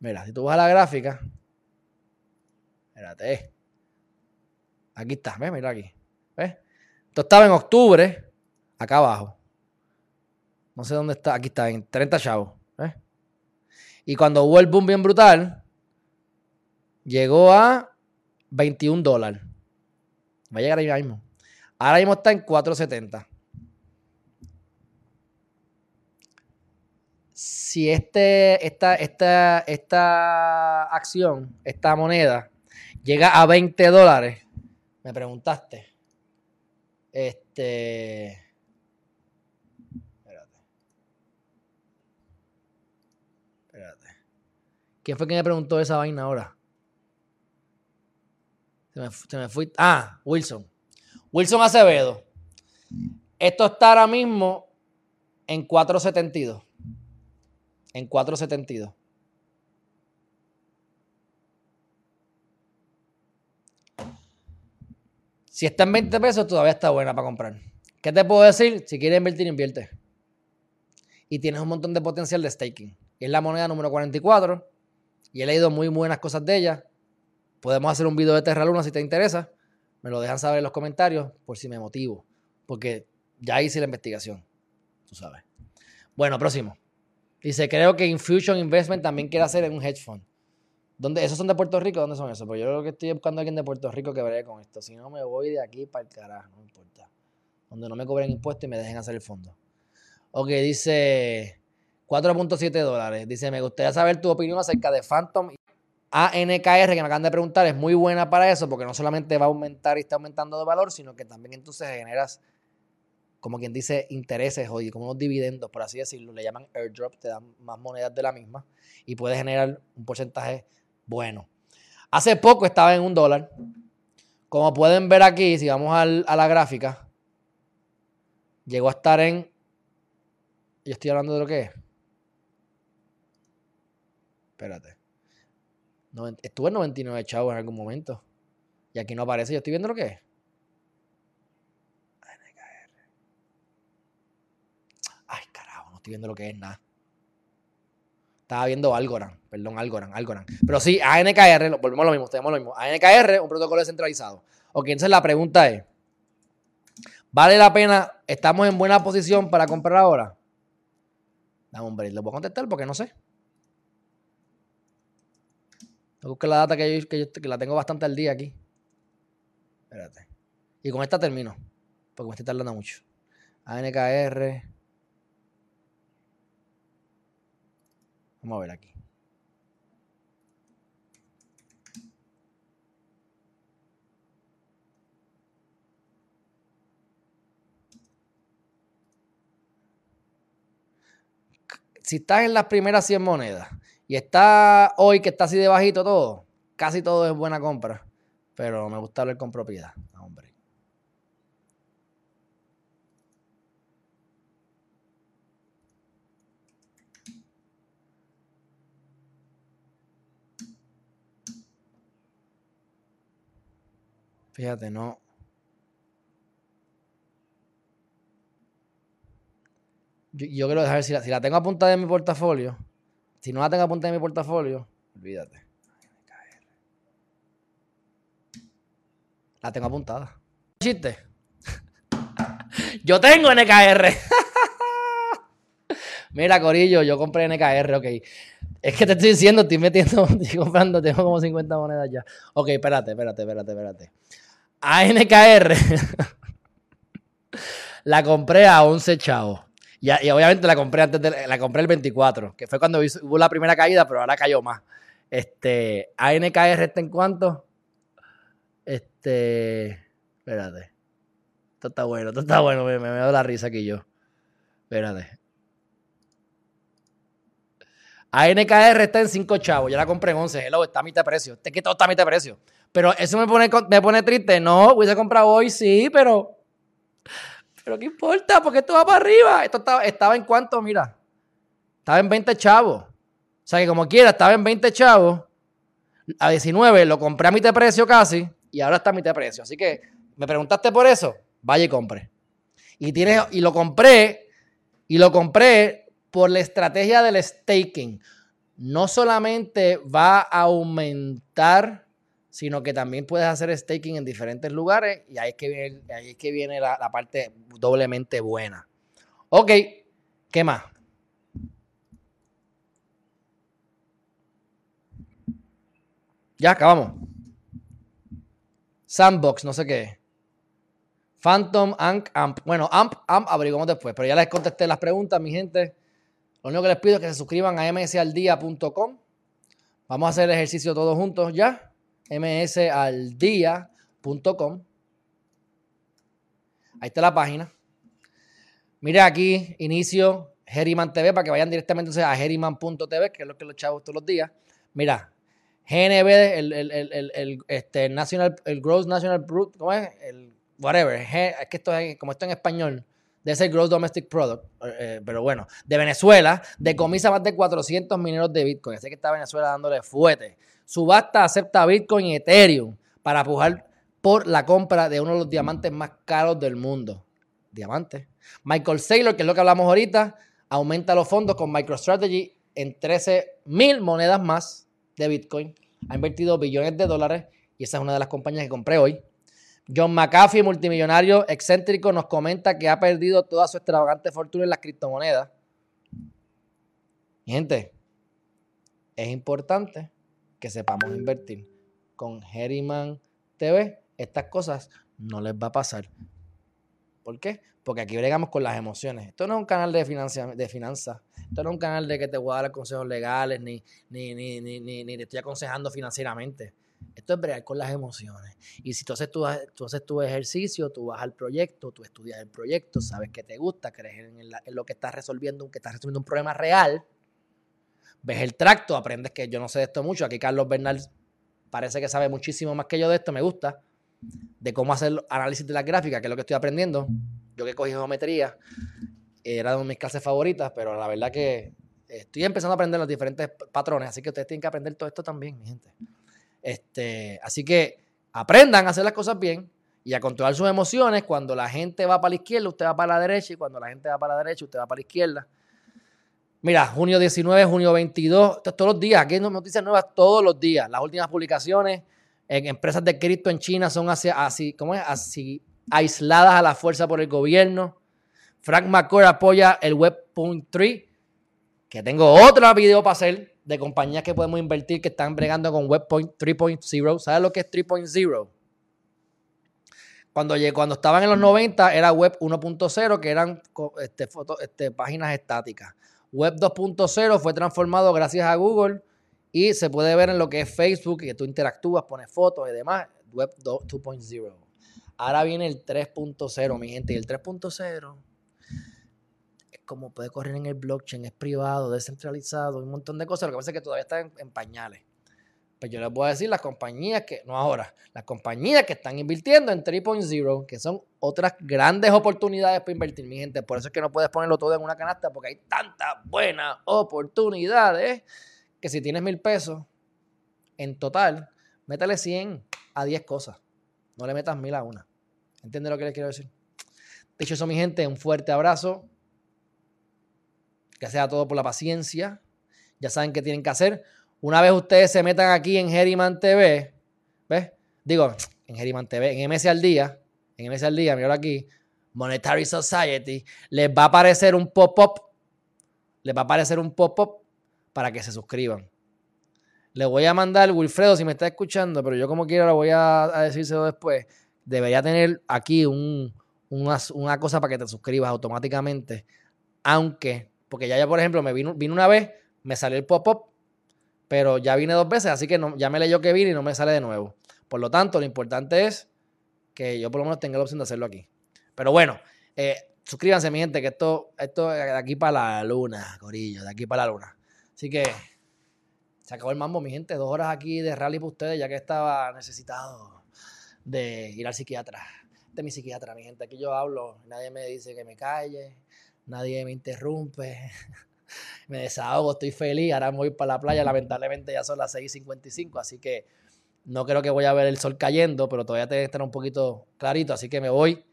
Mira, si tú vas a la gráfica, espérate, aquí está, ¿ves? Mira aquí, ¿ves? Esto estaba en octubre, acá abajo. No sé dónde está, aquí está, en 30 chavos, ¿ves? Y cuando hubo el boom bien brutal, llegó a 21 dólares. Va a llegar ahí mismo. Ahora mismo está en 470. Si este, esta, esta, esta acción, esta moneda, llega a 20 dólares, me preguntaste. Este. Espérate. Espérate. ¿Quién fue quien me preguntó esa vaina ahora? Se me, se. Ah, Wilson. Wilson Acevedo. Esto está ahora mismo en 472 en 4.72. Si está en 20 pesos, todavía está buena para comprar. ¿Qué te puedo decir? Si quieres invertir, invierte. Y tienes un montón de potencial de staking. es la moneda número 44. Y he leído muy buenas cosas de ella. Podemos hacer un video de Terra Luna si te interesa. Me lo dejan saber en los comentarios por si me motivo. Porque ya hice la investigación. Tú sabes. Bueno, próximo. Dice, creo que Infusion Investment también quiere hacer un hedge fund. ¿Dónde, ¿Esos son de Puerto Rico? ¿Dónde son esos? Pues yo creo que estoy buscando a alguien de Puerto Rico que veré con esto. Si no, me voy de aquí para el carajo, no importa. Donde no me cobren impuestos y me dejen hacer el fondo. Ok, dice 4.7 dólares. Dice, me gustaría saber tu opinión acerca de Phantom ANKR, que me acaban de preguntar, es muy buena para eso, porque no solamente va a aumentar y está aumentando de valor, sino que también entonces generas, como quien dice, intereses o como unos dividendos, por así decirlo. Le llaman airdrop, te dan más monedas de la misma y puedes generar un porcentaje bueno. Hace poco estaba en un dólar. Como pueden ver aquí, si vamos a la gráfica, llegó a estar en. Yo estoy hablando de lo que es. Espérate. estuve en 99 chavos en algún momento. Y aquí no aparece. Yo estoy viendo lo que es. Ay, carajo, no viendo lo que es nada. Estaba viendo Algorand, perdón, Algorand, Algorand. Pero sí, ANKR, volvemos a lo mismo, tenemos lo mismo. ANKR, un protocolo descentralizado. Ok, entonces la pregunta es, ¿vale la pena? ¿Estamos en buena posición para comprar ahora? Dame un break, lo puedo contestar porque no sé. Busque la data que, yo, que, que la tengo bastante al día aquí. Espérate. Y con esta termino, porque me estoy tardando mucho. ANKR. Vamos a ver aquí. Si estás en las primeras 100 monedas y está hoy que está así de bajito todo, casi todo es buena compra. Pero me gusta hablar con propiedad. Hombre. Fíjate, no. Yo, quiero dejar, si la, si la tengo apuntada en mi portafolio, si no la tengo apuntada en mi portafolio, olvídate. La tengo apuntada. Chiste. *laughs* Yo tengo NKR. *laughs* Mira, Corillo, yo compré NKR, ok. Es que te estoy diciendo, estoy metiendo, *laughs* estoy comprando, tengo como 50 monedas ya. Ok, espérate, espérate, espérate, espérate. ANKR *laughs* la compré a 11 chavos. Y, obviamente la compré antes de, la compré el 24, que fue cuando hubo la primera caída, pero ahora cayó más. Este, ANKR está en cuánto? Este, espérate. Esto está bueno, esto está bueno, me, me, da la risa aquí yo. Espérate. ANKR está en 5 chavos, ya la compré en 11. Hello, está a mitad de precio. Este que todo está a mitad de precio. Pero eso me pone, me pone triste. No, hubiese comprado hoy, sí, pero. Pero ¿qué importa? Porque esto va para arriba. Esto estaba, estaba en cuánto, mira. Estaba en 20 chavos. O sea que como quiera, estaba en 20 chavos. A 19 lo compré a mitad de precio casi. Y ahora está a mitad de precio. Así que me preguntaste por eso. Vaya y compre. Y, tiene, y lo compré. Y lo compré por la estrategia del staking. No solamente va a aumentar sino que también puedes hacer staking en diferentes lugares y ahí es que viene, ahí es que viene la, parte doblemente buena. Ok, ¿qué más? Ya acabamos. Sandbox, no sé qué. Phantom, Amp, Amp. Bueno, Amp, Amp averiguamos después, pero ya les contesté las preguntas, mi gente. Lo único que les pido es que se suscriban a msaldia.com. Vamos a hacer el ejercicio todos juntos ya msaldia.com. Ahí está la página. Mira aquí, inicio Geriman TV para que vayan directamente a geriman.tv, que es lo que los chavos todos los días. Mira, GNB, el, el, el, el, este, National, el Gross National Product, ¿cómo es? El whatever. Es que esto es, como esto en español, de ese Gross Domestic Product, eh, pero bueno, de Venezuela, decomisa más de 400 mineros de Bitcoin. Sé que está Venezuela dándole fuete. Subasta acepta Bitcoin y Ethereum para pujar por la compra de uno de los diamantes más caros del mundo. Diamantes. Michael Saylor, que es lo que hablamos ahorita, aumenta los fondos con MicroStrategy en 13 mil monedas más de Bitcoin. Ha invertido billones de dólares y esa es una de las compañías que compré hoy. John McAfee, multimillonario excéntrico, nos comenta que ha perdido toda su extravagante fortuna en las criptomonedas. Gente, es importante que sepamos invertir. Con Herriman TV, estas cosas no les va a pasar. ¿Por qué? Porque aquí bregamos con las emociones. Esto no es un canal de, de finanzas. Esto no es un canal de que te voy a dar consejos legales ni, ni, ni, ni, ni te estoy aconsejando financieramente. Esto es bregar con las emociones. Y si tú haces tu, haces tu ejercicio, tú vas al proyecto, tú estudias el proyecto, sabes que te gusta, crees en, en lo que estás resolviendo, que estás resolviendo un problema real, ves el tracto, aprendes que yo no sé de esto mucho. Aquí Carlos Bernal parece que sabe muchísimo más que yo de esto, me gusta, de cómo hacer análisis de la gráfica, que es lo que estoy aprendiendo. Yo que cogí geometría, era de mis clases favoritas, pero la verdad que estoy empezando a aprender los diferentes patrones, así que ustedes tienen que aprender todo esto también, mi gente. Este, así que aprendan a hacer las cosas bien y a controlar sus emociones. Cuando la gente va para la izquierda, usted va para la derecha, y cuando la gente va para la derecha, usted va para la izquierda. Mira, junio 19, junio 22, todos los días, aquí hay noticias nuevas todos los días. Las últimas publicaciones en empresas de cripto en China son así, así, ¿cómo es? Así, aisladas a la fuerza por el gobierno. Frank McCoy apoya el Web.3, que tengo otro video para hacer de compañías que podemos invertir que están bregando con Web 3.0. ¿Sabes lo que es 3.0? Cuando, cuando estaban en los 90 era Web 1.0, que eran este, este, páginas estáticas. Web 2.0 fue transformado gracias a Google y se puede ver en lo que es Facebook, que tú interactúas, pones fotos y demás. Web 2.0. Ahora viene el 3.0, mi gente. Y el 3.0 es como puede correr en el blockchain, es privado, descentralizado, un montón de cosas. Lo que pasa es que todavía está en, pañales. Pues yo les voy a decir las compañías que, no ahora, las compañías que están invirtiendo en 3.0, que son otras grandes oportunidades para invertir, mi gente. Por eso es que no puedes ponerlo todo en una canasta, porque hay tantas buenas oportunidades que si tienes mil pesos en total, métale 100 a 10 cosas. No le metas mil a una. ¿Entiendes lo que les quiero decir? Dicho eso, mi gente, un fuerte abrazo. Que sea todo por la paciencia. Ya saben qué tienen que hacer. Una vez ustedes se metan aquí en Geriman TV, ¿ves? Digo, en Geriman TV, en MS al día, en MS al día, mira aquí, Monetary Society, les va a aparecer un pop-up, les va a aparecer un pop-up para que se suscriban. Le voy a mandar, Wilfredo, si me está escuchando, pero yo como quiera lo voy a, a decírselo después, debería tener aquí un, una, cosa para que te suscribas automáticamente, aunque, porque ya, ya por ejemplo, me vino, vino una vez, me salió el pop-up, pero ya vine dos veces, así que no, ya me leyó que vine y no me sale de nuevo. Por lo tanto, lo importante es que yo por lo menos tenga la opción de hacerlo aquí. Pero bueno, eh, suscríbanse, mi gente, que esto, esto es de aquí para la luna, Corillo, de aquí para la luna. Así que se acabó el mambo, mi gente. Dos horas aquí de rally para ustedes, ya que estaba necesitado de ir al psiquiatra. Este es mi psiquiatra, mi gente. Aquí yo hablo, nadie me dice que me calle, nadie me interrumpe. *laughs* *laughs* me desahogo, estoy feliz. Ahora voy para la playa. Lamentablemente ya son las 6:55, así que no creo que voy a ver el sol cayendo, pero todavía tiene que estar un poquito clarito. Así que me voy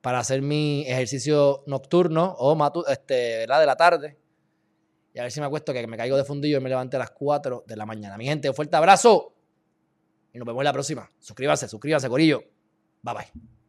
para hacer mi ejercicio nocturno o este, ¿verdad? de la tarde y a ver si me acuesto que me caigo de fundillo y me levante a las 4 de la mañana. Mi gente, un fuerte abrazo. Y nos vemos la próxima. Suscríbanse, suscríbanse, Corillo. Bye bye.